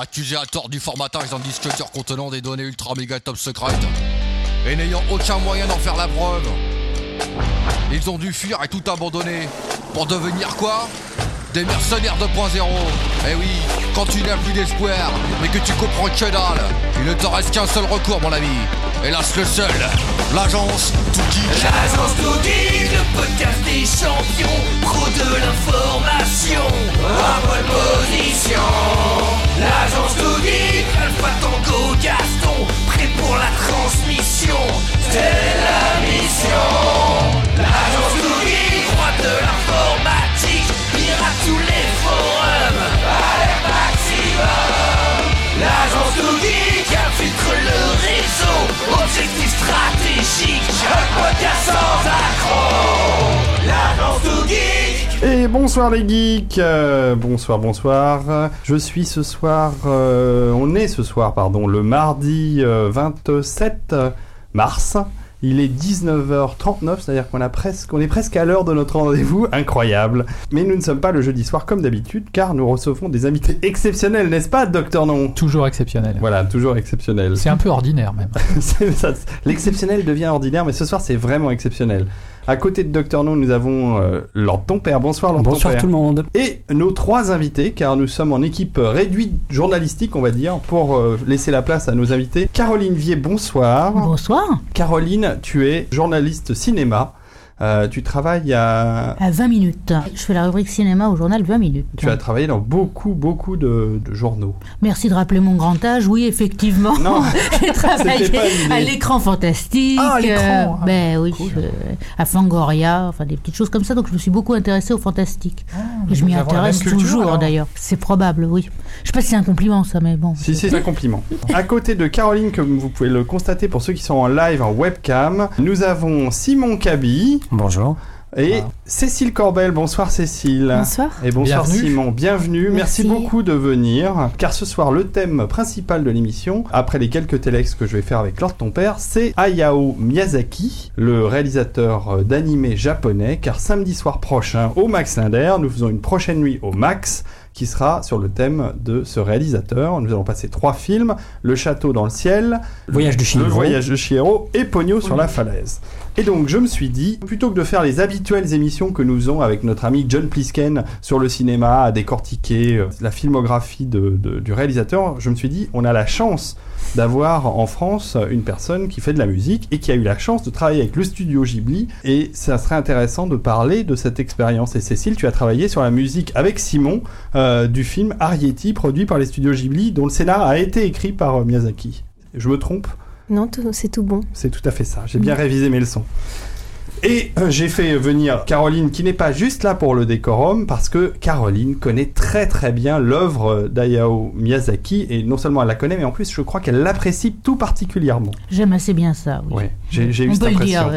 accusé à tort du formatage d'un disque contenant des données ultra méga top secrètes, et n'ayant aucun moyen d'en faire la preuve. Ils ont dû fuir et tout abandonner, pour devenir quoi? Des mercenaires 2.0 Eh oui, quand tu n'as plus d'espoir, mais que tu comprends que dalle, il ne te reste qu'un seul recours mon ami, hélas le seul, l'agence Tuki. L'agence Toudi, le podcast des champions, pro de l'information, en bonne position. L'agence Toudi, Alpha Tango Gaston, prêt pour la transmission, c'est la mission. L'agence Toudi, roi de l'informatique, à tous les forums, alerte maximum. L'agence qui infiltre le réseau, objectif stratégique, un podcast sans accroc. L'agence Toudi. Et bonsoir les geeks, euh, bonsoir, bonsoir. Je suis ce soir, euh, on est ce soir, pardon, le mardi euh, 27 mars. Il est 19h39, c'est-à-dire qu'on a presque, on est presque à l'heure de notre rendez-vous, incroyable. Mais nous ne sommes pas le jeudi soir comme d'habitude, car nous recevons des invités exceptionnels, n'est-ce pas, Docteur Non Toujours exceptionnel. Voilà, toujours exceptionnel. C'est un peu ordinaire même. L'exceptionnel devient ordinaire, mais ce soir c'est vraiment exceptionnel. À côté de Docteur No, nous avons euh, Lord Ton Père. Bonsoir Lord Bonsoir Ton Père. tout le monde. Et nos trois invités, car nous sommes en équipe réduite journalistique, on va dire, pour euh, laisser la place à nos invités. Caroline Vier, bonsoir. Bonsoir. Caroline, tu es journaliste cinéma. Euh, tu travailles à... À 20 minutes. Je fais la rubrique cinéma au journal 20 minutes. Tu as travaillé dans beaucoup, beaucoup de, de journaux. Merci de rappeler mon grand âge. Oui, effectivement. Non, J'ai travaillé à l'écran fantastique. Ah, à l'écran. euh, ben oui. Cool. euh, à Fangoria, enfin des petites choses comme ça. Donc je me suis beaucoup intéressée au fantastique. Et je m'y intéresse culture, toujours d'ailleurs. C'est probable, oui. Je sais pas si c'est un compliment ça, mais bon. Si, si, c'est un compliment. À côté de Caroline, comme vous pouvez le constater pour ceux qui sont en live en webcam, nous avons Simon Cabi Bonjour. et. Cécile Corbel. Bonsoir Cécile. Bonsoir. Et bonsoir Bienvenue. Simon, bienvenue. Merci. Merci. beaucoup de venir. Car ce soir, le thème principal de l'émission, après les quelques téléx que je vais faire avec Lord Ton Père, c'est Hayao Miyazaki, le réalisateur d'animé japonais. Car samedi soir prochain, au Max Linder, nous faisons une prochaine nuit au Max qui sera sur le thème de ce réalisateur. Nous allons passer trois films Le Château dans le ciel, Voyage de Le. Voyage de Chihiro et Pogno sur la falaise. Et donc je me suis dit, plutôt que de faire les habituelles émissions que nous faisons avec notre ami John Plisken sur le cinéma, à décortiquer euh, la filmographie de- de- du réalisateur, je me suis dit, on a la chance d'avoir en France une personne qui fait de la musique et qui a eu la chance de travailler avec le studio Ghibli et ça serait intéressant de parler de cette expérience. Et Cécile, tu as travaillé sur la musique avec Simon euh, du film Arrietty produit par les studios Ghibli dont le scénar a été écrit par euh, Miyazaki. Je me trompe? Non, c'est tout bon. c'est tout à fait ça. J'ai bien révisé mes leçons. Et euh, j'ai fait venir Caroline qui n'est pas juste là pour le décorum parce que Caroline connaît très très bien l'œuvre d'Ayao Miyazaki et non seulement elle la connaît mais en plus je crois qu'elle l'apprécie tout particulièrement. J'aime assez bien ça. Oui. Ouais, j'ai eu On cette peut le impression. dire.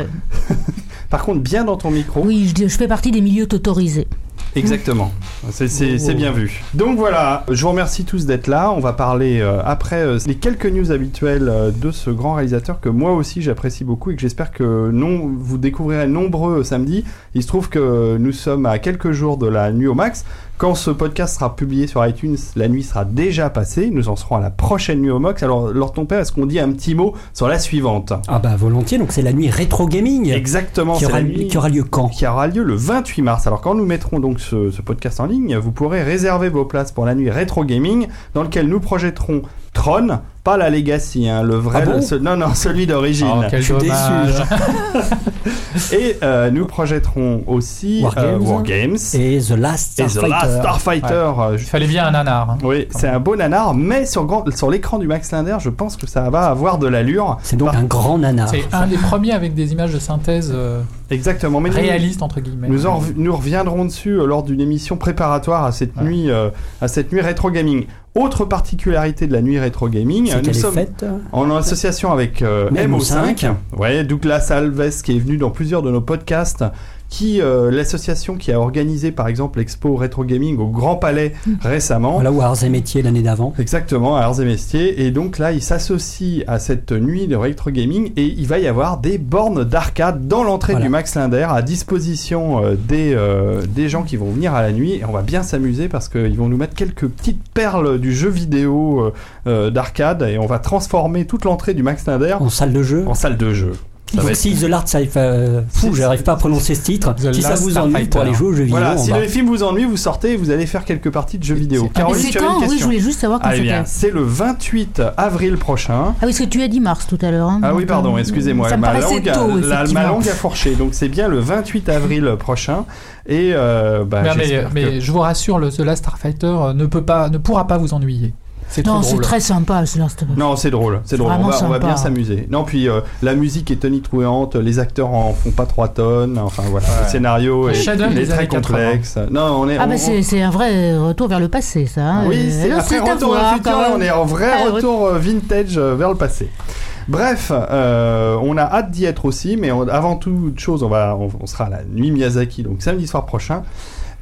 ouais. Par contre bien dans ton micro. Oui, je, je fais partie des milieux autorisés. Exactement. C'est- C'est c'est bien vu. Donc voilà, je vous remercie tous d'être là. On va parler euh, après euh, les quelques news habituelles euh, de ce grand réalisateur que moi aussi j'apprécie beaucoup et que j'espère que non, vous découvrirez nombreux samedi. Il se trouve que nous sommes à quelques jours de la nuit au max. Quand ce podcast sera publié sur iTunes, la nuit sera déjà passée. Nous en serons à la prochaine nuit au max. Alors, Lord ton père, est-ce qu'on dit un petit mot sur la suivante? Ah bah volontiers, donc c'est la nuit rétro gaming Exactement, qui, aura, la nuit qui aura lieu quand? Qui aura lieu le 28 mars. Alors quand nous mettrons donc ce, ce podcast en ligne, vous pourrez réserver vos places pour la nuit rétro gaming dans lequel nous projetterons Tron, pas la Legacy, hein, le vrai, Ah bon le- ce- non non celui d'origine. Oh, quel Je suis dommage. Et euh, nous projetterons aussi euh, Wargames. Et The Last et The Starfighter. Last Starfighter. euh, Il fallait bien un nanar. hein. Oui, c'est un beau nanar, mais sur, grand- sur l'écran du Max Linder, je pense que ça va avoir de l'allure. C'est donc Par- un grand nanar. C'est un des premiers avec des images de synthèse euh, Exactement, mais réalistes entre guillemets. Nous, en nous reviendrons dessus lors d'une émission préparatoire à cette Ouais. nuit, euh, à cette nuit rétro gaming. Autre particularité de la nuit rétro gaming, euh, nous sommes euh, en association avec euh, MO5. MO5, ouais, Douglas Alves qui est venu dans plusieurs de nos podcasts, qui euh, l'association qui a organisé par exemple l'expo Retro Gaming au Grand Palais récemment. Voilà, ou Arts et Métiers l'année d'avant. Exactement, à Arts et Mestiers. Et donc là, il s'associe à cette nuit de Retro Gaming et il va y avoir des bornes d'arcade dans l'entrée Voilà. du Max Linder à disposition euh, des, euh, des gens qui vont venir à la nuit. Et on va bien s'amuser parce qu'ils vont nous mettre quelques petites perles du jeu vidéo euh, d'arcade et on va transformer toute l'entrée du Max Linder En salle de jeu. en salle de jeu. Ça va Donc être- si The Last Sci- euh, fou, j'arrive pas à prononcer ce titre. The si ça vous ennuie Starfighter. pour aller jouer aux jeux vidéo, Voilà, on si le film vous ennuie, vous sortez et vous allez faire quelques parties de jeux vidéo. c'est- Ah, Caroline, c'est quand Oui, je voulais juste savoir quand Ah, eh c'était. Ah c'est le 28 avril prochain. oui, parce que tu as dit mars tout à l'heure. hein, Ah oui, pardon, excusez-moi. Ça me ma, paraissait langue a, tôt, la- ma effectivement. langue a fourché. Donc c'est bien le 28 avril prochain. Et euh, bah, Mais, mais, j'espère que- mais je vous rassure, le The Last Starfighter euh, ne peut pas, ne pourra pas vous ennuyer. C'est Non, c'est très sympa, ce Last Non, c'est drôle, c'est drôle. On va, on va sympa. bien s'amuser. Non, puis euh, la musique est tonitruante, les acteurs en font pas 3 tonnes. Enfin voilà, le scénario est, très années 80. complexe. Non, on est. Ah, on- bah c'est c'est un vrai retour vers le passé, ça. hein. Oui, c'est après retour voir, vers le futur, là, on est en vrai Ah, retour euh, vintage euh, vers le passé. Bref, euh, on a hâte d'y être aussi, mais on- avant toute chose, on va, on, on sera à la nuit Miyazaki, donc samedi soir prochain.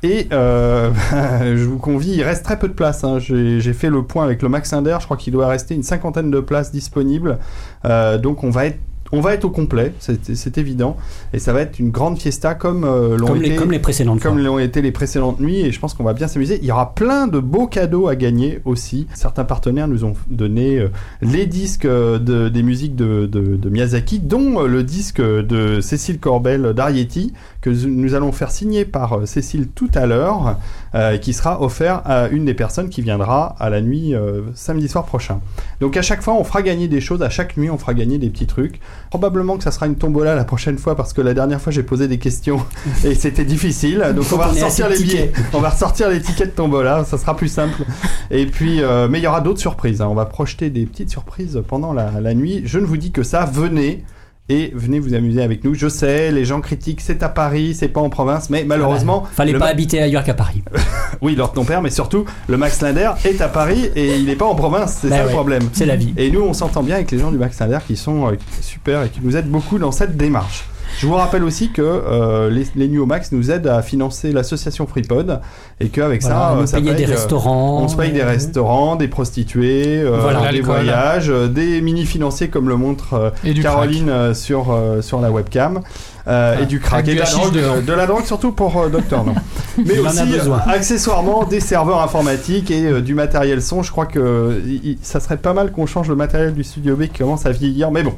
Et euh, je vous convie, il reste très peu de place. hein. J'ai fait le point avec le Max Inder, je crois qu'il doit rester une cinquantaine de places disponibles. Euh, donc on va être on va être au complet, c'est évident, et ça va être une grande fiesta comme euh, l'ont été les, comme les précédentes comme l'ont été les précédentes nuits et je pense qu'on va bien s'amuser. Il y aura plein de beaux cadeaux à gagner aussi. Certains partenaires nous ont donné euh, les disques euh, de, des musiques de, de- de Miyazaki, dont le disque de Cécile Corbel d'Arietti, que nous allons faire signer par euh, Cécile tout à l'heure, euh, qui sera offert à une des personnes qui viendra à la nuit euh, samedi soir prochain. Donc à chaque fois, on fera gagner des choses, à chaque nuit, on fera gagner des petits trucs. Probablement que ça sera une tombola la prochaine fois parce que la dernière fois j'ai posé des questions et c'était difficile. Donc on va ressortir les billets, on va ressortir les tickets de tombola, ça sera plus simple. Et puis, euh, mais il y aura d'autres surprises. hein. On va projeter des petites surprises pendant la, la nuit. Je ne vous dis que ça, venez. Et venez vous amuser avec nous. Je sais, les gens critiquent, c'est à Paris, c'est pas en province, mais malheureusement, Fallait pas ma- habiter ailleurs qu'à Paris. oui, Lord ton père, mais surtout, le Max Linder est à Paris et il n'est pas en province, c'est Bah ça le problème. C'est la vie. Et nous, on s'entend bien avec les gens du Max Linder qui sont euh, super et qui nous aident beaucoup dans cette démarche. Je vous rappelle aussi que euh, les, les Max nous aident à financer l'association FreePod et qu'avec Voilà, ça, nous euh, ça paye, des euh, restaurants. on se paye des euh, restaurants, des prostituées, Voilà. des voyages, des mini-financiers comme le montre Caroline sur, sur la webcam. euh, Ah, et du crack et de la, drogue, euh, de la drogue surtout pour euh, Docteur non mais Il aussi euh, accessoirement des serveurs informatiques et du matériel son je crois que ça serait pas mal qu'on change le matériel du studio B qui commence à vieillir mais bon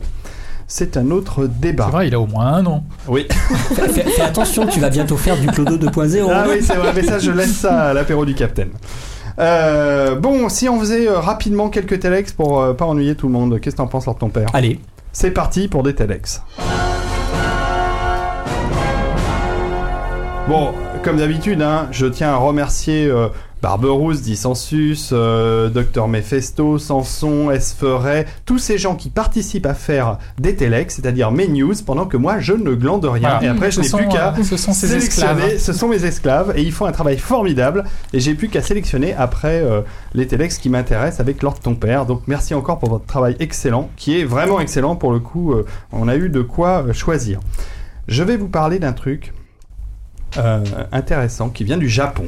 c'est un autre C'est débat vrai, il a au moins un an. oui Fais, fais- fais attention, tu vas bientôt faire du Clodo 2.0. Ah oui, c'est vrai, mais ça, je laisse ça à l'apéro du Capitaine. Euh, bon, si on faisait euh, rapidement quelques telex pour euh, pas ennuyer tout le monde, qu'est-ce que t'en penses, Lord ton père Allez, C'est parti pour des telex. Bon, comme d'habitude, hein, je tiens à remercier euh, Barberousse, Dissensus, euh, Dr Mephesto, Sanson, Esferet, tous ces gens qui participent à faire des telex, c'est-à-dire mes news, pendant que moi je ne glande rien. Voilà. Et après, je n'ai plus qu'à euh, ce sont ces sélectionner. Ce sont mes esclaves et ils font un travail formidable. Et j'ai plus qu'à sélectionner après euh, les telex qui m'intéressent avec Lord ton père. Donc merci encore pour votre travail excellent, qui est vraiment excellent pour le coup. euh, on a eu de quoi choisir. Je vais vous parler d'un truc euh, intéressant qui vient du Japon.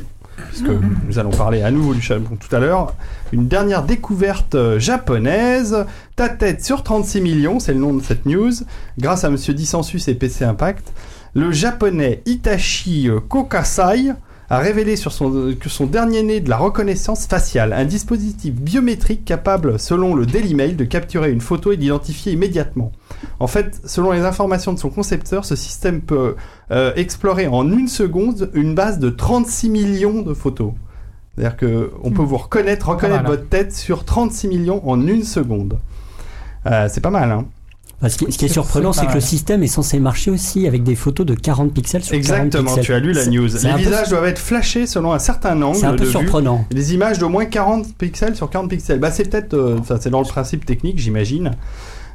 Puisque nous allons parler à nouveau du Japon tout à l'heure. Une dernière découverte euh, japonaise. Ta tête sur 36 millions, c'est le nom de cette news. Grâce à Monsieur Dissensus et PC Impact. Le japonais Itachi euh, Kokasai a révélé sur son, que son dernier né de la reconnaissance faciale, un dispositif biométrique capable, selon le Daily Mail, de capturer une photo et d'identifier immédiatement. En fait, selon les informations de son concepteur, ce système peut euh, explorer en une seconde une base de 36 millions de photos. C'est-à-dire que on peut vous reconnaître, reconnaître hein. votre tête sur 36 millions en une seconde. Euh, c'est pas mal, hein Bah, ce qui, ce qui est surprenant, c'est que le système est censé marcher aussi avec des photos de 40 pixels sur 40 Exactement, pixels. tu as lu la news. Les peu- visages doivent être flashés selon un certain angle C'est un peu de vue. surprenant. Des images d'au moins 40 pixels sur 40 pixels. Bah, c'est peut-être, euh, c'est dans le principe technique, j'imagine.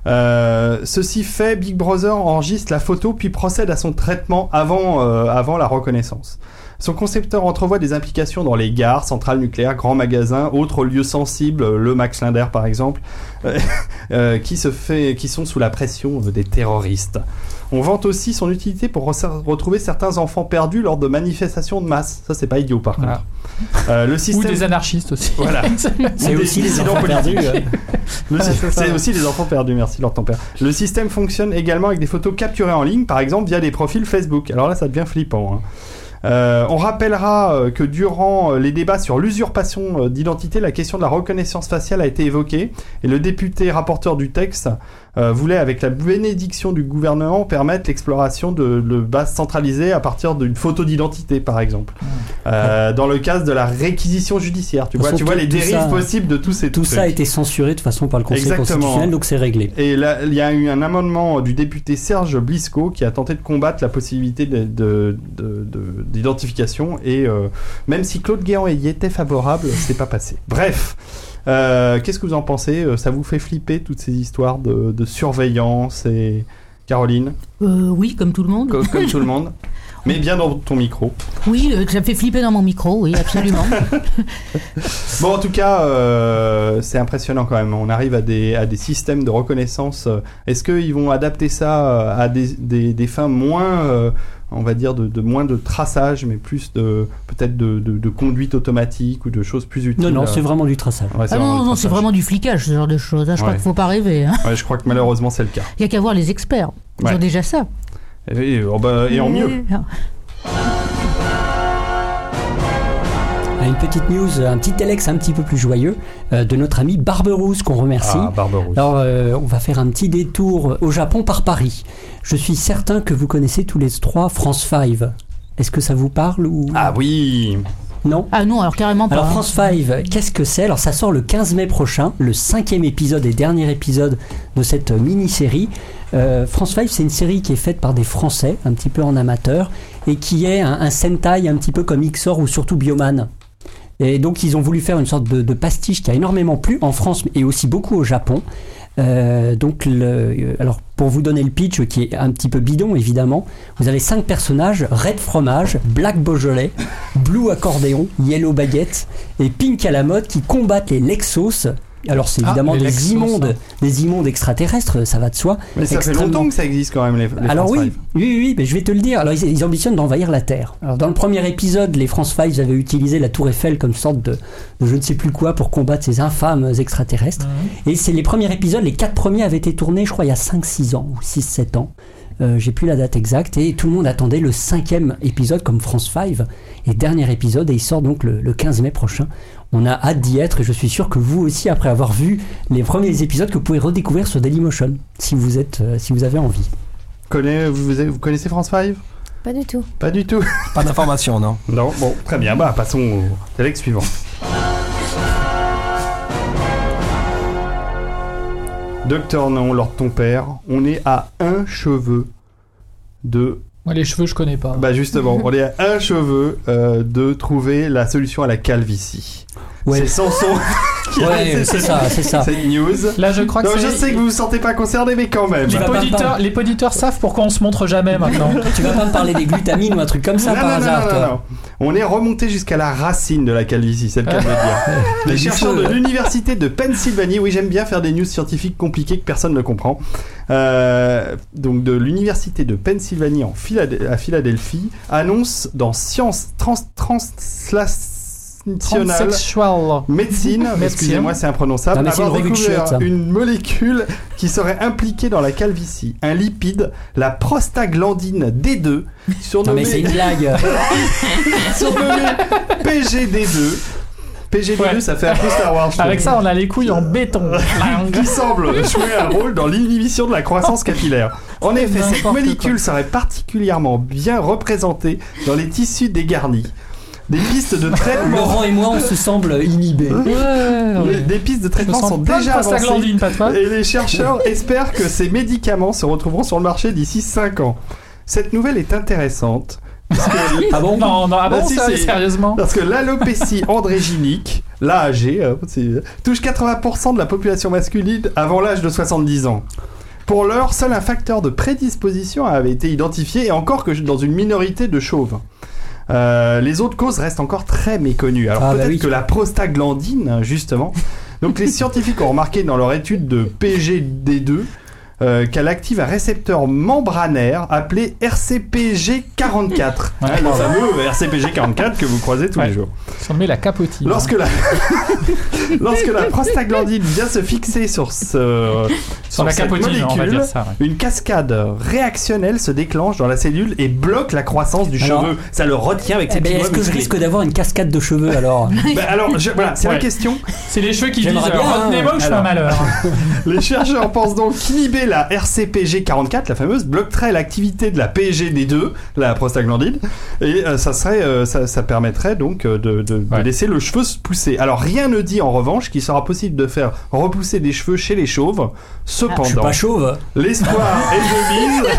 Euh, ceci fait, Big Brother enregistre la photo puis procède à son traitement avant, euh, avant la reconnaissance. Son concepteur entrevoit des implications dans les gares, centrales nucléaires, grands magasins, autres lieux sensibles, euh, le Max Linder par exemple, euh, euh, qui, se fait, qui sont sous la pression des terroristes. On vante aussi son utilité pour re- retrouver certains enfants perdus lors de manifestations de masse. Ça, c'est pas idiot par contre. Voilà. Euh, le Ou système. des anarchistes aussi. Voilà. C'est Ou des aussi dissidents enfants perdus. Le c'est aussi les enfants perdus, merci leur ton père. Le système fonctionne également avec des photos capturées en ligne, par exemple via des profils Facebook. Alors là, ça devient flippant. hein. Euh, on rappellera euh, que durant euh, les débats sur l'usurpation d'identité, la question de la reconnaissance faciale a été évoquée et le député rapporteur du texte euh, voulait, avec la bénédiction du gouvernement, permettre l'exploration de, de bases centralisées à partir d'une photo d'identité, par exemple. Euh, dans le cas de la réquisition judiciaire, tu vois, tu vois les dérives ça- possibles de tous ces Tout trucs. ça a été censuré de façon par le Conseil Exactement. constitutionnel, donc c'est réglé. Et là, il y a eu un amendement du député Serge Blisco qui a tenté de combattre la possibilité de- de- de- de- d'identification. Et euh, même si Claude Guéant y était favorable, c'est pas passé. Bref. Euh, Qu'est-ce que vous en pensez Euh, Ça vous fait flipper toutes ces histoires de, de surveillance et Caroline, Euh, oui, comme tout le monde. co- comme tout le monde, mais bien dans ton micro. Oui, ça me fait flipper dans mon micro, oui, absolument. Bon, en tout cas, euh, c'est impressionnant quand même. On arrive à des, à des systèmes de reconnaissance. Est-ce qu'ils vont adapter ça à des, des, des fins moins, euh, on va dire, de, de moins de traçage, mais plus de peut-être de, de, de conduite automatique ou de choses plus utiles Non, non, euh, c'est vraiment du traçage. ouais, Ah vraiment non, du non, c'est vraiment du flicage, ce genre de choses. hein. Je crois qu'il faut pas rêver. hein. Ouais, je crois que malheureusement c'est le cas. Il y a qu'à voir les experts. Ils Ouais. ont déjà ça. Et, oh bah, et en mieux. Une petite news, un petit Alex un petit peu plus joyeux euh, de notre ami Barberousse qu'on remercie. Ah, Barberousse. Alors, euh, on va faire un petit détour au Japon par Paris. Je suis certain que vous connaissez tous les trois France 5. Est-ce que ça vous parle ou Ah oui non Ah non, alors carrément pas. Alors. France 5, qu'est-ce que c'est? Alors ça sort le 15 mai prochain, le cinquième épisode et dernier épisode de cette mini-série. Euh, France 5, c'est une série qui est faite par des Français, un petit peu en amateur, et qui est un, un Sentai un petit peu comme Xor ou surtout Bioman. Et donc ils ont voulu faire une sorte de, pastiche qui a énormément plu en France et aussi beaucoup au Japon. Euh, donc, euh, alors pour vous donner le pitch qui est un petit peu bidon évidemment, vous avez cinq personnages Red Fromage, Black Beaujolais, Blue Accordéon, Yellow Baguette et Pink à la mode qui combattent les Lexos. Alors c'est Ah, évidemment des immondes, des immondes extraterrestres, ça va de soi. Mais ça fait longtemps que ça existe quand même, les, les Alors France oui, Five. oui, oui, oui, mais je vais te le dire. Alors ils, ils ambitionnent d'envahir la Terre. Alors dans le premier épisode, les France Five avaient utilisé la Tour Eiffel comme sorte de, de je ne sais plus quoi pour combattre ces infâmes extraterrestres. Mhm. Et c'est les premiers épisodes, les quatre premiers avaient été tournés, je crois, il y a 5-6 ans ou 6-7 ans. Euh, J'ai plus la date exacte et tout le monde attendait le cinquième épisode comme France 5 et dernier épisode et il sort donc le, le 15 mai prochain. On a hâte d'y être et je suis sûr que vous aussi après avoir vu les premiers épisodes que vous pouvez redécouvrir sur Dailymotion si vous êtes euh, si vous avez envie. Connais- vous, vous connaissez France 5 Pas du tout. Pas du tout. Pas d'informations, non. Non, bon, très bien. Bah, passons au Alex suivant. Docteur Non, Lord ton père, on est à un cheveu de. Moi, les cheveux, je connais pas. Bah, justement, on est à un cheveu euh, de trouver la solution à la calvitie. Ouais. C'est Samson qui Ouais, c'est ça, c'est ça. cette news. Là, je crois que Non, c'est. je sais que vous vous sentez pas concerné, mais quand même. Les poditeurs, les poditeurs savent pourquoi on se montre jamais maintenant. Tu vas pas me parler des glutamines ou un truc comme ça non, par non, hasard, non, toi non, non. On est remonté jusqu'à la racine de la calvitie, c'est le cas de le dire. Les chercheurs de l'université de Pennsylvanie, oui j'aime bien faire des news scientifiques compliquées que personne ne comprend, Euh, donc de l'université de Pennsylvanie en Philad- à Philadelphie, annonce dans Science trans Translationnelle Transsexual. Médecine, Médecine. excusez-moi, c'est imprononçable, c'est avoir découvert une molécule qui serait impliquée dans la calvitie, un lipide, la prostaglandine D2, Non mais surnommée c'est une blague. surnommé PGD2. PGD2, Ouais. ça fait un peu Star Wars. Avec ça, on a les couilles en béton. qui semble jouer un rôle dans l'inhibition de la croissance capillaire. En effet, cette molécule serait particulièrement bien représentée dans les tissus dégarnis. Des pistes de traitement, Laurent et moi, on se semble inhibés. des- des pistes de traitement sont déjà avancées. Et les chercheurs espèrent que ces médicaments se retrouveront sur le marché d'ici 5 ans. Cette nouvelle est intéressante. puisque- Ah bon Non, non, ah Bah bon, si, ça, sérieusement Parce que l'alopécie andréginique, l'AAG, euh, c'est- touche 80% de la population masculine avant l'âge de 70 ans. Pour l'heure, seul un facteur de prédisposition avait été identifié, et encore que dans une minorité de chauves. Euh, les autres causes restent encore très méconnues. Alors Ah, bah peut-être oui. que la prostaglandine, justement. Donc les scientifiques ont remarqué dans leur étude de PGD2 euh, qu'elle active un récepteur membranaire appelé RCPG44. Hein, le fameux RCPG44 que vous croisez tous Ouais. les jours. Surnommé la capotine. Lorsque la, lorsque la prostaglandine vient se fixer sur, ce, Sur la cette capotine, on va molécule, dire ça. ouais. une cascade réactionnelle se déclenche dans la cellule et bloque la croissance du Alors- cheveu. Ça le retient avec ses Eh ben, petits Est-ce que je risque d'avoir une cascade de cheveux alors? Ben alors, je- voilà, c'est la Ouais. question. C'est les cheveux qui disent euh, retenez-moi je un alors. malheur. Les chercheurs pensent donc qu'inhiber la RCPG44, la fameuse, bloquerait l'activité de la PGD2, la prostaglandine, et euh, ça serait, euh, ça, ça permettrait donc euh, de, de- de Ouais. laisser le cheveu se pousser. Alors rien ne dit en revanche qu'il sera possible de faire repousser des cheveux chez les chauves. Je suis Cependant, pas chauve. l'espoir est de mise.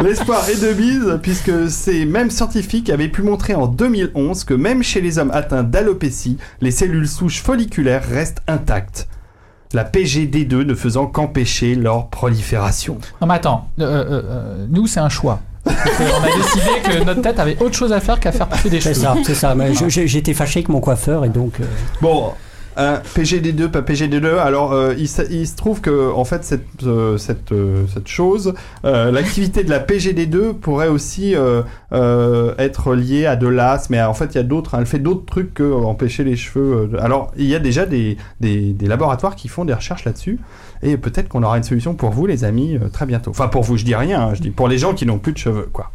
L'espoir est de mise puisque ces mêmes scientifiques avaient pu montrer en 2011 que même chez les hommes atteints d'alopécie, les cellules souches folliculaires restent intactes. La PGD2 ne faisant qu'empêcher leur prolifération. Non mais attends, euh, euh, euh, nous c'est un choix. On a décidé que notre tête avait autre chose à faire qu'à faire pousser des C'est cheveux. ça, c'est ça. J'étais fâché avec mon coiffeur et donc. euh, Bon, un PGD2, pas PGD2. Alors, euh, il, il se trouve que en fait cette euh, cette euh, cette chose, euh, l'activité de la PGD2 pourrait aussi euh, euh, être liée à de l'as, mais en fait il y a d'autres. hein, elle fait d'autres trucs que euh, empêcher les cheveux. euh, Alors, il y a déjà des des, des laboratoires qui font des recherches là-dessus, et peut-être qu'on aura une solution pour vous, les amis, euh, très bientôt. Enfin, pour vous, je dis rien. hein, je dis pour les gens qui n'ont plus de cheveux, quoi.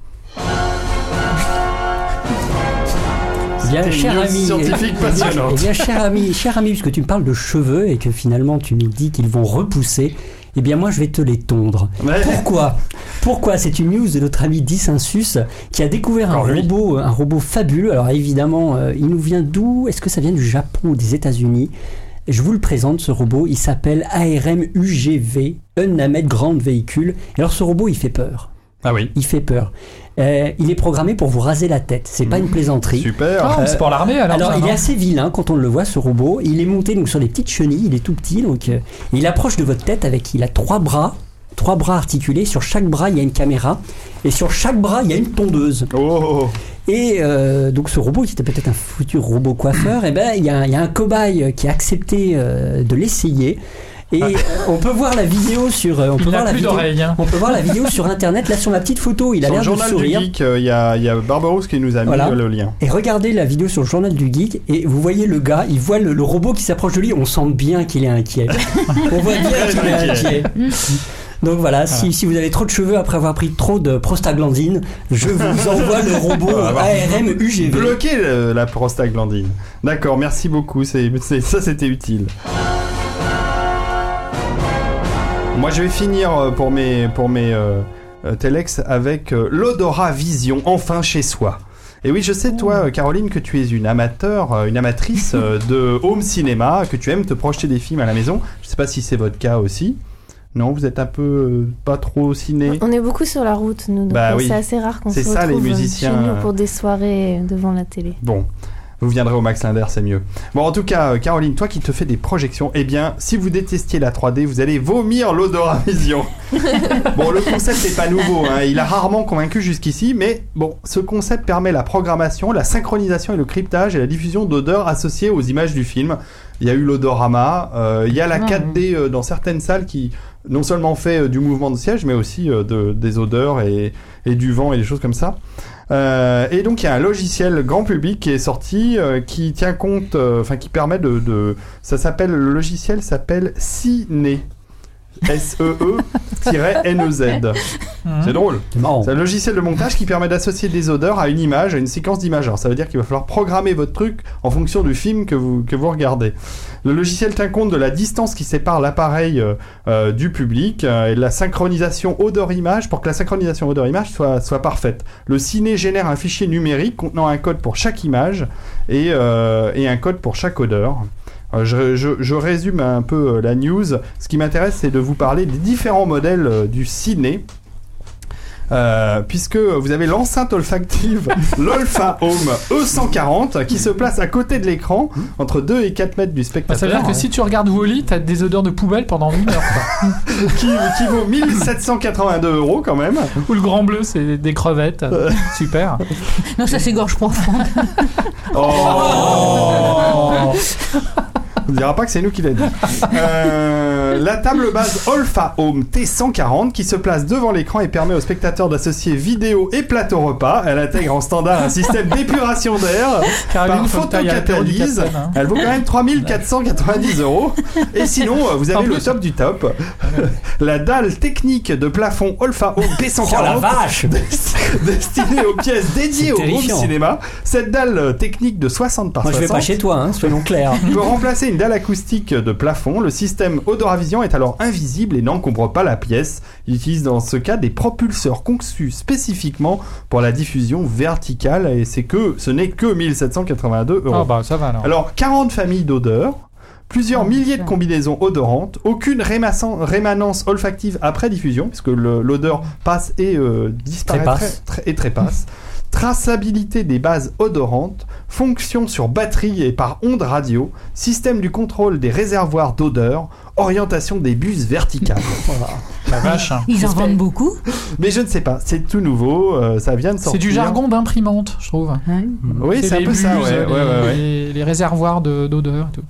Bien, cher ami, scientifique eh bien- passionnante. bien, cher ami, cher ami, puisque tu me parles de cheveux et que finalement tu nous dis qu'ils vont repousser, eh bien moi je vais te les tondre. Ouais. Pourquoi? Pourquoi? C'est une news de notre ami Dissensus qui a découvert un robot, un robot fabuleux. Alors évidemment, euh, il nous vient d'où? Est-ce que ça vient du Japon ou des États-Unis? Je vous le présente, ce robot. Il s'appelle ARM UGV, Unnamed Grand Véhicule. Et alors ce robot, il fait peur. Ah oui. Il fait peur. Euh, il est programmé pour vous raser la tête. C'est pas une plaisanterie. Super. Ah, c'est pour l'armée alors. Alors, ça, il est assez vilain quand on le voit, ce robot. Il est monté donc sur des petites chenilles, il est tout petit, donc euh, il approche de votre tête avec, il a trois bras, trois bras articulés. Sur chaque bras, il y a une caméra, et sur chaque bras, il y a une tondeuse. Oh. Et euh, donc, ce robot, qui était peut-être un futur robot coiffeur, et ben, il y a, il y a un cobaye qui a accepté euh, de l'essayer. Et euh, on peut voir la vidéo sur, euh, on peut Il voir n'a la plus vidéo. d'oreilles. hein. On peut voir la vidéo sur internet, là sur ma petite photo, il a Sur le l'air de journal du sourire. geek, euh, il y a, il y a Barbarousse qui nous a mis Voilà. euh, le lien. Et regardez la vidéo sur le journal du geek et vous voyez le gars, il voit le, le robot qui s'approche de lui, on sent bien qu'il est inquiet. on voit bien qu'il est inquiet. Donc voilà, si, si vous avez trop de cheveux après avoir pris trop de prostaglandine, je vous envoie le robot Ah. ARM UGV. Bloquer la prostaglandine. D'accord, merci beaucoup. C'est- ça, c'était utile. Moi, je vais finir euh, pour mes, pour mes euh, euh, Telex avec euh, l'odorat vision, enfin chez soi. Et oui, je sais, toi, euh, Caroline, que tu es une amateur, une amatrice de home cinéma, que tu aimes te projeter des films à la maison. Je sais pas si c'est votre cas aussi. Non, vous êtes un peu euh, pas trop ciné? On est beaucoup sur la route, nous, donc Bah oui. c'est assez rare qu'on se ça, les retrouve euh, musiciens, chez nous pour des soirées devant la télé. Bon, vous viendrez au Max Linder, c'est mieux. Bon, en tout cas, euh, Caroline, toi qui te fais des projections, eh bien, si vous détestiez la 3D, vous allez vomir l'odorat vision. bon, le concept n'est pas nouveau, hein, il a rarement convaincu jusqu'ici, mais bon, ce concept permet la programmation, la synchronisation et le cryptage et la diffusion d'odeurs associées aux images du film. Il y a eu l'odorama, euh, il y a la Ah, 4D euh, dans certaines salles qui non seulement fait euh, du mouvement de siège, mais aussi de, des odeurs et, et du vent et des choses comme ça. Euh, et donc il y a un logiciel grand public qui est sorti euh, qui tient compte, euh, enfin qui permet de, de ça s'appelle le logiciel s'appelle Ciné. S-E-E-N-E-Z. C'est drôle. C'est un logiciel de montage qui permet d'associer des odeurs à une image, à une séquence d'images. Alors ça veut dire qu'il va falloir programmer votre truc en fonction du film que vous, que vous regardez. Le logiciel tient compte de la distance qui sépare l'appareil euh, euh, du public euh, et de la synchronisation odeur-image pour que la synchronisation odeur-image soit, soit parfaite. Le ciné génère un fichier numérique contenant un code pour chaque image et, euh, et un code pour chaque odeur. Euh, Je, je- je résume un peu euh, la news. Ce qui m'intéresse, c'est de vous parler des différents modèles euh, du ciné. euh, puisque vous avez l'enceinte olfactive l'Olfa Home E140 qui se place à côté de l'écran, entre 2 et 4 mètres du Bah, ça spectateur, veut dire que si tu regardes Wally, t'as des odeurs de poubelle pendant une heure. qui vaut 1782 euros quand même. Ou le grand bleu, c'est des crevettes. Super. Non, ça c'est gorge profonde. Oh On ne dira pas que c'est nous qui l'a dit. Euh, la table base Olfa Home T140 qui se place devant l'écran et permet aux spectateurs d'associer vidéo et plateau repas. Elle intègre en standard un système d'épuration d'air par photocatalyse. Capitaine, hein. Elle vaut quand même 3490 euros. Et sinon, euh, vous avez le top du top. La dalle technique de plafond Olfa Home T140 Oh la vache destinée aux pièces dédiées au home cinéma. Cette dalle euh, technique de 60 par Moi je 60 vais pas chez toi, hein, soyons clairs. peut remplacer une dalle acoustique de plafond. Le système Odoravision est alors invisible et n'encombre pas la pièce. Il utilise dans ce cas des propulseurs conçus spécifiquement pour la diffusion verticale et c'est que ce n'est que 1782 euros. Ah bah ça va alors. Alors 40 familles d'odeurs. Plusieurs milliers de combinaisons odorantes, aucune rémanence olfactive après diffusion, puisque l'odeur passe et euh, disparaît Trépasse. très- très- et trépasse. Traçabilité des bases odorantes, fonction sur batterie et par ondes radio, système du contrôle des réservoirs d'odeur, orientation des bus verticales. La vache. hein. Ils en vendent beaucoup. Mais je ne sais pas, c'est tout nouveau, euh, ça vient de sortir. C'est du jargon d'imprimante, je trouve. Oui, c'est un peu ça, buses, ouais, les, ouais, ouais, ouais. les- les réservoirs de- d'odeur et tout.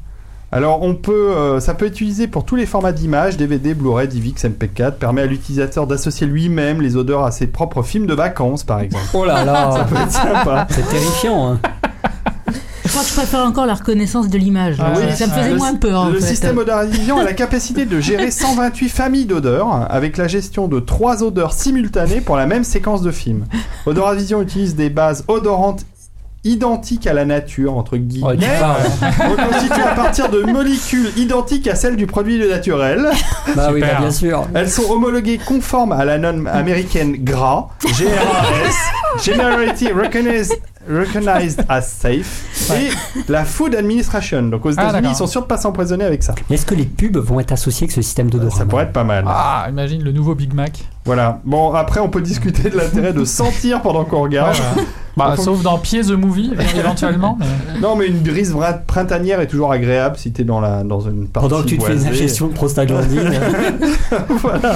Alors on peut, euh, ça peut être utilisé pour tous les formats d'images, DVD, Blu-ray, DivX, MP4, permet à l'utilisateur d'associer lui-même les odeurs à ses propres films de vacances par exemple. Oh là Ça là peut être sympa. C'est terrifiant. hein. Je crois que je préfère encore la reconnaissance de l'image. Ah Ça- oui, ça me faisait le, moins peur. en le fait. système Odoravision a la capacité de gérer 128 familles d'odeurs avec la gestion de trois odeurs simultanées pour la même séquence de film. Odoravision utilise des bases odorantes identiques à la nature entre Ouais, guillemets parles. reconstituées à partir de molécules identiques à celles du produit naturel. Bah oui, Super. bah, bien sûr. Elles sont homologuées conformes à la norme américaine GRAS, GRAS, Generally Recognized, recognized as Safe, et la Food Administration. Donc aux Ah, États-Unis, ils sont sûrs de pas s'empoisonner avec ça. Est-ce que les pubs vont être associées avec ce système d'odorat? Ça pourrait être pas mal. Ah, imagine le nouveau Big Mac. Voilà. Bon, après, on peut discuter de l'intérêt de sentir pendant qu'on regarde. Ouais. Bah, sauf dans Pied the Movie, éventuellement. mais- Non, mais une brise printanière est toujours agréable si t'es dans, la, dans une partie Pendant que tu te fais une ingestion de prostaglandine. voilà.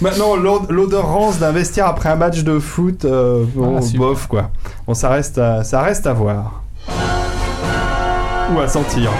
Maintenant, l'od- l'odeur rance d'un vestiaire après un match de foot, euh, bon, Ah, bof quoi. Bon, ça reste à, ça reste à voir. Ou à sentir.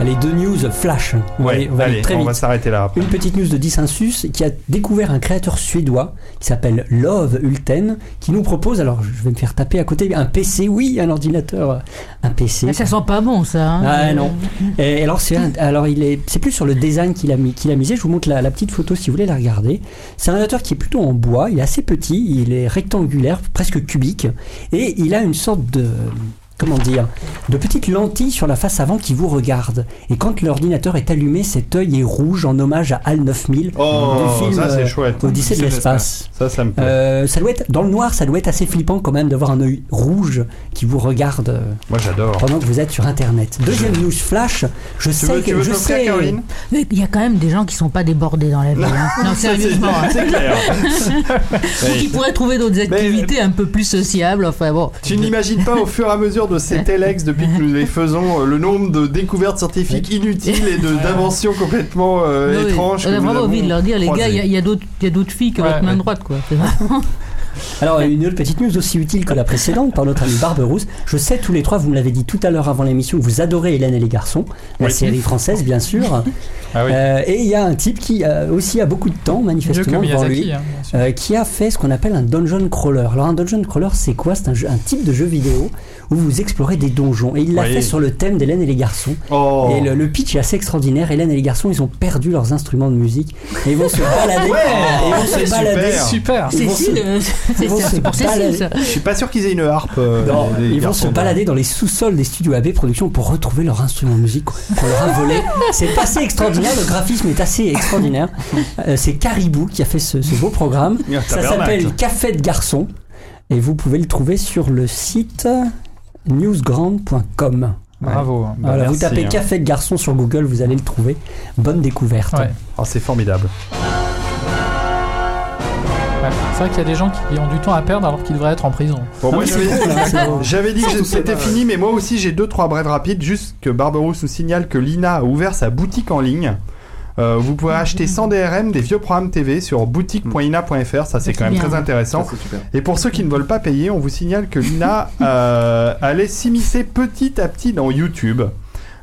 Allez, deux news flash. On va aller- on va aller allez, très on vite. va s'arrêter là. après. Une petite news de Dissensus qui a découvert un créateur suédois qui s'appelle Love Ulten qui nous propose, alors je vais me faire taper à côté, un PC, oui, un ordinateur, un PC. Mais ça sent pas bon, ça. hein. Ah non. Et alors c'est un- alors il est c'est plus sur le design qu'il a mis qu'il a misé. Je vous montre la, la petite photo si vous voulez la regarder. C'est un ordinateur qui est plutôt en bois. Il est assez petit. Il est rectangulaire, presque cubique, et il a une sorte de comment dire, de petites lentilles sur la face avant qui vous regardent. Et quand l'ordinateur est allumé, cet œil est rouge en hommage à HAL 9000 Oh, du film ça c'est euh, chouette. Odyssée de l'espace. Ça, ça me plaît. Euh, ça doit être dans le noir, ça doit être assez flippant quand même d'avoir un œil rouge qui vous regarde euh, Moi j'adore. pendant que vous êtes sur Internet. Deuxième news flash, je Tu sais veux, tu que veux je sais. Caroline? Il y a quand même des gens qui sont pas débordés dans la vie. hein. Non, c'est- sérieusement. hein. C'est clair. Ou qui pourraient trouver d'autres activités un peu plus sociables. Enfin bon. Tu n'imagines pas au fur et à mesure de ces telex depuis que nous les faisons euh, le nombre de découvertes scientifiques inutiles et de- d'inventions complètement euh, Oui, étranges. on a vraiment envie de leur dire, les gars, il y a- a, d'autres- il y a d'autres filles que Ouais, votre main ouais. droite, quoi. Alors, une autre petite news aussi utile que la précédente par notre ami Barberousse. Je sais tous les trois, vous me l'avez dit tout à l'heure avant l'émission, vous adorez Hélène et les garçons, la Oui. série française bien sûr. Ah oui. Euh, et il y a un type qui euh, aussi a beaucoup de temps manifestement devant lui. Hein, euh, qui a fait ce qu'on appelle un dungeon crawler. Alors un dungeon crawler, c'est quoi? C'est un type de jeu vidéo où vous explorez des donjons. Et il l'a Oui. fait sur le thème d'Hélène et les garçons. Oh. Et le, le pitch est assez extraordinaire. Hélène et les garçons, ils ont perdu leurs instruments de musique et ils vont se balader. et ils vont se super. balader. Super. Ils vont se- Cécile, c'est. Je suis pas sûr qu'ils aient une harpe. euh, Non, les- les ils vont se balader dans les sous-sols des studios AB Productions pour retrouver leur instrument de musique qu'on leur a volé. C'est assez extraordinaire, le graphisme est assez extraordinaire. Euh, c'est Caribou qui a fait ce, ce beau programme. Ah, Ça s'appelle Café de garçon et vous pouvez le trouver sur le site newsgrand.com. Bravo. Bah, Voilà, vous tapez hein. Café de garçon sur Google, vous allez le trouver. Bonne découverte. Ouais. Oh, c'est formidable. Ouais, C'est vrai qu'il y a des gens qui ont du temps à perdre alors qu'ils devraient être en prison. Bon, moi, mais c'est j'avais- cool, hein, J'avais dit que c'était fini, mais moi aussi j'ai deux trois brèves rapides. Juste que Barberousse nous signale que Lina a ouvert sa boutique en ligne. Euh, vous pouvez acheter sans DRM des vieux programmes TV sur boutique.ina.fr. Ça, c'est quand même bien, très intéressant. Et pour ceux qui ne veulent pas payer, on vous signale que Lina euh, allait s'immiscer petit à petit dans YouTube.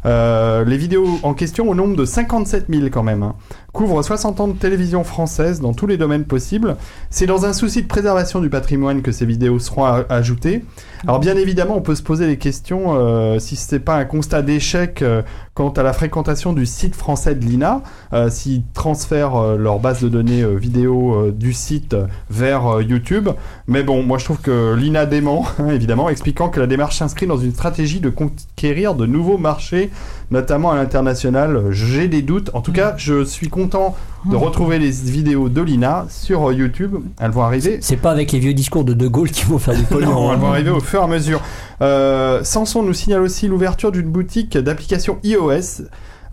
Euh, les vidéos en question, au nombre de 57 000 quand même, hein, couvrent 60 ans de télévision française dans tous les domaines possibles. C'est dans un souci de préservation du patrimoine que ces vidéos seront ajoutées. Alors bien évidemment, on peut se poser les questions euh, si ce n'est pas un constat d'échec euh, quant à la fréquentation du site français de l'INA, euh, s'ils transfèrent euh, leur base de données euh, vidéo euh, du site vers YouTube. Mais bon, moi je trouve que l'INA dément, hein, évidemment, expliquant que la démarche s'inscrit dans une stratégie de conquérir de nouveaux marchés, notamment à l'international. J'ai des doutes. En tout cas, je suis content de retrouver les vidéos de l'INA sur euh, YouTube. Elles vont arriver. C'est pas avec les vieux discours de De Gaulle qui vont faire du pognon. Non, hein. elles vont arriver au fur et à mesure. Euh, Samson nous signale aussi l'ouverture d'une boutique d'applications iOS.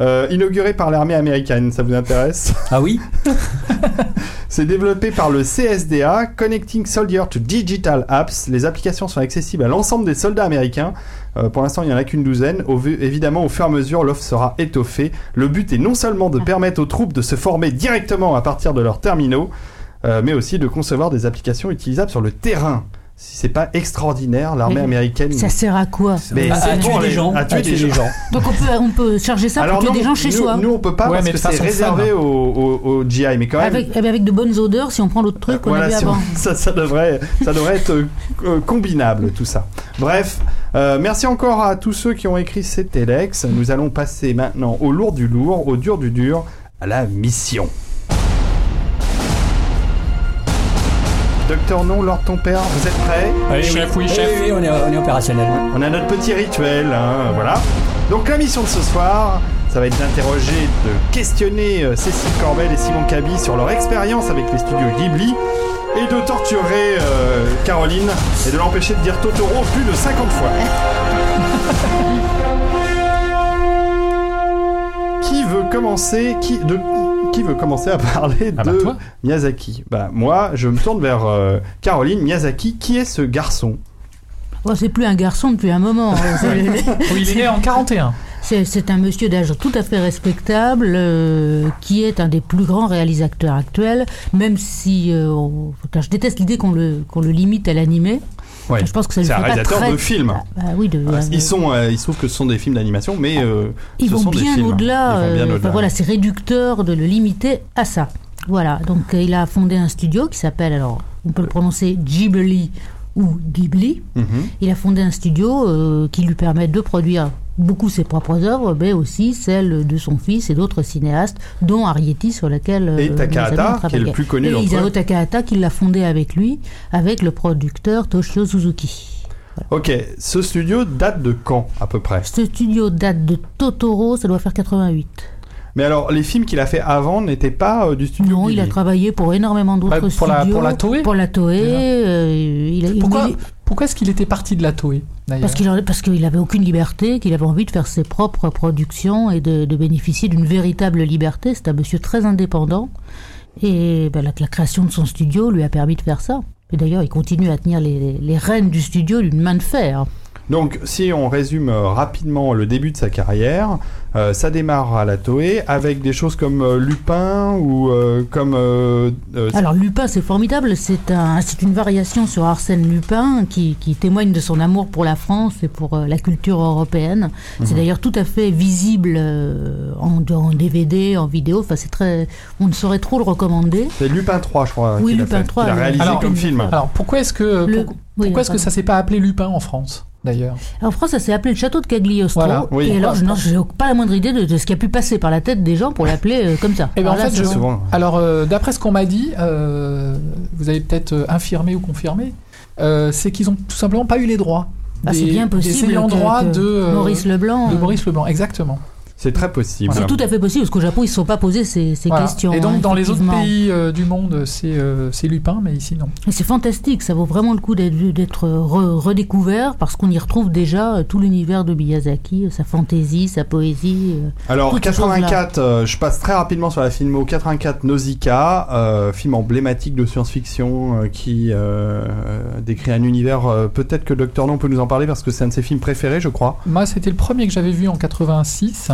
euh, inaugurée par l'armée américaine, ça vous intéresse? Ah oui C'est développé par le CSDA, Connecting Soldier to Digital Apps. Les applications sont accessibles à l'ensemble des soldats américains. Euh, pour l'instant, il n'y en a qu'une douzaine. Au évidemment, au fur et à mesure, l'offre sera étoffée. Le but est non seulement de permettre aux troupes de se former directement à partir de leurs terminaux, euh, mais aussi de concevoir des applications utilisables sur le terrain. Si c'est pas extraordinaire, l'armée américaine. Ça sert à quoi Mais À, c'est à pour tuer les- gens. à tuer des gens. Donc on peut, on peut charger ça pour tuer non, des gens chez nous, soi. Nous, on peut pas Ouais, parce mais que c'est réservé aux, aux- aux GI, mais quand même. Avec, avec de bonnes odeurs si on prend l'autre truc qu'on a Voilà, vu si on- avant. ça, ça devrait, ça devrait être euh, combinable tout ça. Bref, euh, merci encore à tous ceux qui ont écrit ces telex. Nous allons passer maintenant au lourd du lourd, au dur du dur, à la mission. Docteur Non, Lord ton père, vous êtes prêts Allez, Chef, oui, oui, chef. oui, on est, on est opérationnel. On a notre petit rituel, hein, voilà. Donc la mission de ce soir, ça va être d'interroger, de questionner euh, Cécile Corbel et Simon Cabi sur leur expérience avec les studios Ghibli et de torturer euh, Caroline et de l'empêcher de dire Totoro plus de 50 fois. qui veut commencer? Qui, de, qui veut commencer à parler Ah bah, de. Miyazaki? Bah moi, je me tourne vers euh, Caroline Miyazaki. Qui est ce garçon? C'est plus un garçon depuis un moment. Oui, il est né en 41. C'est un monsieur d'âge tout à fait respectable, euh, qui est un des plus grands réalisateurs actuels, même si euh, on- je déteste l'idée qu'on le, qu'on le limite à l'animé. Ouais. Je pense que ça lui C'est un réalisateur très... de films. Bah oui, de, Ah, Ils sont, euh, il se trouve que ce sont des films d'animation, mais euh, Ils vont bien au-delà. Euh, au-delà. enfin, voilà, c'est réducteur de le limiter à ça. Voilà, donc euh, il a fondé un studio qui s'appelle, alors on peut le prononcer Ghibli ou Ghibli. Mhm. Il a fondé un studio euh, qui lui permet de produire beaucoup ses propres œuvres, mais aussi celles de son fils et d'autres cinéastes, dont Arrietty, sur lequel euh, Et Takahata, qui est le plus connu Et Isao. Takahata, qui l'a fondé avec lui, avec le producteur Toshio Suzuki. Ok, ce studio date de quand à peu près? Ce studio date de Totoro, ça doit faire 88. Mais alors, les films qu'il a fait avant n'étaient pas euh, du studio Non, il a travaillé pour énormément d'autres Bah, pour la- studios. pour la Toei Pour la Toei. Euh, il a- il- Pourquoi, il- pourquoi est-ce qu'il était parti de la Toei parce qu'il parce qu'il avait aucune liberté, qu'il avait envie de faire ses propres productions et de, de bénéficier d'une véritable liberté. C'est un monsieur très indépendant. Et ben, la, la création de son studio lui a permis de faire ça. Et d'ailleurs, il continue à tenir les, les- les rênes du studio d'une main de fer. Donc, si on résume euh, rapidement le début de sa carrière, euh, ça démarre à la Toei avec des choses comme euh, Lupin ou euh, comme euh, euh, Alors Lupin, c'est formidable. C'est un, c'est une variation sur Arsène Lupin qui, qui témoigne de son amour pour la France et pour euh, la culture européenne. C'est d'ailleurs tout à fait visible euh, en, en DVD, en vidéo. Enfin, c'est très. On ne saurait trop le recommander. c'est Lupin 3, je crois. Oui, a Lupin fait, 3, qu'il a réalisé Alors, comme film. Alors pourquoi est-ce que Le- pour- oui, pourquoi est-ce que ça s'est pas appelé Lupin en France? D'ailleurs En France, ça s'est appelé le château de Cagliostro. Voilà, oui. et alors, non, j'ai pas la moindre idée de, de ce qui a pu passer par la tête des gens pour l'appeler euh, comme ça. Eh ben, Alors en là, fait, je- Souvent. Alors, euh, d'après ce qu'on m'a dit, euh, vous avez peut-être infirmé ou confirmé, euh, c'est qu'ils ont tout simplement pas eu les droits. Ah, c'est des- bien Des possible ayants droit que de, Maurice Leblanc. de Maurice Leblanc, exactement. C'est très possible. C'est tout à fait possible, parce qu'au Japon, ils ne se sont pas posés ces, ces Voilà. questions. Et donc, hein, dans les autres pays euh, du monde, c'est euh, c'est Lupin, mais ici, non. C'est fantastique, ça vaut vraiment le coup d'être d'être re- redécouvert, parce qu'on y retrouve déjà euh, tout l'univers de Miyazaki, sa fantaisie, sa poésie. Alors Toutes ces 84, euh, je passe très rapidement sur la filmo 84 Nausicaa, euh, film emblématique de science-fiction euh, qui décrit un univers. euh, Peut-être que Docteur No peut nous en parler parce que c'est un de ses films préférés, je crois. Moi, c'était le premier que j'avais vu en 86.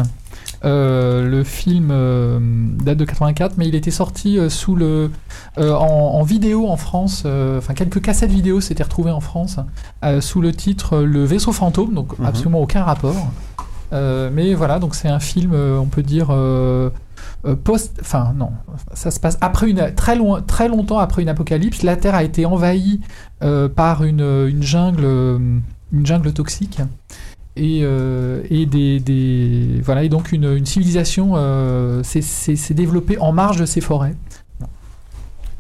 Euh, le film euh, date de 84, mais il était sorti euh, sous le, en, en vidéo en France. Enfin, quelques cassettes vidéo s'étaient retrouvées en France sous le titre Le vaisseau fantôme, donc Mhm. absolument aucun rapport. Mais voilà, donc c'est un film, on peut dire. post, enfin non, ça se passe après une très loin, très longtemps après une apocalypse. La Terre a été envahie par une, une jungle, une jungle toxique et, euh, et des, des- voilà et donc une, une civilisation euh, s'est- développée en marge de ces forêts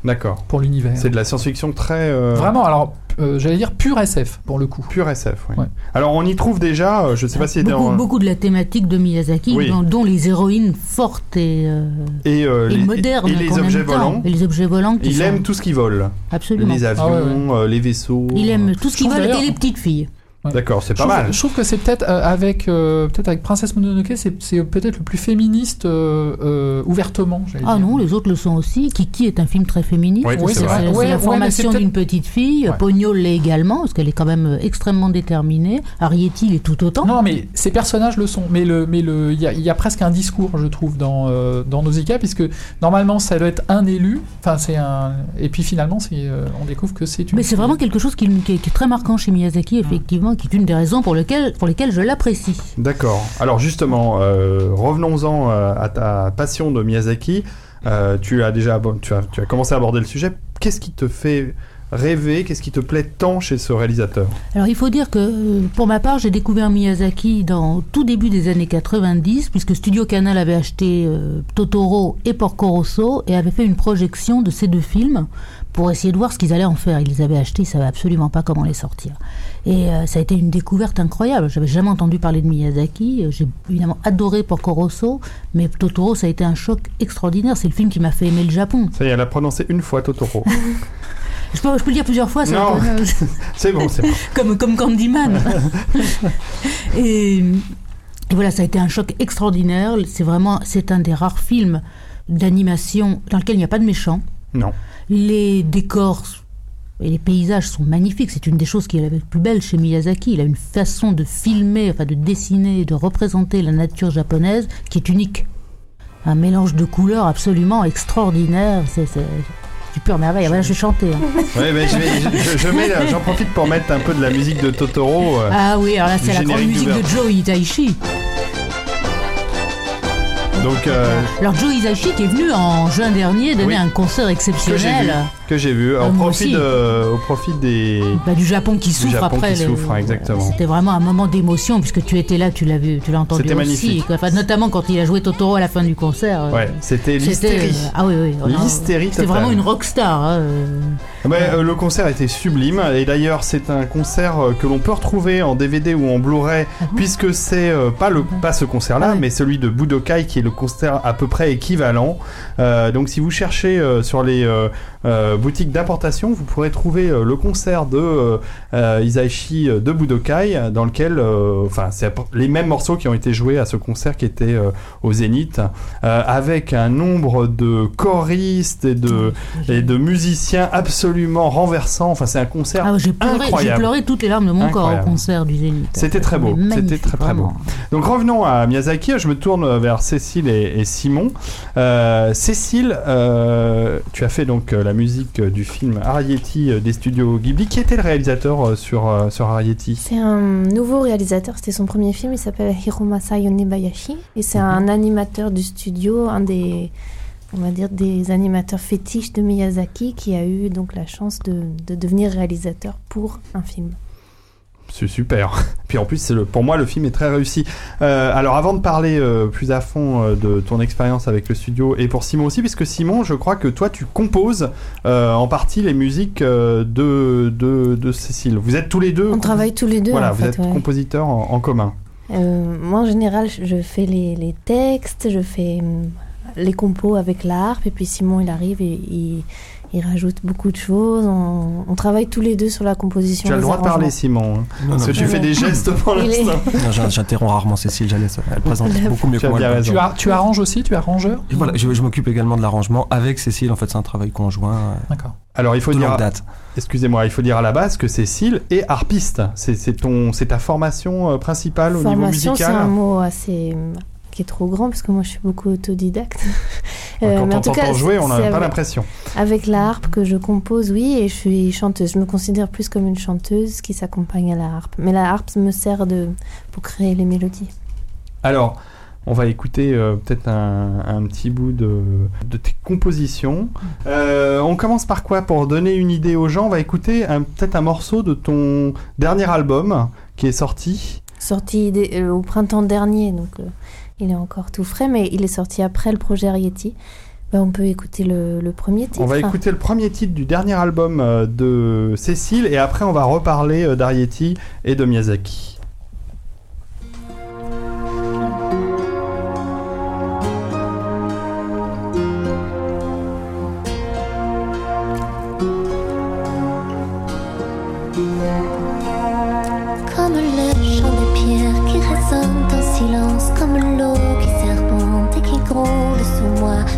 D'accord. pour l'univers. C'est de la science-fiction très. euh, Vraiment, alors euh, j'allais dire pur SF pour le coup. Pur SF, oui. Ouais. Alors on y trouve déjà, euh, je sais pas si beaucoup, en- beaucoup de la thématique de Miyazaki, Oui. dont, dont les héroïnes fortes et, euh, et, euh, et les, modernes. et les objets volants. Et les objets volants qui Il sont- aime tout ce qui vole. Absolument. Les avions, Ah ouais, euh, les vaisseaux. Il aime tout ce qui vole et les petites filles. D'accord, c'est Je pas trouve, mal. je trouve que c'est peut-être euh, avec euh, peut-être avec Princesse Mononoke, c'est c'est peut-être le plus féministe euh, euh, ouvertement. Ah dire. non, les autres le sont aussi. Kiki est un film très féministe. Oui, Oui, c'est c'est vrai. vrai. C'est Ouais, la ouais, formation d'une petite fille. Ouais. Pogno l'est également, parce qu'elle est quand même extrêmement déterminée. Arietti l'est tout autant. Non, mais ces personnages le sont. Mais le, mais le, il y a, il y a presque un discours, je trouve, dans euh, dans Nausicaa, puisque normalement ça doit être un élu. Enfin, c'est un. Et puis finalement, c'est, euh, on découvre que c'est une. Mais c'est vraiment quelque chose qui, qui est, qui est très marquant chez Miyazaki, effectivement, qui est une des raisons pour, lequel, pour lesquelles je l'apprécie. D'accord. Alors justement, euh, revenons-en euh, à ta passion de Miyazaki. Euh, tu as déjà tu as, tu as commencé à aborder le sujet. Qu'est-ce qui te fait rêver? Qu'est-ce qui te plaît tant chez ce réalisateur? Alors il faut dire que pour ma part, j'ai découvert Miyazaki dans tout début des années 90, puisque Studio Canal avait acheté euh, Totoro et Porco Rosso et avait fait une projection de ces deux films pour essayer de voir ce qu'ils allaient en faire. Ils les avaient achetés, ils savaient absolument pas comment les sortir. Et euh, ça a été une découverte incroyable. J'avais jamais entendu parler de Miyazaki. J'ai évidemment adoré Porco Rosso, mais Totoro, ça a été un choc extraordinaire. C'est le film qui m'a fait aimer le Japon. Ça y est, elle a prononcé une fois Totoro. Je peux, je peux le dire plusieurs fois. Ça Non. c'est bon, c'est bon. comme, comme Candyman. et, et voilà, ça a été un choc extraordinaire. C'est vraiment, c'est un des rares films d'animation dans lequel il n'y a pas de méchants. Non. Les décors et les paysages sont magnifiques. C'est une des choses qui est la plus belle chez Miyazaki. Il a une façon de filmer, enfin de dessiner, de représenter la nature japonaise qui est unique. Un mélange de couleurs absolument extraordinaire. C'est du pur merveille. Ah, voilà, je vais chanter. hein. Ouais, mais je vais- je- je- je mets, j'en profite pour mettre un peu de la musique de Totoro. euh. Ah oui, alors là, c'est la grande musique de. Joe Hisaishi. Donc euh, Alors Joe Hisaishi qui est venu en juin dernier donner Oui. un concert exceptionnel que j'ai vu, Euh, au moi profit aussi. de, au profit des. bah, du Japon qui souffre Japon après. qui le- souffre, exactement. C'était vraiment un moment d'émotion puisque tu étais là, tu l'as vu, tu l'as entendu C'était magnifique. Enfin, notamment quand il a joué Totoro à la fin du concert. euh, Ouais, c'était l'hystérie. euh, ah oui oui. L'hystérie C'était vraiment une rockstar. hein, euh. Ouais, le concert était sublime et d'ailleurs c'est un concert que l'on peut retrouver en DVD ou en Blu-ray Ah puisque c'est euh, pas le pas ce concert-là Ah ouais. mais celui de Budokai qui est le concert à peu près équivalent. Euh, donc si vous cherchez sur les euh, boutiques d'importation, vous pourrez trouver euh, le concert de euh, Isaichi de Budokai dans lequel enfin c'est les mêmes morceaux qui ont été joués à ce concert qui était au Zénith avec un nombre de choristes et de et de musiciens absolument renversants. Enfin, c'est un concert. Ah, j'ai pleuré, j'ai incroyable. pleuré toutes les larmes de mon corps Incroyable. au concert du Zénith. C'était très beau, c'était très, très vraiment. Donc revenons à Miyazaki. Je me tourne vers Cécile et, et Simon. Euh, Cécile, euh, tu as fait donc la musique euh, du film Arrietty euh, des studios Ghibli. Qui était le réalisateur euh, sur sur Arrietty C'est un nouveau réalisateur, c'était son premier film, il s'appelle Hiromasa Yonebayashi et c'est Mhm. un animateur du studio, un des on va dire des animateurs fétiches de Miyazaki qui a eu donc la chance de, de devenir réalisateur pour un film. C'est super. Puis en plus, c'est le, pour moi, le film est très réussi. Euh, alors, avant de parler euh, plus à fond euh, de ton expérience avec le studio et pour Simon aussi, puisque Simon, je crois que toi, tu composes en partie les musiques de, de, de Cécile. Vous êtes tous les deux. On travaille tous les deux Voilà, en vous fait. êtes ouais. compositeurs en, en commun. Moi, en général, je- je fais les, les textes, je fais hum, les compos avec la harpe, et puis Simon, il arrive et il, il rajoute beaucoup de choses. On, on travaille tous les deux sur la composition. Tu as le droit de parler. Simon. hein. Non, Parce que tu fais des gestes pour est- l'instant. j'interromps rarement Cécile, je la laisse. Elle présente beaucoup mieux Tu que moi. raison. Tu, ar- tu arranges aussi Tu es arrangeur? Et voilà, je, je m'occupe également de l'arrangement avec Cécile. En fait, c'est un travail conjoint euh, D'accord. Alors, il faut de dire, excusez-moi, il faut dire à la base que Cécile est harpiste. C'est c'est ton, c'est ta formation euh, principale au niveau Formation, c'est un musical. mot assez qui est trop grand parce que moi, je suis beaucoup autodidacte. Ouais, Euh, Quand mais on en tout cas, jouer, on n'a pas l'impression. Avec la harpe que je compose, oui, et je suis chanteuse. Je me considère plus comme une chanteuse qui s'accompagne à la harpe. Mais la harpe me sert de pour créer les mélodies. Alors, on va écouter euh, peut-être un, un petit bout de, de tes compositions. Euh, on commence par quoi Pour donner une idée aux gens, on va écouter peut-être un morceau de ton dernier album qui est sorti. Sorti euh, au printemps dernier, donc il est encore tout frais, mais il est sorti après le projet Arietti. Ben, on peut écouter le, le premier titre. On va écouter le premier titre du dernier album euh, de Cécile et après on va reparler euh, d'Arietti et de Miyazaki.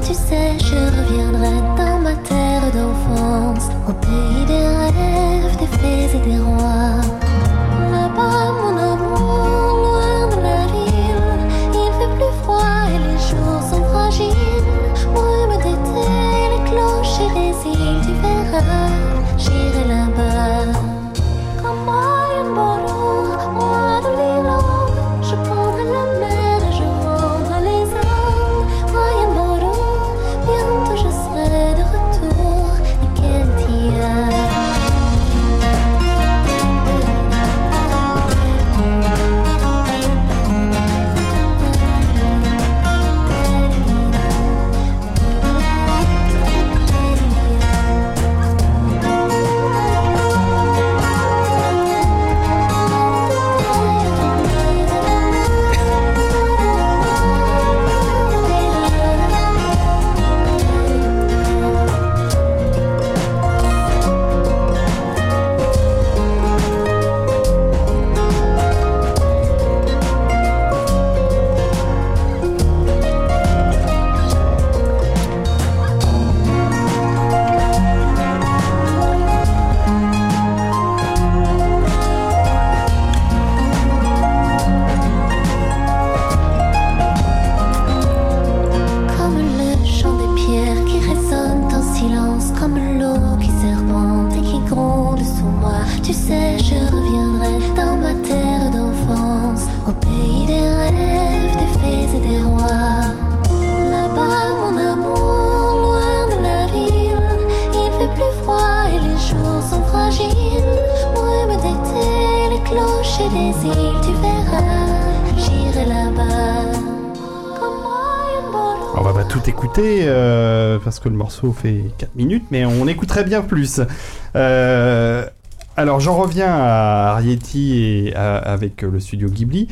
Tu sais, je reviendrai dans ma terre d'enfance, au pays des rêves, des fées et des rois. Morceau fait 4 minutes, mais on écouterait bien plus. Euh, alors j'en reviens à Arietti et avec le studio Ghibli.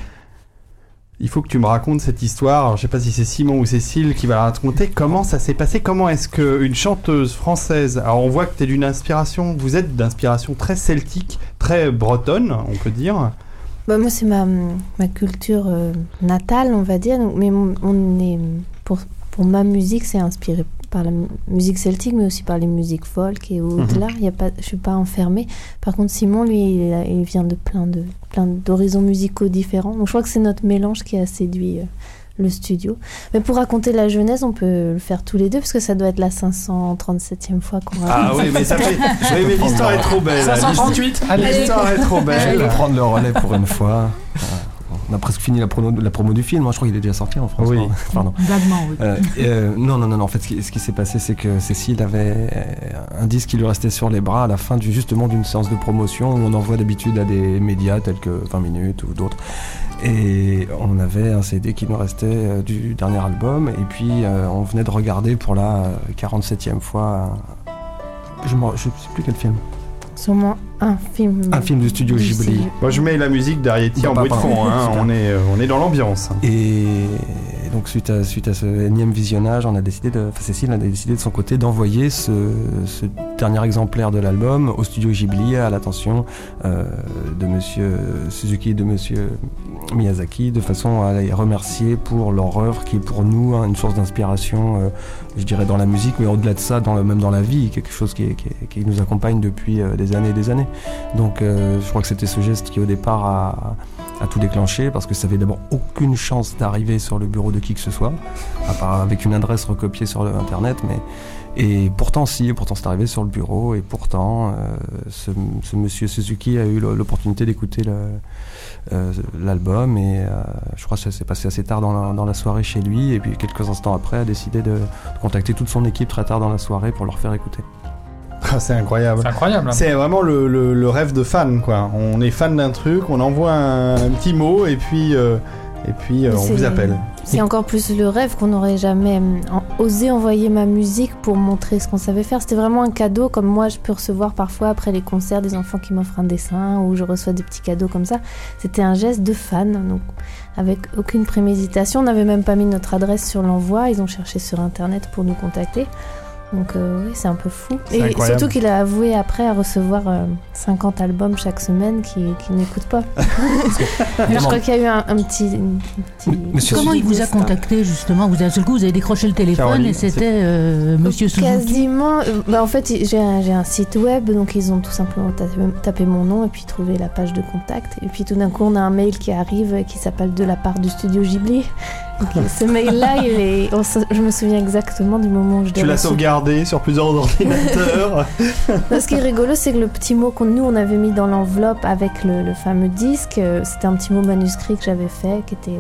Il faut que tu me racontes cette histoire. Alors, je sais pas si c'est Simon ou Cécile qui va la raconter. Comment ça s'est passé? Comment est-ce qu'une chanteuse française, alors on voit que tu es d'une inspiration, vous êtes d'inspiration très celtique, très bretonne, on peut dire. Bah, moi, c'est ma, culture euh, natale, on va dire. Mais on, est, pour, pour ma musique, c'est inspiré par la musique celtique, mais aussi par les musiques folk et au-delà. Il y a pas, je suis pas enfermée. Par contre, Simon, lui, il, a- il vient de plein de plein d'horizons musicaux différents. Donc, je crois que c'est notre mélange qui a séduit euh, le studio. Mais pour raconter la jeunesse, on peut le faire tous les deux, parce que ça doit être la 537e fois qu'on Ah raconte. oui, mais ça fait. oui, mais l'histoire est trop belle. 538, allez. L'histoire est trop Je belle. vais prendre le relais pour une fois. On a presque fini la promo, la promo du film. hein. Je crois qu'il est déjà sorti en France. Oui. non Pardon. Vaguement, oui. Euh, euh, non, non, non, non. En fait, ce qui, s'est passé, c'est que Cécile avait euh, un disque qui lui restait sur les bras à la fin du, justement d'une séance de promotion où on envoie d'habitude à des médias tels que 20 minutes ou d'autres. Et on avait un CD qui nous restait du dernier album. Et puis, euh, on venait de regarder pour la euh, 47e fois. je ne sais plus quel film. Sûrement un film. Un film du studio Ghibli. Moi, je mets la musique d'Arietti en bruit de fond. hein. On, est, euh, on est dans l'ambiance. Et donc suite à, ce énième visionnage, on a décidé de, Cécile a décidé de son côté d'envoyer ce, dernier exemplaire de l'album au studio Ghibli à l'attention euh, de Monsieur Suzuki et de Monsieur Miyazaki, de façon à les remercier pour leur œuvre qui est pour nous hein, une source d'inspiration, euh, je dirais dans la musique, mais au-delà de ça, dans le, même dans la vie, quelque chose qui, nous accompagne depuis euh, des années et des années. Donc je crois que c'était ce geste qui au départ a tout déclenché parce que ça avait d'abord aucune chance d'arriver sur le bureau de qui que ce soit, à part avec une adresse recopiée sur internet, mais et pourtant si, pourtant c'est arrivé sur le bureau et pourtant euh, ce, monsieur Suzuki a eu l'opportunité d'écouter euh, l'album et euh, je crois que ça s'est passé assez tard dans la, dans la soirée chez lui et puis quelques instants après a décidé de, de contacter toute son équipe très tard dans la soirée pour leur faire écouter. Ah, c'est incroyable. C'est incroyable. hein. C'est vraiment le, le- le rêve de fan, quoi. On est fan d'un truc, on envoie un, un petit mot et puis, euh, et puis euh, on vous appelle. C'est encore plus le rêve qu'on n'aurait jamais en- osé envoyer ma musique pour montrer ce qu'on savait faire. C'était vraiment un cadeau, comme moi je peux recevoir parfois après les concerts des enfants qui m'offrent un dessin ou je reçois des petits cadeaux comme ça. C'était un geste de fan, donc avec aucune préméditation. On n'avait même pas mis notre adresse sur l'envoi. Ils ont cherché sur internet pour nous contacter. Donc euh, oui, c'est un peu fou. Et incroyable. surtout qu'il a avoué après à recevoir euh, 50 albums chaque semaine qu'il qu'il n'écoute pas. je crois qu'il y a eu un, un petit, un petit- Monsieur Comment il vous a contacté justement? Vous d'un seul coup, vous avez décroché le téléphone Caroline, et c'était euh, Monsieur Suzuki? Quasiment. euh, Bah en fait, j'ai un, site web, donc ils ont tout simplement tapé, tapé mon nom et puis trouvé la page de contact. Et puis tout d'un coup, on a un mail qui arrive euh, qui s'appelle de la part du studio Ghibli. Ce mail-là, il est- je me souviens exactement du moment où je l'ai Tu l'as sauvegardé sur plusieurs ordinateurs. Ce qui est rigolo, c'est que le petit mot qu'on nous on avait mis dans l'enveloppe avec le, le fameux disque, euh, c'était un petit mot manuscrit que j'avais fait, qui était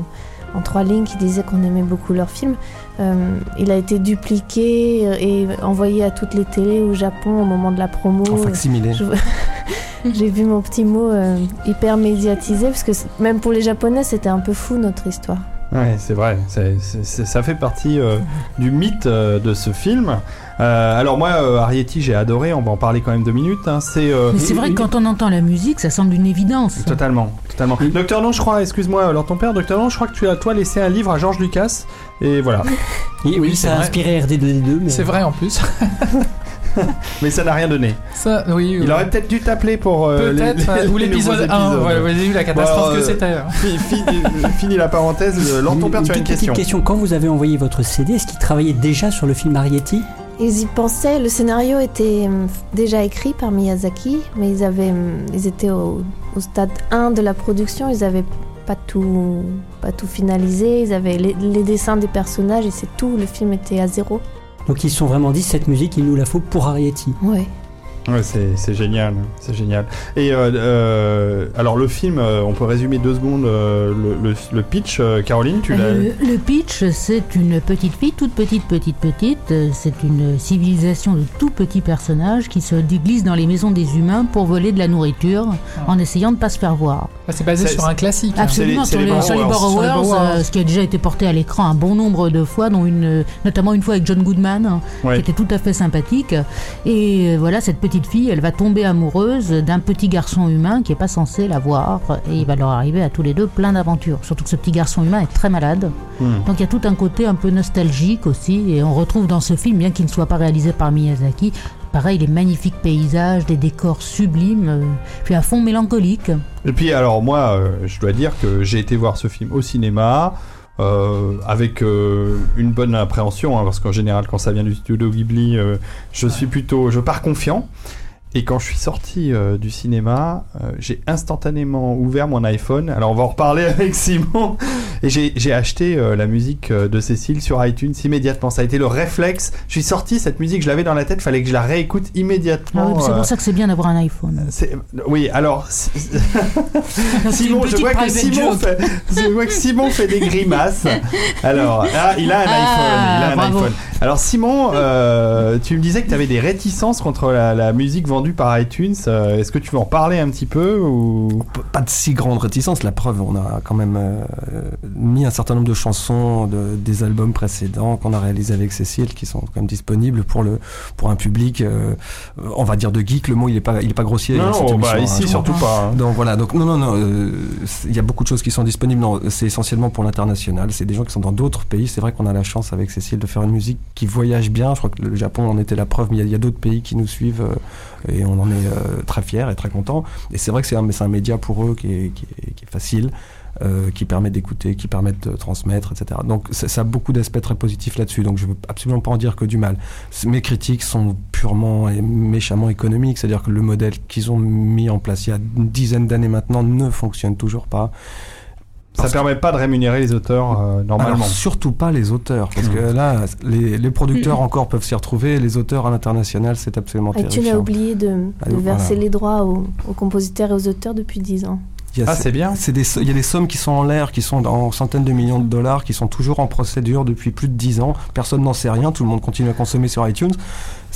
en trois lignes, qui disait qu'on aimait beaucoup leur film. Euh, il a été dupliqué euh, et envoyé à toutes les télés au Japon au moment de la promo. En facsimilé. Je- J'ai vu mon petit mot euh, hyper médiatisé, parce que même pour les Japonais, c'était un peu fou notre histoire. Ouais, c'est vrai. C'est- c'est- c'est- ça fait partie euh, du mythe euh, de ce film. Euh, alors moi, euh, Arietti, j'ai adoré. On va en parler quand même deux minutes. hein. C'est. euh, Mais c'est vrai que quand on entend la musique, ça semble une évidence. Totalement, totalement. Docteur Non, je crois, excuse-moi, alors ton père, Docteur Non, je crois que tu as toi laissé un livre à George Lucas, et voilà. Oui, Oui, c'est ça a vrai. inspiré RD2D2. mais- C'est vrai en plus. Mais ça n'a rien donné. Ça, oui. Il aurait peut-être dû t'appeler pour euh, les- Peut-être, les- ou l'épisode nouveaux 1. épisodes. Ouais, vous avez vu la Bon, catastrophe que euh, c'était. Fi- fi- euh, Fini la parenthèse. euh, Une- père, tu as une question. question. Quand vous avez envoyé votre CD, est-ce qu'il travaillait déjà sur le film Arietti? Ils y pensaient, le scénario était déjà écrit par Miyazaki, mais ils, avaient, ils étaient au, au stade 1 de la production, ils avaient pas tout, pas tout finalisé, ils avaient les, les dessins des personnages et c'est tout, le film était à zéro. Donc ils se sont vraiment dit cette musique, il nous la faut pour Arietti. Ouais. Ouais, c'est c'est génial, c'est génial. Et euh, euh, alors le film, euh, on peut résumer deux secondes euh, le, le- le pitch. euh, Caroline, tu l'as. Le, le pitch, c'est une petite fille, toute petite, petite, petite. C'est une civilisation de tout petits personnages qui se glissent dans les maisons des humains pour voler de la nourriture en essayant de pas se faire voir. Bah, C'est basé sur un classique. hein. Absolument, sur les sur les Borrowers. Euh, ce qui a déjà été porté à l'écran un bon nombre de fois, dont une, notamment une fois avec John Goodman, Ouais. qui était tout à fait sympathique. Et voilà, cette petite fille, elle va tomber amoureuse d'un petit garçon humain qui est pas censé la voir, et il va leur arriver à tous les deux plein d'aventures. Surtout que ce petit garçon humain est très malade. Hmm. Donc il y a tout un côté un peu nostalgique aussi, et on retrouve dans ce film, bien qu'il ne soit pas réalisé par Miyazaki, pareil, les magnifiques paysages, des décors sublimes, euh, puis un fond mélancolique. Et puis alors moi, euh, je dois dire que j'ai été voir ce film au cinéma. Euh, avec euh, une bonne appréhension, hein, parce qu'en général, quand ça vient du studio Ghibli, euh, je suis plutôt, je pars confiant. Et quand je suis sorti euh, du cinéma, euh, j'ai instantanément ouvert mon iPhone. Alors on va en reparler avec Simon. Et j'ai acheté euh, la musique de Cécile sur iTunes immédiatement. Ça a été le réflexe. Je suis sorti, cette musique, je l'avais dans la tête, fallait que je la réécoute Ah immédiatement. oui, c'est pour ça que c'est bien d'avoir un iPhone. Oui, alors Simon, je vois que Simon fait, je vois que Simon fait des grimaces. Alors, ah, il a un Ah, iPhone, il a un bravo. iPhone. Alors Simon, tu me disais que tu avais des réticences contre la, la musique vendue par iTunes. Euh, Est-ce que tu veux en parler un petit peu ou? Pas de si grande réticence, la preuve, on a quand même euh, mis un certain nombre de chansons de, des albums précédents qu'on a réalisés avec Cécile qui sont quand même disponibles pour, le, pour un public, euh, on va dire de geek, le mot il est pas, il est pas grossier. Non, bah, hein, ici je surtout pas. hein. Donc voilà, donc non, non, non, il y a beaucoup de choses qui sont disponibles. C'est essentiellement pour l'international. C'est des gens qui sont dans d'autres pays. C'est vrai qu'on a la chance avec Cécile de faire une musique qui voyage bien. Je crois que le Japon en était la preuve, mais il y a- d'autres pays qui nous suivent euh, et on en est euh, très fiers et très contents. Et c'est vrai que c'est un, un média pour eux qui est, qui est, qui est facile. euh, qui permet d'écouter, qui permet de transmettre, etc. Donc ça, ça a beaucoup d'aspects très positifs là-dessus. Donc je veux absolument pas en dire que du mal. Mes critiques sont purement et méchamment économiques, c'est-à-dire que le modèle qu'ils ont mis en place il y a une dizaine d'années maintenant ne fonctionne toujours pas. Ça Parce que- permet pas de rémunérer les auteurs euh, normalement. Alors, surtout pas les auteurs, parce que là, les, les producteurs encore peuvent s'y retrouver, les auteurs à l'international, c'est absolument iTunes a terrifiant. oublié de, de Ah, verser voilà. les droits aux, aux compositeurs et aux auteurs depuis 10 ans. Ah, c'est bien. Il y a des sommes qui sont en l'air, qui sont en centaines de millions de dollars, qui sont toujours en procédure depuis plus de 10 ans. Personne n'en sait rien, tout le monde continue à consommer sur iTunes.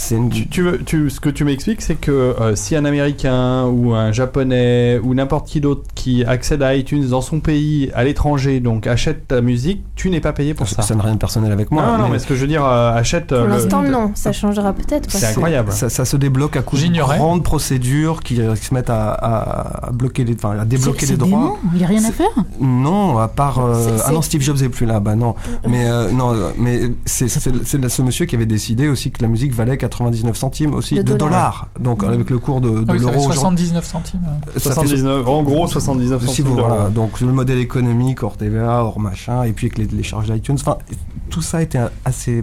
C'est une... Tu, tu veux, tu, ce que tu m'expliques, c'est que euh, si un Américain ou un Japonais ou n'importe qui d'autre qui accède à iTunes dans son pays, à l'étranger, donc achète ta musique, tu n'es pas payé pour ça. ça n'a rien de personnel avec moi. non, non, mais mais ce que je veux dire, euh, achète. euh, Pour le- l'instant, non. Ça changera peut-être. C'est incroyable. Ça, ça se débloque à coup de grandes procédures qui, euh, qui se mettent à, à- à bloquer les, enfin, à débloquer les droits. il n'y a rien à faire. Non, à part. euh, ah non, Steve Jobs est plus là. Bah non. Mais euh, non, euh, mais c'est ce monsieur qui avait décidé aussi que la musique valait 99 centimes aussi De de, dollars. dollars. Donc avec le cours de, oui, l'euro aujourd'hui. 79 centimes. ça fait 79, en gros 79 si centimes vous, voilà, donc le modèle économique hors TVA, hors machin, et puis avec les, les charges d'iTunes, enfin tout ça était assez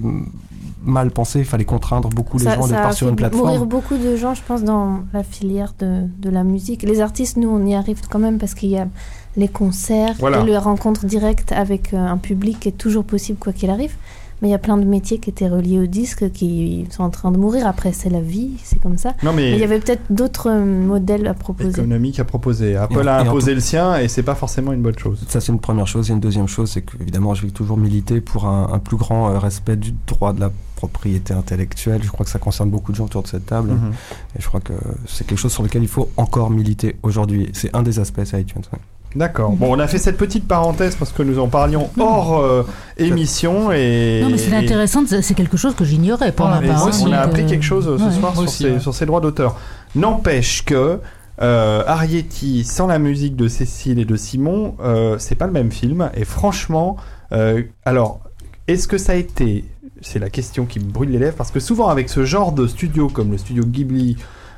mal pensé. Il fallait contraindre beaucoup les ça, gens a part sur une plateforme. mourir beaucoup de gens, je pense, dans la filière de, de la musique. Les artistes, nous, on y arrive quand même parce qu'il y a les concerts Voilà. et les rencontres directes avec euh, un public qui est toujours possible quoi qu'il arrive. Mais il y a plein de métiers qui étaient reliés au disque qui sont en train de mourir. Après, c'est la vie, c'est comme ça. Non, Mais il y avait peut-être d'autres euh, modèles à proposer. économique à proposer. Apple a imposé tout- le sien et c'est pas forcément une bonne chose. Ça, c'est une première chose. Et une deuxième chose, c'est que, évidemment, je vais toujours militer pour un, un plus grand euh, respect du droit de la propriété intellectuelle. Je crois que ça concerne beaucoup de gens autour de cette table. Mhm. Et je crois que c'est quelque chose sur lequel il faut encore militer aujourd'hui. C'est un des aspects, c'est iTunes. ouais. D'accord. Bon, on a fait cette petite parenthèse parce que nous en parlions hors euh, émission et. Non, mais c'est et- intéressant, c'est quelque chose que j'ignorais pour Ah, ma part. moi on a appris euh, quelque chose euh, ce ouais. soir sur, aussi, ces, ouais. sur ces droits d'auteur. N'empêche que euh, Arietti, sans la musique de Cécile et de Simon, euh, c'est pas le même film. Et franchement, euh, alors, est-ce que ça a été. C'est la question qui me brûle les lèvres parce que souvent, avec ce genre de studio comme le studio Ghibli.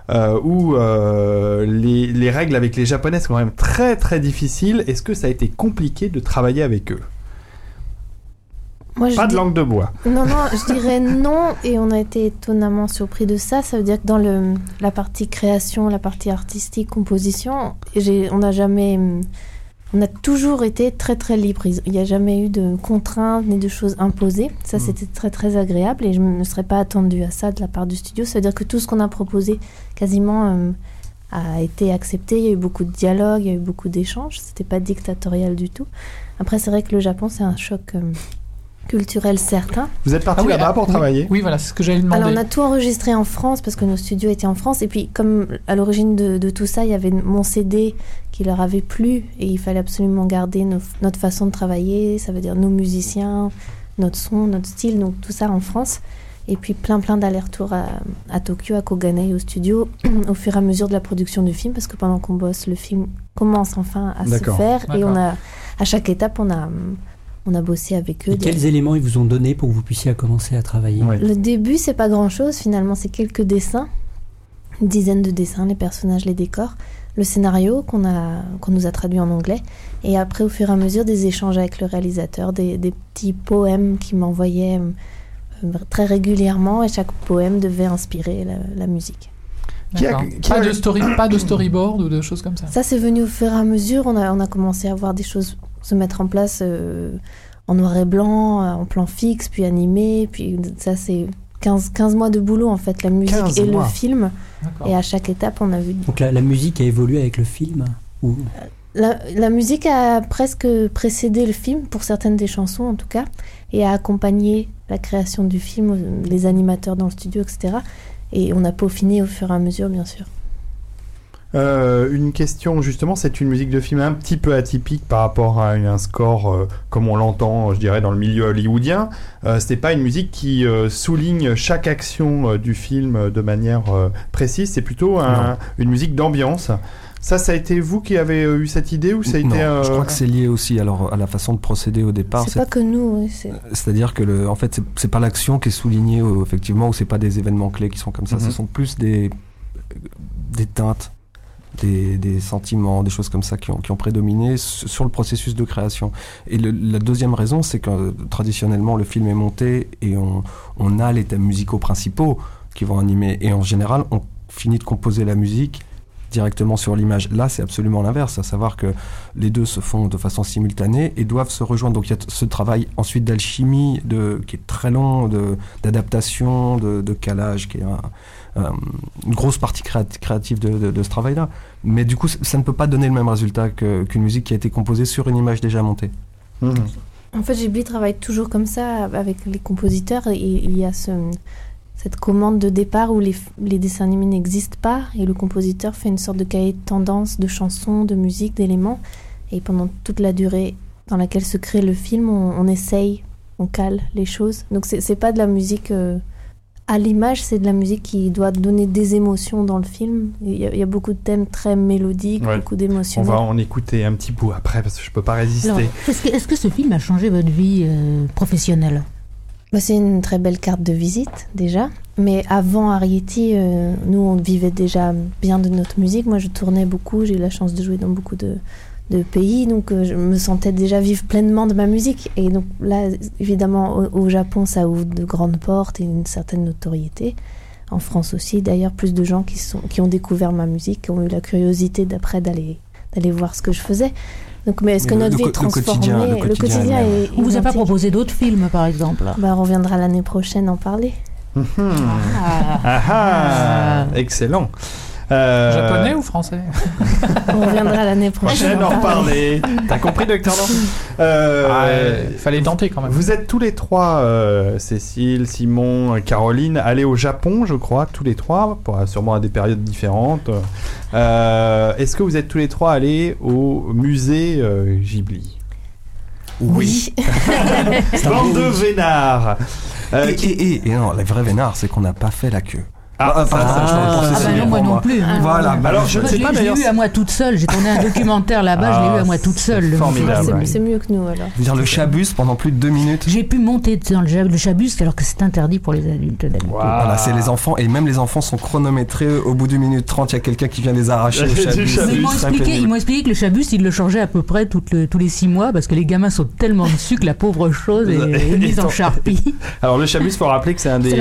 Euh, où euh, les, les règles avec les japonais sont quand même très très difficiles. Est-ce que ça a été compliqué de travailler avec eux? Moi, Pas de dis- langue de bois. Non, non, je dirais non, et on a été étonnamment surpris de ça. Ça veut dire que dans le, la partie création, la partie artistique, composition, on n'a jamais. On a toujours été très très libre. Il n'y a jamais eu de contraintes ni de choses imposées. Ça, Mm. c'était très très agréable et je ne me serais pas attendue à ça de la part du studio. Ça veut dire que tout ce qu'on a proposé quasiment euh, a été accepté. Il y a eu beaucoup de dialogues, il y a eu beaucoup d'échanges. C'était pas dictatorial du tout. Après, c'est vrai que le Japon, c'est un choc euh, culturel certain. Vous êtes parti Ah oui, là-bas ah, pour oui. travailler Oui, voilà, c'est ce que j'allais demander. Alors on a tout enregistré en France parce que nos studios étaient en France et puis comme à l'origine de, de tout ça il y avait mon CD qui leur avait plu et il fallait absolument garder nos- notre façon de travailler, ça veut dire nos musiciens, notre son, notre style, donc tout ça en France. Et puis plein plein d'allers-retours à, à Tokyo, à Koganei au studio au fur et à mesure de la production du film parce que pendant qu'on bosse le film commence enfin à se faire. Et on a à chaque étape on a on a bossé avec eux. Et quels éléments ils vous ont donné pour que vous puissiez commencer à travailler Ouais. Le début, c'est pas grand chose, finalement, c'est quelques dessins, une dizaine de dessins, les personnages, les décors, le scénario qu'on a, qu'on nous a traduit en anglais, et après, au fur et à mesure, des échanges avec le réalisateur, des, des petits poèmes qu'il m'envoyait euh, très régulièrement, et chaque poème devait inspirer la, la musique. Qui a- D'accord. qui pas, a- de story, pas de storyboard ou de choses comme ça. Ça, c'est venu au fur et à mesure, on a, on a commencé à voir des choses se mettre en place euh, en noir et blanc, en plan fixe, puis animé, puis ça, c'est 15, 15 mois de boulot, en fait, la musique 15 et mois. le film. Et à chaque étape, on a vu. Donc la, la musique a évolué avec le film ou... la, la musique a presque précédé le film, pour certaines des chansons en tout cas, et a accompagné la création du film, euh, les animateurs dans le studio, etc. Et on a peaufiné au fur et à mesure, bien sûr. Euh, une question, justement, c'est une musique de film un petit peu atypique par rapport à un score euh, comme on l'entend, je dirais, dans le milieu hollywoodien. Euh, c'est pas une musique qui euh, souligne chaque action euh, du film de manière euh, précise, c'est plutôt un- une musique d'ambiance. Ça, ça a été vous qui avez eu cette idée ou ça a Non, été... euh, je crois que c'est lié aussi alors, à la façon de procéder au départ. C'est pas que nous, C'est-à-dire que le, en fait, c'est- pas l'action qui est soulignée euh, effectivement, ou c'est pas des événements clés qui sont comme ça. Mhm. Ce sont plus des des teintes, des, des sentiments, des choses comme ça qui ont, qui ont prédominé sur le processus de création. Et le- la deuxième raison, c'est que euh, traditionnellement le film est monté et on, on a les thèmes musicaux principaux qui vont animer. Et en général, on finit de composer la musique directement sur l'image. Là, c'est absolument l'inverse, à savoir que les deux se font de façon simultanée et doivent se rejoindre. Donc il y a ce travail ensuite d'alchimie de, qui est très long, de- d'adaptation, de, de calage, qui est un- une grosse partie créati- créative de, de- de ce travail-là. Mais du coup, ça ne peut pas donner le même résultat qu'une musique qui a été composée sur une image déjà montée. mhm. En fait, Ghibli travaille toujours comme ça avec les compositeurs. Et il y a ce, cette commande de départ où les, dessins animés n'existent pas et le compositeur fait une sorte de cahier de tendance de chansons, de musique, d'éléments. Et pendant toute la durée dans laquelle se crée le film, on, on essaye, on cale les choses. Donc c'est c'est pas de la musique euh, à l'image, c'est de la musique qui doit donner des émotions dans le film. Il y a, il y a beaucoup de thèmes très mélodiques, Ouais. beaucoup On d'émotions. va en écouter un petit bout après parce que je peux pas résister. Alors, est-ce que, est-ce que ce film a changé votre vie euh, professionnelle? Bah, c'est une très belle carte de visite déjà. Mais avant Arietti, euh, nous on vivait déjà bien de notre musique. Moi je tournais beaucoup, j'ai eu la chance de jouer dans beaucoup de, de pays, donc euh, je me sentais déjà vivre pleinement de ma musique. Et donc là, évidemment, au, au Japon, ça ouvre de grandes portes et une certaine notoriété. En France aussi, d'ailleurs, plus de gens qui, sont, qui ont découvert ma musique, qui ont eu la curiosité d'après d'aller d'aller voir ce que je faisais. Donc, mais est-ce que notre le vie est le transformée? quotidien- le quotidien est On vous a pas proposé d'autres films, par exemple Bah, on reviendra l'année prochaine en parler. Mhm. Ah. Ah ah, excellent. Euh, Japonais ou français On reviendra l'année prochaine. Prochaine en reparler. T'as compris, docteur Euh, Ah, Il fallait tenter quand même. Vous êtes tous les trois, euh, Cécile, Simon, Caroline, allés au Japon, je crois, tous les trois, pour, sûrement à des périodes différentes. Euh, Est-ce que vous êtes tous les trois allés au musée euh, Ghibli? Oui. Bande de vénards Euh, et, et, et- et non, la vraie vénard, c'est qu'on n'a pas fait la queue. Ah, Ah, ça, ça, je l'avais je Ah bah non, moi non plus. hein. Voilà. bah, Alors, je l'ai eu à moi toute seule. J'ai tourné un documentaire là-bas, je l'ai eu Ah, à moi toute seule. le formidable. Ah, C'est mieux que nous alors. Je veux dire, le chabus pendant plus de deux minutes. J'ai pu monter dans le, chabus alors que c'est interdit pour les adultes d'habitude. Voilà, c'est les enfants, et même les enfants sont chronométrés. Au bout d'une minute trente, il y a quelqu'un qui vient les arracher au chabus. Ils m'ont expliqué, que le chabus, ils le changeaient à peu près toutes le- tous les six mois parce que les gamins sautent tellement dessus que la pauvre chose est, mise en charpie. Alors, le Chabus, faut rappeler que c'est un des,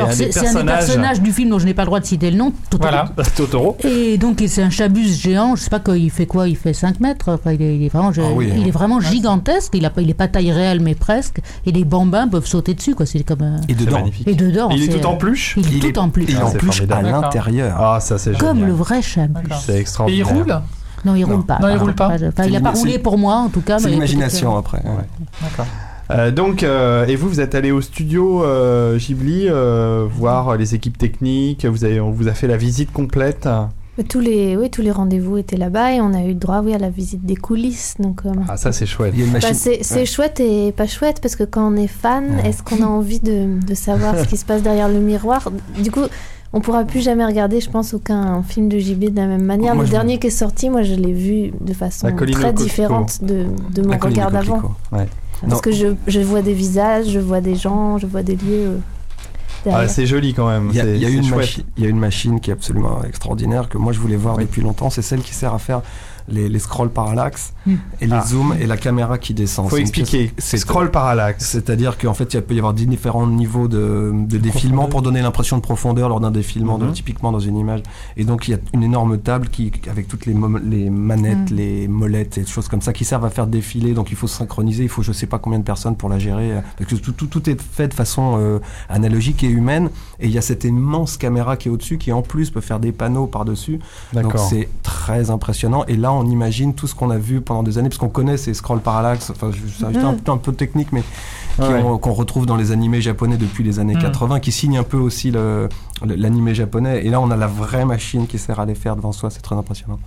personnages du film dont je n'ai pas le droit de citer le nom. Totoro. Voilà. Totoro. Et donc c'est un chabus géant, je sais pas quoi, il fait quoi, il fait 5 mètres, enfin, il, est, il est vraiment, Ah oui, il hein. est vraiment gigantesque, il, a, pas- il est pas taille réelle mais presque, et les bambins peuvent sauter dessus quoi, c'est comme un... Et dedans, magnifique. Et dedans, Il est c'est- tout en peluche Il est il tout en plus. il Ah, en plus à l'intérieur. Ah, ça, c'est Comme génial. le vrai chabus. C'est Et il extraordinaire. roule Non, il Non. roule pas. Non, il Ah, roule pas. Enfin, C'est il a pas roulé pour moi en tout cas. C'est l'imagination après. ouais. D'accord. Euh, donc, euh, et vous, vous êtes allé au studio euh, Ghibli euh, voir les équipes techniques. Vous avez, on vous a fait la visite complète. Tous les, oui, tous les rendez-vous étaient là-bas et on a eu droit oui, à la visite des coulisses. Donc, euh, Ah, ça, c'est chouette. Il y a une bah, machine. c'est Ouais. chouette et pas chouette parce que quand on est fan, Ouais. est-ce qu'on a envie de, de savoir ce qui se passe derrière le miroir? Du coup, on pourra plus jamais regarder, je pense, aucun film de JB de la même manière. Moi, le dernier qui est sorti, moi, je l'ai vu de façon très différente de, de mon regard d'avant. Parce Non. que je, je vois des visages, je vois des gens, je vois des lieux. euh, Ah, derrière. c'est joli quand même. Il y, a, y une chouette. machi- il y a une machine qui est absolument extraordinaire que moi je voulais voir Oui. depuis longtemps. C'est celle qui sert à faire les, les scrolls parallax Hmm. et les Ah. zooms et la caméra qui descend. Faut expliquer. c'est- Scroll parallaxe. C'est-à-dire qu'en fait, il peut y avoir différents niveaux de, de défilement pour donner l'impression de profondeur lors d'un défilement, de- Mhm. typiquement dans une image. Et donc, il y a une énorme table qui, avec toutes les, les manettes, Mhm. les molettes et des choses comme ça qui servent à faire défiler. Donc, il faut synchroniser. Il faut je sais pas combien de personnes pour la gérer. euh, Parce que tout, tout, tout est fait de façon euh, analogique et humaine. Et il y a cette immense caméra qui est au-dessus, qui en plus peut faire des panneaux par-dessus. Donc c'est très impressionnant. Et là, on imagine tout ce qu'on a vu pendant des années, parce qu'on connaît ces scroll parallax. Enfin, c'est un, peu- un peu technique, mais Ouais. qu'on retrouve dans les animés japonais depuis les années Mhm. 80, qui signent un peu aussi l'animé japonais. Et là, on a la vraie machine qui sert à les faire devant soi. C'est très impressionnant.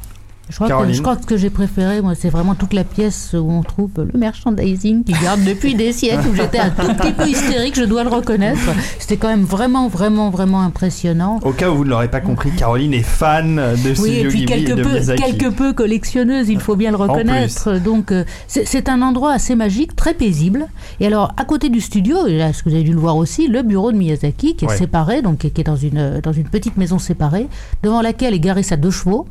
Je crois, que, Caroline. je crois que ce que j'ai préféré, moi, c'est vraiment toute la pièce où on trouve le merchandising qui garde depuis des siècles, où j'étais un tout petit peu hystérique, je dois le reconnaître. C'était quand même vraiment, vraiment, vraiment impressionnant. Au cas où vous ne l'aurez pas compris, Caroline est fan de Oui, et Studio puis Ghibli et quelque de peu, Miyazaki. quelque peu collectionneuse, il faut bien le reconnaître. Donc, euh, c'est un endroit assez magique, très paisible. Et alors, à côté du studio, et là, ce que vous avez dû le voir aussi, le bureau de Miyazaki, qui est Ouais. séparé, donc qui est- dans une, dans une petite maison séparée, devant laquelle est garé sa deux chevaux.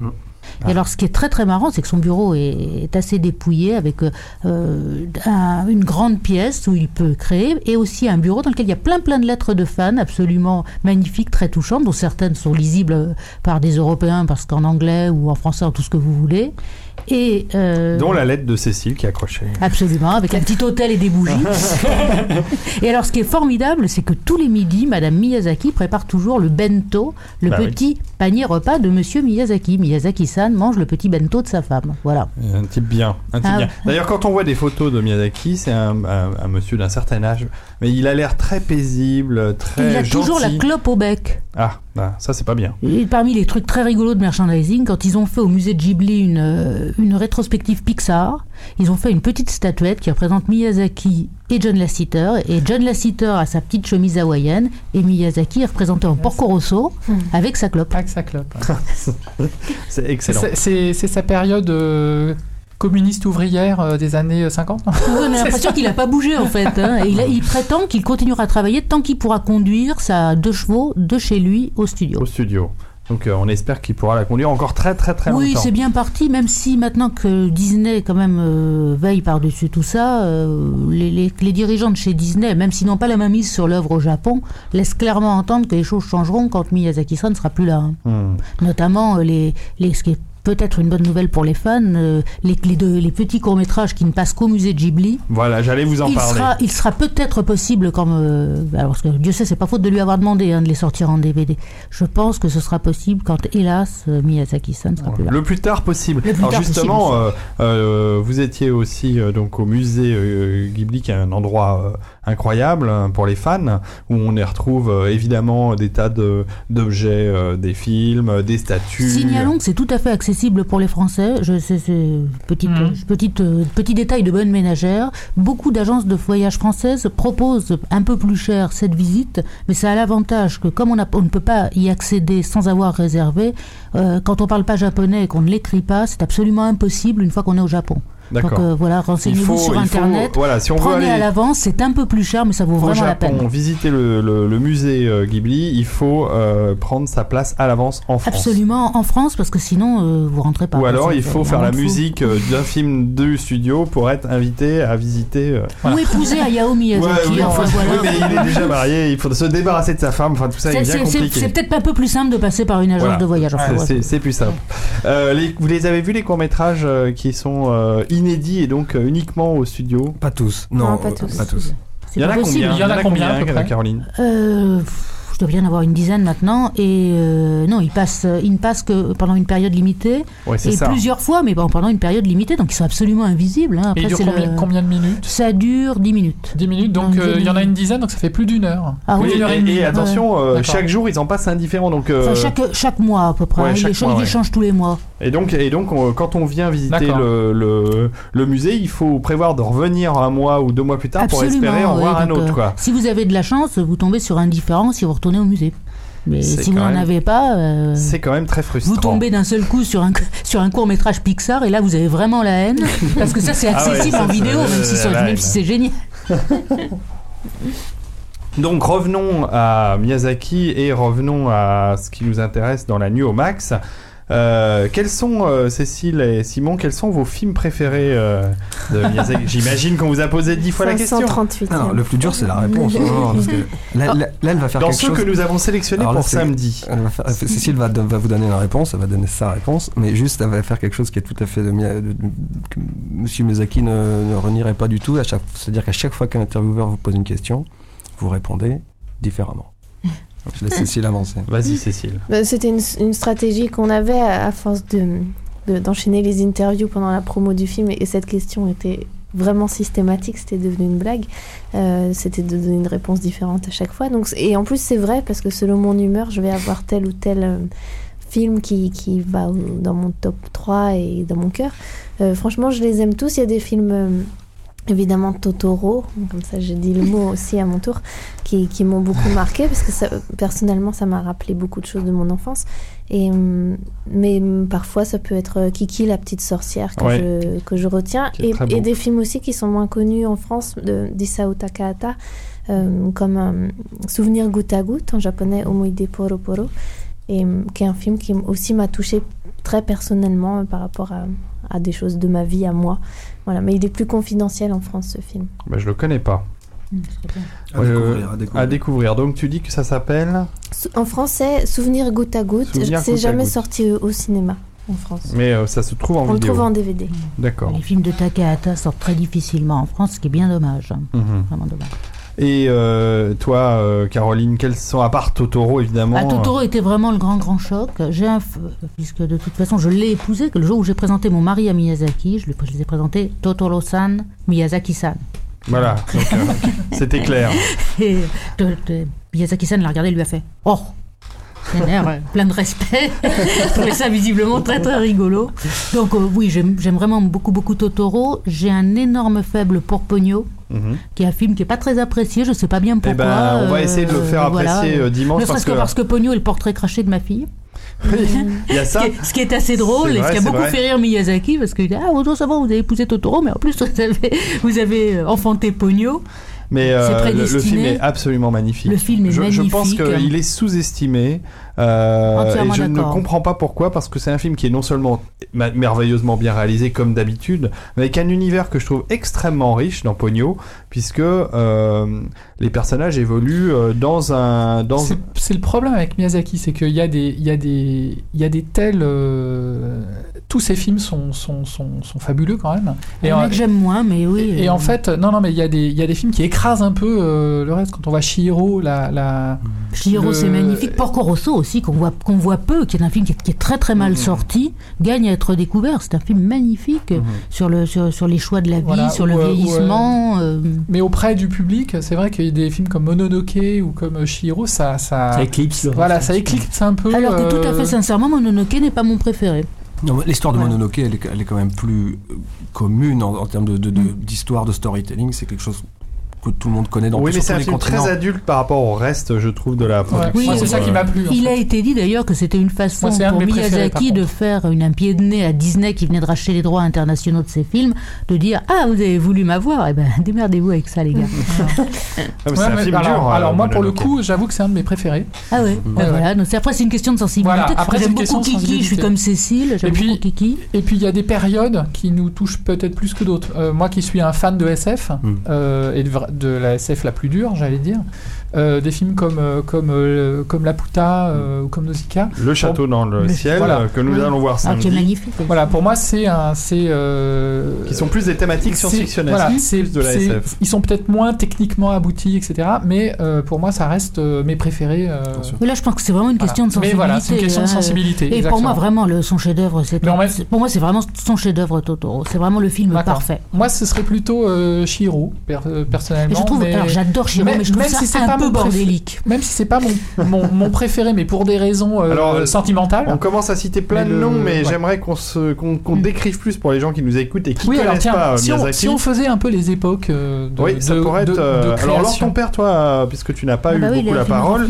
Et alors, ce qui est très très marrant, c'est que son bureau est, assez dépouillé avec euh, un- une grande pièce où il peut créer et aussi un bureau dans lequel il y a plein plein de lettres de fans absolument magnifiques, très touchantes, dont certaines sont lisibles par des Européens parce qu'en anglais ou en français, tout ce que vous voulez. Et euh, Dont la lettre de Cécile qui est accrochée. Absolument, avec un petit hôtel et des bougies. et alors, ce qui est formidable, c'est que tous les midis, Madame Miyazaki prépare toujours le bento, le Bah oui. petit panier repas de Monsieur Miyazaki. Miyazaki-san mange le petit bento de sa femme. Voilà. Un type bien. Un type Ah, bien. D'ailleurs, quand on voit des photos de Miyazaki, c'est un, un- un monsieur d'un certain âge, mais il a l'air très paisible, très il a toujours la clope au bec. Ah, bah, ça c'est pas bien. Et parmi les trucs très rigolos de merchandising, quand ils ont fait au musée de Ghibli une, euh, une rétrospective Pixar, ils ont fait une petite statuette qui représente Miyazaki et John Lasseter. Et John Lasseter a sa petite chemise hawaïenne et Miyazaki est représenté en Porco Rosso avec sa clope. Que ça clope. C'est excellent. C'est sa période euh, communiste ouvrière euh, des années 50 non On a l'impression qu'il n'a pas bougé en fait. hein. Et il, a- il prétend qu'il continuera à travailler tant qu'il pourra conduire sa deux chevaux de chez lui au studio. Au studio. Donc euh, on espère qu'il pourra la conduire encore très très très Oui, longtemps. c'est bien parti, même si maintenant que Disney quand même euh, veille par-dessus tout ça, euh, les, les- les dirigeants de chez Disney, même s'ils n'ont pas la main mise sur l'œuvre au Japon, laissent clairement entendre que les choses changeront quand Miyazaki-san ne sera plus là. hein. Hmm. Notamment euh, les, les, ce qui est peut-être une bonne nouvelle pour les fans, euh, les, les, deux- les petits courts-métrages qui ne passent qu'au musée de Ghibli. Voilà, j'allais vous en il parler. sera, il sera peut-être possible, comme euh, alors parce que Dieu sait, c'est pas faute de lui avoir demandé hein, de les sortir en DVD. Je pense que ce sera possible quand, hélas, euh, Miyazaki-san sera plus là. Le plus tard possible. Le plus Alors tard justement, possible, vous étiez aussi donc au musée Ghibli, qui est un endroit incroyable hein, pour les fans, où on y retrouve euh, évidemment des tas de- d'objets, euh, des films, euh, des statues. Signalons que c'est tout à fait accessible pour les Français. Je sais, c'est petite, petite, euh, petit détail de bonne ménagère. Beaucoup d'agences de voyage françaises proposent un peu plus cher cette visite, mais ça a l'avantage que comme on, a- on ne peut pas y accéder sans avoir réservé, euh, quand on parle pas japonais et qu'on ne l'écrit pas, c'est absolument impossible une fois qu'on est au Japon. Donc D'accord. euh, voilà, Il renseignez-vous sur il faut- Internet. voilà, si on veut Prenez à aller l'avance, c'est un peu plus cher, mais ça vaut au vraiment la peine. visiter le, le- le musée euh, Ghibli, il faut euh, prendre sa place à l'avance en France. Absolument en France, parce que sinon vous rentrez pas. Ou alors il faut faire la musique d'un film du studio pour être invité à visiter. Voilà. Ou épouser Hayao Ouais, Miyazaki. oui, enfin, voilà. oui, mais il est déjà marié, il faut se débarrasser de sa femme, enfin tout ça est C'est- bien compliqué. c'est peut-être un peu plus simple de passer par une agence Voilà. de voyage. enfin, Ouais, ouais. c'est- plus simple. Euh, les- vous les avez vus les courts métrages qui sont euh, inédits et donc euh, uniquement au studio Pas tous. Non, Non, pas euh, tous. Pas tous. C'est Il y en pas a possible. combien Il y en a combien, à peu près Caroline Euh, pff, Je dois bien avoir une dizaine maintenant. Et euh, non, ils passent, ils ne passent que pendant une période limitée. Ouais, c'est Et ça. plusieurs fois, mais bon, pendant une période limitée. Donc ils sont absolument invisibles. hein. Et il Après, dure c'est combien, le- combien de minutes Ça dure 10 minutes. 10 minutes, donc une euh, il y en a dizaine. une dizaine, donc ça fait plus d'une heure. Ah Oui, oui, une heure et et, demie. et attention, euh, D'accord. chaque jour ils en passent un différent. Donc, euh, Enfin, chaque, chaque mois à peu près. Ouais, Ils chaque les mois, ils ouais. changent tous les mois. Et donc, et donc on- quand on vient visiter le, le, le musée, il faut prévoir de revenir un mois ou deux mois plus tard pour espérer en oui, voir un autre. euh, Quoi. Si vous avez de la chance, vous tombez sur un différent si vous retournez au musée. Mais si vous n'en avez pas, euh, C'est quand même très frustrant. vous tombez d'un seul coup sur un, sur un court métrage Pixar et là vous avez vraiment la haine parce que ça c'est Ah ouais, accessible ça, en vidéo même si, même si c'est génial. Donc revenons à Miyazaki et revenons à ce qui nous intéresse dans la nuit au max. Euh, quels sont, euh, Cécile et Simon, quels sont vos films préférés euh, de Miyazaki? J'imagine qu'on vous a posé dix fois la question. 538. Non, non, le plus dur, c'est la réponse. Non, non, parce que là, là- là, elle va faire Dans quelque ceux chose. que nous avons sélectionnés Alors là, pour samedi. Elle va faire- Cécile va, va vous donner la réponse, elle va donner sa réponse, mais juste elle va faire quelque chose qui est tout à fait de, Mia- de- de- que Monsieur Miyazaki ne, ne renierait pas du tout. C'est-à-dire qu'à chaque fois qu'un intervieweur vous pose une question, vous répondez différemment. Je laisse Cécile avancer. Vas-y, Cécile. Bah, C'était une, une stratégie qu'on avait à, à force de de- d'enchaîner les interviews pendant la promo du film et, et cette question était vraiment systématique, c'était devenu une blague. Euh, c'était de donner une réponse différente à chaque fois. Donc, et en plus, c'est vrai parce que selon mon humeur, je vais avoir tel ou tel euh, film qui, qui va dans mon top 3 et dans mon cœur. Euh, franchement, je les aime tous. Il y a des films. Évidemment Totoro, comme ça j'ai dit le mot aussi à mon tour, qui, qui m'ont beaucoup marqué parce que ça, personnellement ça m'a rappelé beaucoup de choses de mon enfance. Et, hum, mais hum, parfois ça peut être euh, Kiki la petite sorcière que, Ouais. je, que je retiens. Et, des films aussi qui sont moins connus en France d'Isao Takahata, euh, comme euh, Souvenir goutte à goutte en japonais Omoide Poro Poro, et hum, qui est un film qui aussi m'a touché très personnellement euh, par rapport à, à des choses de ma vie à moi. Voilà, mais il est plus confidentiel en France ce film. Bah, je le connais pas. À Euh, découvrir, à découvrir. À découvrir. Donc tu dis que ça s'appelle En français, Souvenir goutte à goutte, Souvenir c'est jamais goutte. sorti au cinéma en France. Mais euh, ça se trouve en On le trouve en DVD. D'accord. Les films de Takahata sortent très difficilement en France, ce qui est bien dommage. Mhm. Vraiment dommage. Et euh, toi, euh, Caroline, quels sont, à part Totoro évidemment Ah, Totoro était vraiment le grand grand choc. J'ai un, f- puisque de toute façon je l'ai épousé que le jour où j'ai présenté mon mari à Miyazaki, je lui je les ai présenté Totoro-san, Miyazaki-san. Voilà, donc, euh, c'était clair. Et de- de- Miyazaki-san l'a regardé et lui a fait Oh air euh, plein de respect. Je trouvais ça visiblement très très rigolo. Donc euh, oui, j'aime vraiment beaucoup beaucoup Totoro. J'ai un énorme faible pour Pogno, Mhm. qui est un film qui est pas très apprécié. Je sais pas bien Eh pourquoi. ben, on va euh, essayer de le faire apprécier dimanche Ne serait-ce que que parce que Pogno est le portrait craché de ma fille. il y a ça. Ce qui est- ce qui est assez drôle et ce qui a beaucoup vrai. fait rire Miyazaki parce qu'il dit Ah, ça va, vous avez épousé Totoro, mais en plus vous avez, vous avez enfanté Pogno. Mais euh, le, film est absolument magnifique. Le film est je, je pense magnifique. qu'il est sous-estimé. Euh, et je ne comprends pas pourquoi, parce que c'est un film qui est non seulement merveilleusement bien réalisé comme d'habitude, mais avec un univers que je trouve extrêmement riche dans Pogno, puisque euh, les personnages évoluent euh, dans un dans C'est le problème avec Miyazaki, c'est qu'il y a des, il y a des, il y a des tels, euh, tous ces films sont, sont, sont, sont fabuleux quand même. Et en- mec, j'aime moins, mais oui. et euh, en fait, non, non, mais il y a des, il y a des films qui écrasent un peu euh, le reste. Quand on voit Shihiro, la, la, Chihiro, le- c'est magnifique. Porco Rosso aussi, qu'on voit, qu'on voit peu, qui est un film qui est, qui est très très mal Mhm. sorti, gagne à être découvert. C'est un film magnifique euh, sur, le, sur, sur les choix de la vie, Voilà, sur ou, le ou, vieillissement. euh, mais auprès du public, c'est vrai qu'il y a des films comme Mononoke ou comme euh, Shihiro, ça, ça, Ça éclipse voilà, ça un petit peu. éclipse un peu. Alors que tout à euh, fait sincèrement, Mononoke n'est pas mon préféré. L'histoire de. Mononoke, elle est, elle est quand même plus commune en, en termes de- de- de- d'histoire, de, storytelling. C'est quelque chose que tout le monde connaît dans oui, mais c'est tous un les film continents. très adulte par rapport au reste, je trouve, de la production. moi, c'est ça qui m'a plu. Il fait. a été dit d'ailleurs que c'était une façon Moi, un pour Miyazaki de faire une, un pied de nez à Disney qui venait de racheter les droits internationaux de ses films, de dire Ah, vous avez voulu m'avoir Eh ben, démerdez-vous avec ça, les gars. Ah, Ouais, un mais film alors, dur. alors euh, moi, pour le coup, j'avoue que c'est un de mes préférés. ah ouais, Ouais, Ben ouais. voilà. Donc, après, c'est une question de sensibilité. Voilà, après, c'est J'aime une question beaucoup de Kiki, je suis comme Cécile, j'aime Et puis- beaucoup Kiki. Et puis il y a des périodes qui nous touchent peut-être plus que d'autres. Euh, moi qui suis un fan de SF, Mm. euh, et de, de la SF la plus dure, j'allais dire, euh, des films comme, euh, comme, euh, comme Laputa euh, ou comme Nausicaa. Le château dans le Mais- ciel voilà. que nous Oui. allons voir Ah, qui est samedi, magnifique. Voilà, pour moi c'est un... c'est euh, qui sont plus des thématiques science-fictionnelles, voilà, plus c'est- de la c'est- SF. Ils sont peut-être moins techniquement aboutis, etc. Mais euh, pour moi ça reste euh, mes préférés. euh. Mais là, je pense que c'est vraiment une voilà. question de Mais sensibilité. voilà, c'est une question de sensibilité. Et pour moi, vraiment, le, son chef-d'œuvre, c'est Mais pour moi, c'est vraiment son chef-d'œuvre Totoro. C'est vraiment le film parfait. Moi ce serait plutôt euh, Shihiro, per- euh, Et personnellement. je trouve, mais- alors j'adore Shiro, mais- mais, je trouve même ça si c'est un pas peu mon préf- bordélique. Même si c'est pas mon, mon, mon préféré, mais pour des raisons euh, Alors, euh, sentimentales. On commence à citer plein de noms, mais ouais. j'aimerais qu'on se, qu'on, décrive plus pour les gens qui nous écoutent et qui Oui, connaissent alors tiens, pas euh, si, on, Miyazaki. si on faisait un peu les époques de, oui, ça de- pourrait de- être. euh, de alors, création. ton père, toi, puisque tu n'as pas Ah eu bah oui, beaucoup a la parole,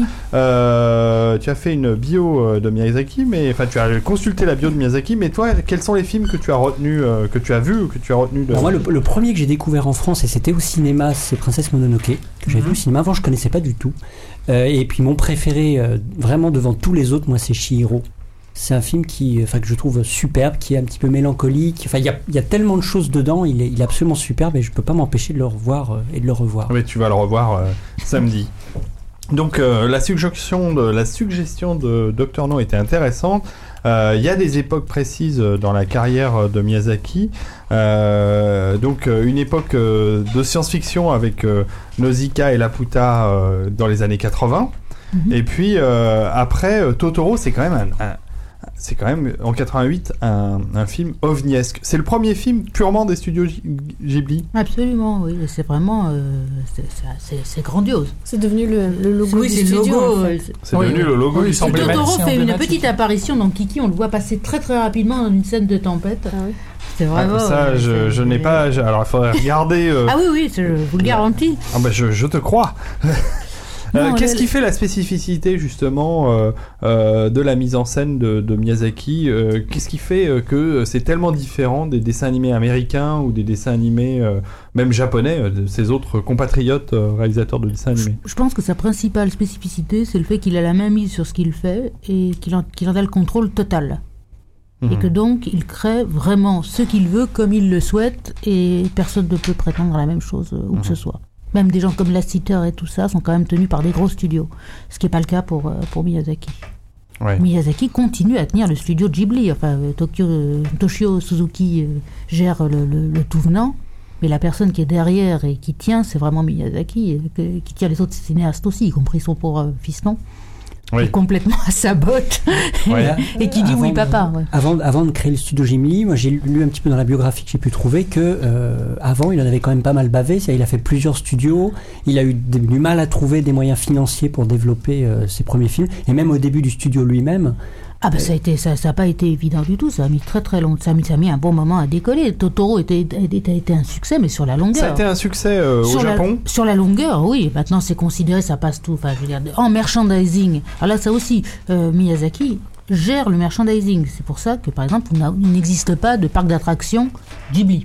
euh, tu as fait une bio de Miyazaki, mais enfin, tu as consulté la bio de Miyazaki, mais toi, quels sont les films que tu as retenus, euh, que tu as vus ou que tu as retenus de. Alors moi, le, le premier que j'ai découvert en France, et c'était au cinéma, c'est Princesse Mononoke, que j'ai Mhm. vu au cinéma. Avant, je connaissais pas du tout. Euh, et puis mon préféré, euh, vraiment devant tous les autres, moi, c'est Chihiro. C'est un film qui, enfin, que je trouve superbe, qui est un petit peu mélancolique. Enfin, il y y a tellement de choses dedans. Il est, il est absolument superbe, et je peux pas m'empêcher de le revoir euh, et de le revoir. Mais tu vas le revoir euh, samedi. Donc euh, la suggestion de la suggestion de Dr No était intéressante. Euh, Il y a des époques précises euh, dans la carrière euh, de Miyazaki. Euh, donc une époque de science-fiction avec Nausicaa et Laputa dans les années 80. Mhm. Et puis euh, après, Totoro, c'est quand même un, un- c'est quand même en 88 un, un film ovniesque. C'est le premier film purement des studios Ghi- Ghibli. Absolument, oui. C'est vraiment. euh, c'est- grandiose. C'est devenu le, le logo Oui, du c'est le studio. logo. en fait. c'est- Oui, devenu oui. le logo du il semble studio. Totoro fait une petite apparition dans Kiki, on le voit passer très très rapidement dans une scène de tempête. Ah oui. C'est Ah, vraiment. ça, euh, je, n'ai pas. je- alors, il faudrait regarder. euh, Ah oui, oui, je vous le garantis. Ah bah je, je te crois. Euh, Qu'est-ce qui fait la spécificité justement euh, euh, de la mise en scène de, de Miyazaki Qu'est-ce qui fait que c'est tellement différent des dessins animés américains ou des dessins animés même japonais, de ses autres compatriotes réalisateurs de dessins animés? Je pense que sa principale spécificité, c'est le fait qu'il a la main mise sur ce qu'il fait et qu'il en, a le contrôle total. Et Mhm. que donc, il crée vraiment ce qu'il veut comme il le souhaite et personne ne peut prétendre à la même chose où que ce soit. Même des gens comme Lasseter et tout ça sont quand même tenus par des gros studios. Ce qui n'est pas le cas pour, euh, pour Miyazaki. Ouais. Miyazaki continue à tenir le studio Ghibli. Enfin, euh, Tokyo, euh, Toshio Suzuki gère le, le- le tout venant. Mais la personne qui est derrière et qui tient, c'est vraiment Miyazaki, qui tient les autres cinéastes aussi, y compris son pauvre fiston, Oui. qui est complètement à sa botte Ouais. et qui dit Avant oui papa. ouais. Avant, avant de créer le studio Ghibli, moi j'ai lu un petit peu dans la biographie que j'ai pu trouver que euh, avant il en avait quand même pas mal bavé. Il a fait plusieurs studios, il a eu du mal à trouver des moyens financiers pour développer euh, ses premiers films, et même au début du studio lui-même. Ah bah ça a été ça ça a pas été évident du tout, ça a mis très très longtemps, ça a mis, ça a mis un bon moment à décoller. Totoro était, était, était un succès mais sur la longueur. Ça a été un succès euh, au la, Japon. sur la longueur, oui. Maintenant, c'est considéré, ça passe tout. Enfin, je veux dire, en merchandising. Alors là, ça aussi, euh, Miyazaki gère le merchandising. C'est pour ça que, par exemple, il n'existe pas de parc d'attractions Ghibli.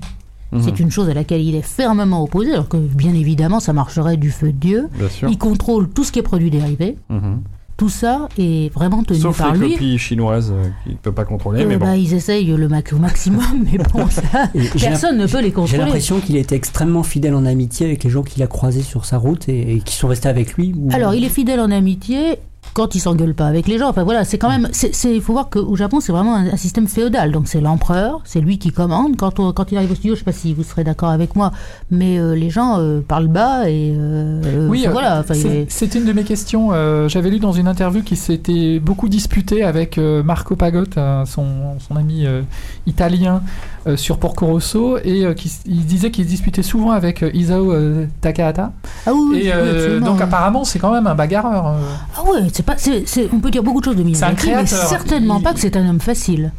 Mhm. C'est une chose à laquelle il est fermement opposé, alors que, bien évidemment, ça marcherait du feu de Dieu. Bien sûr. Il contrôle tout ce qui est produit dérivé. Mhm. Tout ça est vraiment tenu Sauf par les lui. copies chinoises euh, qu'il ne peut pas contrôler, Euh, mais bon. bah, ils essayent le max- au maximum, mais bon, ça, j'ai personne ne peut les J'ai contrôler. l'impression qu'il était extrêmement fidèle en amitié avec les gens qu'il a croisés sur sa route et, et qui sont restés avec lui. ou- Alors, il est fidèle en amitié quand il s'engueule pas avec les gens. Enfin voilà, c'est quand même. Il faut voir qu'au Japon, c'est vraiment un, un système féodal. Donc c'est l'empereur, c'est lui qui commande. Quand, on- quand il arrive au studio, je sais pas si vous serez d'accord avec moi, mais euh, les gens euh, parlent bas et euh, Oui, euh, voilà. Il c'est est- c'est une de mes questions. Euh, J'avais lu dans une interview qu'il s'était beaucoup disputé avec euh, Marco Pagotto, euh, son, son ami euh, italien, euh, sur Porco Rosso, et euh, qu'il s- il disait qu'il se disputait souvent avec euh, Isao euh, Takahata. Ah oui, Et oui, euh, donc apparemment, c'est quand même un bagarreur. euh. Ah ouais, c'est pas. c'est- c'est- on peut dire beaucoup de choses de Miyazaki, mais certainement Il- pas que c'est un homme facile.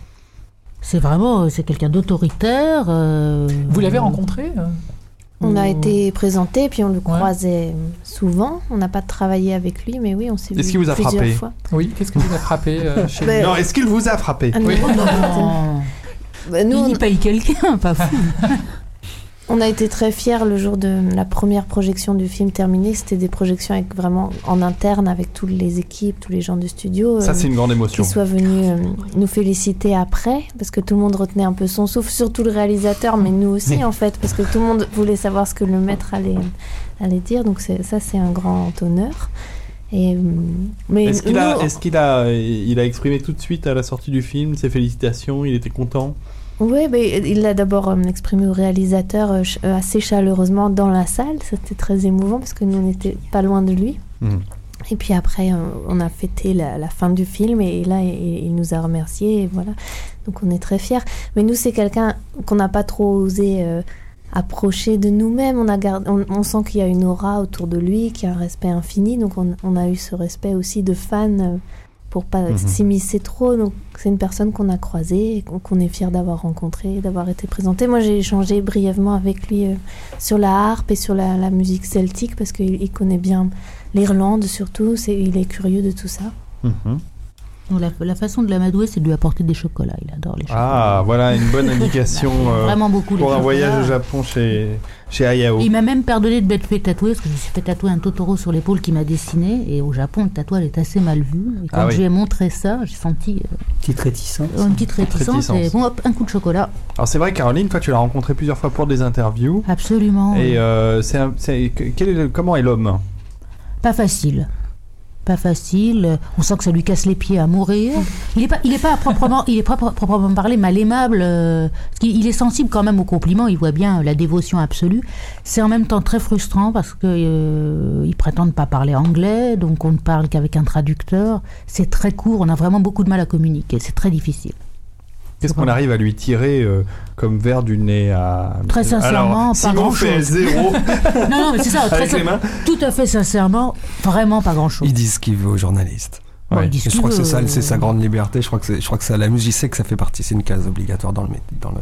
C'est vraiment, euh, c'est quelqu'un d'autoritaire. euh, Vous l'avez rencontré euh? On a été présenté, puis on le croisait souvent. On n'a pas travaillé avec lui, mais oui, on s'est vu Est-ce qu'il vous a plusieurs frappé? fois. Oui, qu'est-ce que vous a frappé euh, chez Ben, lui? Non, est-ce qu'il vous a frappé? Ah non, Oui. non, Non. Bah, nous, on, Il paye quelqu'un, pas fou. on a été très fiers le jour de la première projection du film terminé. C'était des projections avec vraiment en interne avec toutes les équipes, tous les gens du studio. Ça, euh, c'est une grande émotion. qui soit venu euh, nous féliciter après, parce que tout le monde retenait un peu son souffle, surtout le réalisateur, mais nous aussi en fait, parce que tout le monde voulait savoir ce que le maître allait, allait dire, donc c'est- ça c'est un grand honneur. Et, euh, mais Est-ce qu'il a, qu'il a, il a exprimé tout de suite à la sortie du film ses félicitations? Il était content? Oui, mais il l'a d'abord euh, exprimé au réalisateur euh, euh, assez chaleureusement dans la salle, c'était très émouvant parce que nous on n'était pas loin de lui. Mhm. Et puis après, on a fêté la, la fin du film et, là, il, il nous a remerciés. Et voilà. Donc on est très fiers. Mais nous, c'est quelqu'un qu'on n'a pas trop osé euh, approcher de nous-mêmes. On, a gardé, on, on sent qu'il y a une aura autour de lui, qu'il y a un respect infini. Donc on, on a eu ce respect aussi de fan euh, pour pas Mhm. s'immiscer trop. Donc c'est une personne qu'on a croisée et qu'on est fier d'avoir rencontrée, d'avoir été présentée. Moi, j'ai échangé brièvement avec lui euh, sur la harpe et sur la, la musique celtique parce qu'il il connaît bien l'Irlande surtout. C'est, il est curieux de tout ça. Mhm. Donc, la, la façon de l'amadouer, c'est de lui apporter des chocolats. Il adore les chocolats. Ah, voilà une bonne indication Il aime euh, vraiment beaucoup pour un chocolats. voyage au Japon chez, chez Hayao. Il m'a même pardonné de m'être fait tatouer, parce que je me suis fait tatouer un Totoro sur l'épaule qui m'a dessiné. Et au Japon, le tatouage est assez mal vu. Et quand Ah oui. je lui ai montré ça, j'ai senti euh, Petite réticence. une petite réticence. réticence. Et bon, hop, un coup de chocolat. Alors c'est vrai, Caroline, toi tu l'as rencontré plusieurs fois pour des interviews. Absolument. Et euh, c'est un- c'est- quel est le- comment est l'homme? Pas facile. Pas facile. On sent que ça lui casse les pieds à mourir. Il est pas, il est pas proprement, il est pas proprement parlé euh, il est sensible quand même aux compliments. Il voit bien la dévotion absolue. C'est en même temps très frustrant parce que euh, il prétend ne pas parler anglais, donc on ne parle qu'avec un traducteur. C'est très court. On a vraiment beaucoup de mal à communiquer. C'est très difficile. Qu'est-ce qu'on arrive à lui tirer euh, comme verre du nez à. Très sincèrement, Alors, pas Simon fait grand-chose. zéro. Non, non, mais c'est ça. très Avec les sin- mains. Tout à fait sincèrement, vraiment pas grand-chose. Il dit ce qu'il veut aux journalistes. Ouais, je crois que c'est ça, c'est sa grande liberté. Je crois que c'est, je crois que ça la musique, c'est que ça fait partie, c'est une case obligatoire dans le, dans le,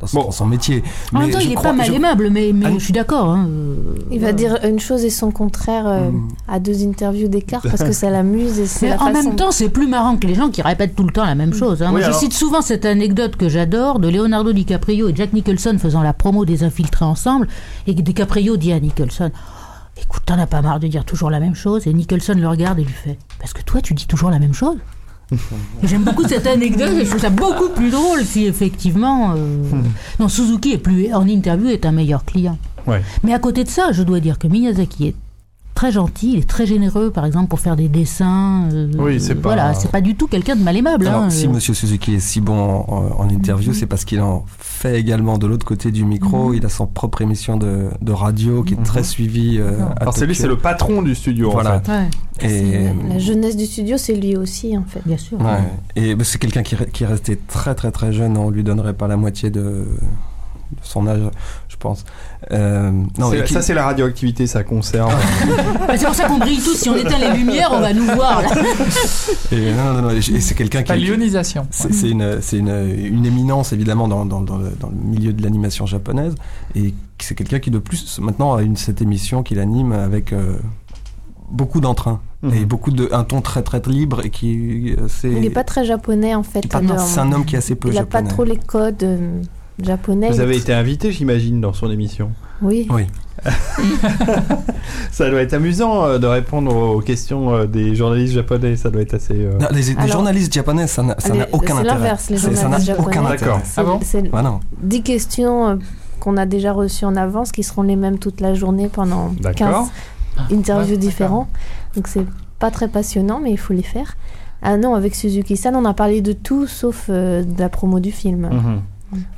dans son, Bon. dans son métier. En même Mais temps, il est crois- pas mal je- aimable, mais, mais Ah, je suis d'accord. hein, euh, Il va voilà. dire une chose et son contraire euh, Mm. à deux interviews d'écart parce que ça l'amuse et c'est Mais la en façon. même temps, c'est plus marrant que les gens qui répètent tout le temps la même chose. hein. Oui, Moi, je cite souvent cette anecdote que j'adore de Leonardo DiCaprio et Jack Nicholson faisant la promo des infiltrés ensemble, et que DiCaprio dit à Nicholson Écoute, t'en as pas marre de dire toujours la même chose Et Nicholson le regarde et lui fait Parce que toi, tu dis toujours la même chose J'aime beaucoup cette anecdote et je trouve ça beaucoup plus drôle si effectivement. euh, Non, Suzuki est plus, en interview est un meilleur client. Ouais. Mais à côté de ça, je dois dire que Miyazaki est très gentil, il est très généreux, par exemple, pour faire des dessins. euh, Oui, c'est pas- Voilà, c'est pas du tout quelqu'un de mal aimable. Alors, hein, si euh. Monsieur Suzuki est si bon en, en interview, c'est parce qu'il en fait également de l'autre côté du micro. Il a son propre émission de, de radio qui est très suivie. euh, Alors c'est lui, c'est le patron du studio Voilà. en fait. Ouais, Et, La jeunesse du studio, c'est lui aussi en fait. bien sûr. ouais. Et bah, c'est quelqu'un qui, qui est resté très très très jeune. On lui donnerait pas la moitié de, de son âge, pense. Euh, non, qui- Ça c'est la radioactivité, ça conserve. Bah, c'est pour ça qu'on brille tous. Si on éteint les lumières, on va nous voir. Là. et, non, non, non, et, et c'est quelqu'un qui, l'ionisation. C'est c'est une, c'est une, une éminence évidemment dans, dans, dans, le, dans le milieu de l'animation japonaise et c'est quelqu'un qui de plus maintenant a une, cette émission qu'il anime avec euh, beaucoup d'entrain Mhm. et beaucoup de un ton très très libre et qui euh, c'est Il n'est pas très japonais en fait. c'est un homme qui est assez peu il n'a pas trop les codes euh, japonais. Vous avez été invité, j'imagine, dans son émission. Oui. Oui. Ça doit être amusant euh, de répondre aux questions euh, des journalistes japonais. Ça doit être assez. euh, Non, les, les Alors- journalistes japonais ça n'a Les- aucun c'est intérêt. l'inverse, les C'est- ça n'a journalistes aucun japonais. intérêt. D'accord. C'est- Ah bon C'est Bah non. 10 questions qu'on a déjà reçues en avance qui seront les mêmes toute la journée pendant 15 D'accord. interviews Ouais, différents. Donc c'est pas très passionnant, mais il faut les faire. Ah non, avec Suzuki-san, on a parlé de tout sauf euh, de la promo du film. mhm.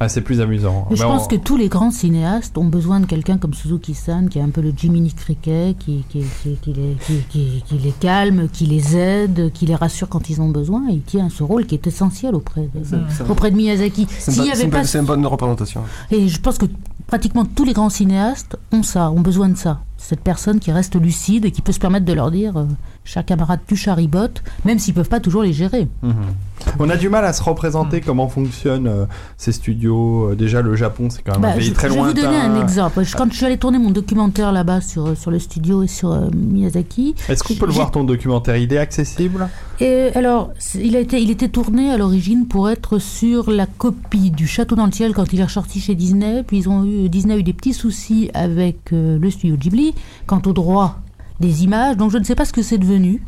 Ah, c'est plus amusant. Mais je Bah, pense on- que tous les grands cinéastes ont besoin de quelqu'un comme Suzuki-san, qui est un peu le Jiminy Cricket, qui, qui, qui, qui les, qui, qui- qui les calme, qui les aide, qui les rassure quand ils ont besoin. Et il tient ce rôle qui est essentiel auprès de, auprès de Miyazaki. C'est une, pas une bonne représentation. Et je pense que pratiquement tous les grands cinéastes ont ça, ont besoin de ça. Cette personne qui reste lucide et qui peut se permettre de leur dire euh, cher camarade, tu charibotes, même s'ils peuvent pas toujours les gérer. On a du mal à se représenter comment fonctionnent euh, ces studios. Euh, déjà, le Japon, c'est quand même Bah, un pays je, très je vais vous donner un exemple. Quand je suis allée tourner mon documentaire là-bas sur, sur le studio et sur euh, Miyazaki, Est-ce qu'on peut le voir ton documentaire? Il est accessible? Et alors, il, a été, il était tourné à l'origine pour être sur la copie du Château dans le ciel quand il est ressorti chez Disney. Puis ils ont eu, Disney a eu des petits soucis avec euh, le studio Ghibli quant au droit des images. Donc je ne sais pas ce que c'est devenu.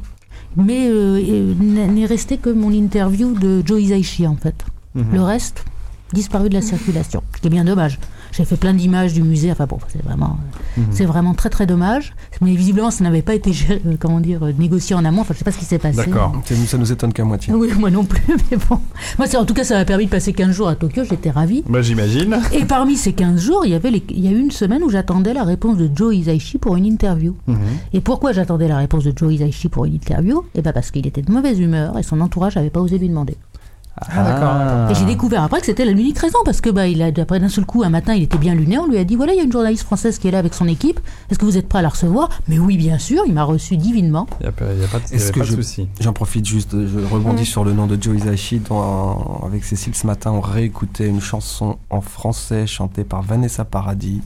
Mais euh, n'est n'est resté que mon interview de Joe Hisaishi en fait. Mhm. Le reste, disparu de la circulation. Ce qui est bien dommage. J'ai fait plein d'images du musée. Enfin bon, c'est vraiment, Mhm. c'est vraiment très très dommage. Mais visiblement, ça n'avait pas été euh, comment dire, euh, négocié en amont. Enfin, je sais pas ce qui s'est passé. D'accord. Ça nous- Ça nous étonne qu'à moitié. Oui, moi non plus, mais bon. Moi, c'est- en tout cas, ça m'a permis de passer 15 jours à Tokyo, j'étais ravie. Bah, j'imagine. Et parmi ces 15 jours, il y, avait les- il y a eu une semaine où j'attendais la réponse de Joe Hisaishi pour une interview. Mhm. Et pourquoi j'attendais la réponse de Joe Hisaishi pour une interview? Eh ben parce qu'il était de mauvaise humeur et son entourage n'avait pas osé lui demander. Ah, d'accord. Et j'ai découvert après que c'était l'unique raison, parce que bah, il a, après d'un seul coup, un matin, il était bien luné, on lui a dit, voilà, il y a une journaliste française qui est là avec son équipe, est-ce que vous êtes prêt à la recevoir? Mais oui, bien sûr, il m'a reçu divinement. Il n'y a, pas- y a pas de, que pas de je- souci. J'en profite juste, je rebondis sur le nom de Joe Hisaishi. Dans, avec Cécile ce matin, on réécoutait une chanson en français chantée par Vanessa Paradis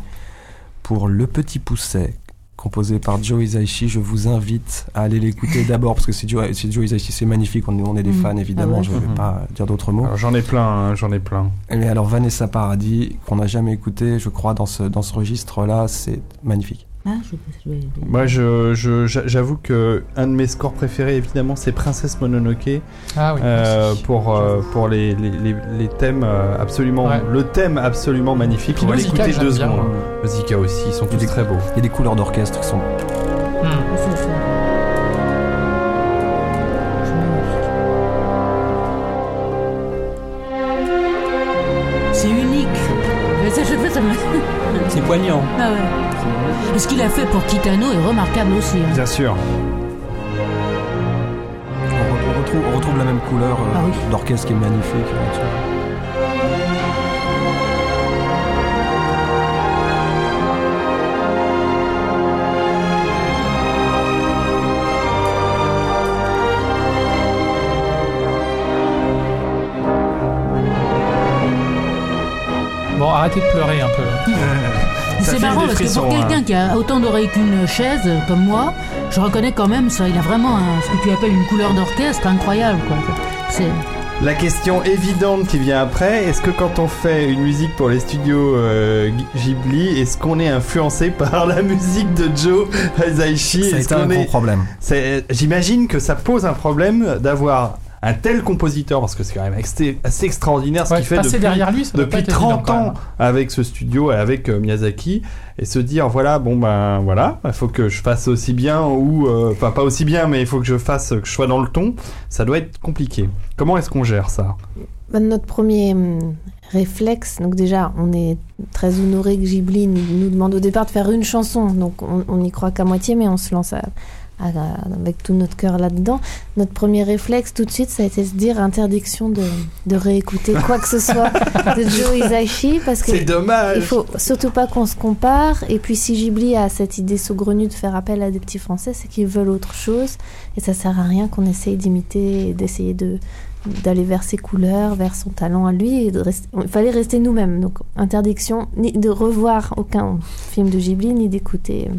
pour Le Petit Pousset, composée par Joe Hisaishi. Je vous invite à aller l'écouter d'abord parce que c'est Joe, c'est Joe Hisaishi, c'est magnifique. On est, on est des Mhm. fans évidemment, Ah ouais. je ne vais Mhm. pas dire d'autres mots. Alors, J'en ai plein, hein, j'en ai plein. Mais alors Vanessa Paradis, qu'on n'a jamais écouté, je crois, dans ce, dans ce registre-là, c'est magnifique. Ah, Moi, j'avoue que un de mes scores préférés, évidemment, c'est Princesse Mononoke. Ah, oui, euh, pour euh, pour les, les, thèmes euh, absolument, le thème absolument magnifique. On va l'écouter deux secondes. Zika aussi, ils sont tous des, très beaux. Il y a des couleurs d'orchestre qui sont. Hmm. Ah, c'est unique. C'est poignant. Ah ouais. Et ce qu'il a fait pour Kitano est remarquable aussi. hein. Bien sûr. On, re- on retrouve, on retrouve la même couleur euh, Ah oui. d'orchestre qui est magnifique. là-dessus. Bon, arrêtez de pleurer un peu. C'est marrant parce que pour quelqu'un hein. qui a autant d'oreilles qu'une chaise, comme moi, je reconnais quand même ça. Il a vraiment un- ce que tu appelles une couleur d'orchestre incroyable. Quoi. C'est La question évidente qui vient après, est-ce que quand on fait une musique pour les studios euh, Ghibli, est-ce qu'on est influencé par la musique de Joe Hisaishi été un gros est- problème. c'est- J'imagine que ça pose un problème d'avoir un tel compositeur, parce que c'est quand même assez, extraordinaire ce Ouais, qu'il fait depuis, derrière lui, depuis être évident, 30 quand même. ans avec ce studio et avec euh, Miyazaki, et se dire voilà, bon ben voilà, il faut que je fasse aussi bien, ou euh, enfin pas aussi bien, mais il faut que je fasse, que je sois dans le ton, ça doit être compliqué. Comment est-ce qu'on gère ça? Bah, notre premier hum, réflexe, donc déjà, on est très honoré que Ghibli nous, nous demande au départ de faire une chanson, donc on on n'y croit qu'à moitié, mais on se lance à- à- avec tout notre cœur là-dedans. Notre premier réflexe, tout de suite, ça a été de se dire interdiction de, de réécouter quoi que ce soit de Joe Hisaishi, parce que C'est dommage il faut surtout pas qu'on se compare. Et puis si Ghibli a cette idée saugrenue de faire appel à des petits Français, c'est qu'ils veulent autre chose. Et ça sert à rien qu'on essaye d'imiter d'essayer de d'aller vers ses couleurs, vers son talent à lui. Et de rester- Il fallait rester nous-mêmes. Donc interdiction ni de revoir aucun film de Ghibli ni d'écouter euh,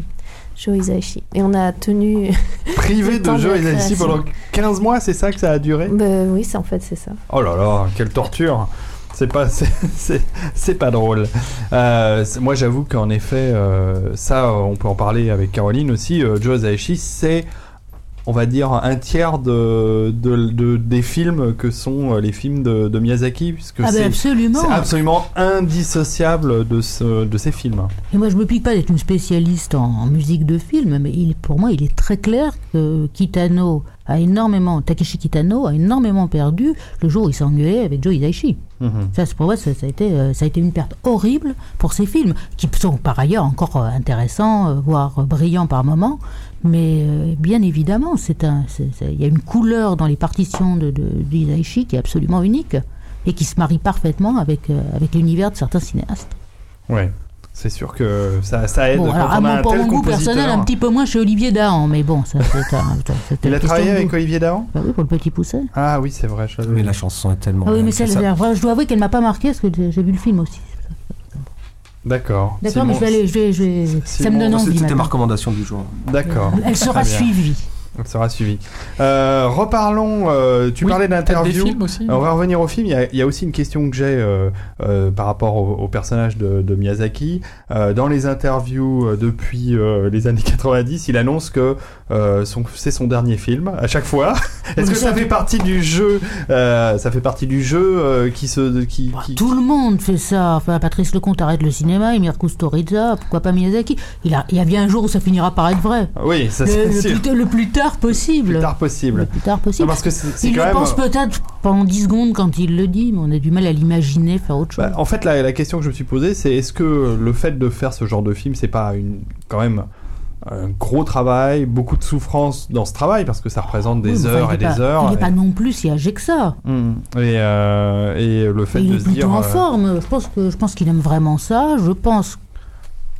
Joe Hisaishi. Et on a tenu... Privé de Joe Hisaishi pendant 15 mois, c'est ça que ça a duré? Bah, oui, c'est en fait c'est ça. Oh là là, quelle torture c'est pas, c'est- pas drôle. Euh, moi, j'avoue qu'en effet, euh, ça, on peut en parler avec Caroline aussi. euh, Joe Hisaishi, c'est, on va dire, un tiers de, de- de- des films que sont euh, les films de, de Miyazaki, puisque ah ben c'est absolument. c'est absolument indissociable de, ce, de ces films. Et moi, je me pique pas d'être une spécialiste en, en musique de film, mais il, pour moi, il est très clair que Kitano a énormément, Takeshi Kitano a énormément perdu le jour où il s'est avec Joe Hisaishi. Mhm. Ça, pour moi, ça, ça a été, euh, ça a été une perte horrible pour ces films, qui sont par ailleurs encore euh, intéressants, voire brillants par moments. Mais euh, bien évidemment, c'est un, il y a une couleur dans les partitions de, qui est absolument unique et qui se marie parfaitement avec, euh, avec l'univers de certains cinéastes. Ouais. C'est sûr que ça, ça aide Bon, quand alors, à on a mon, un pour tel mon goût personnel, un petit peu moins chez Olivier Dahan, mais bon, ça c'est Il a travaillé avec. Olivier Dahan Bah oui, pour le petit pousset. Ah oui, c'est vrai. je Mais la chanson est tellement. Ah oui, mais celle, ça- je dois avouer qu'elle m'a pas marqué parce que j'ai vu le film aussi. D'accord. D'accord, mais je vais aller, je vais, je vais- ça me donne envie. C'était ma recommandation du jour. D'accord. Elle sera suivie. Elle sera suivie. Euh, reparlons. euh, tu Oui, parlais d'interview. On va revenir au film. Il y a, il y a aussi une question que j'ai euh, euh, par rapport au, au personnage de, de Miyazaki. Euh, dans les interviews euh, depuis euh, les années 90, il annonce que euh, c'est son dernier film à chaque fois. Est-ce que ça fait partie du jeu euh, Ça fait partie du jeu euh, qui se qui, Bah, qui- Tout le monde fait ça. Enfin, Patrice Lecomte arrête le cinéma, Emir Kusturica, pourquoi pas Miyazaki il, a, il y a bien un jour où ça finira par être vrai. Oui, ça Le, c'est le sûr. plus, le plus tard possible. Plus tard possible. Le plus tard Non, possible. parce que il quand le même. pense peut-être pendant 10 secondes quand il le dit, mais on a du mal à l'imaginer faire autre chose. Bah, en fait, la, la question que je me suis posée, c'est est-ce que le fait de faire ce genre de film, c'est pas une, quand même un gros travail, beaucoup de souffrance dans ce travail, parce que ça représente des Oui, enfin, heures il et est des pas- heures. Il n'est et, pas non plus si âgé que ça. Mm. et, euh, et le fait il de est se plutôt dire. en euh, forme. Je pense que je pense qu'il aime vraiment ça. Je pense.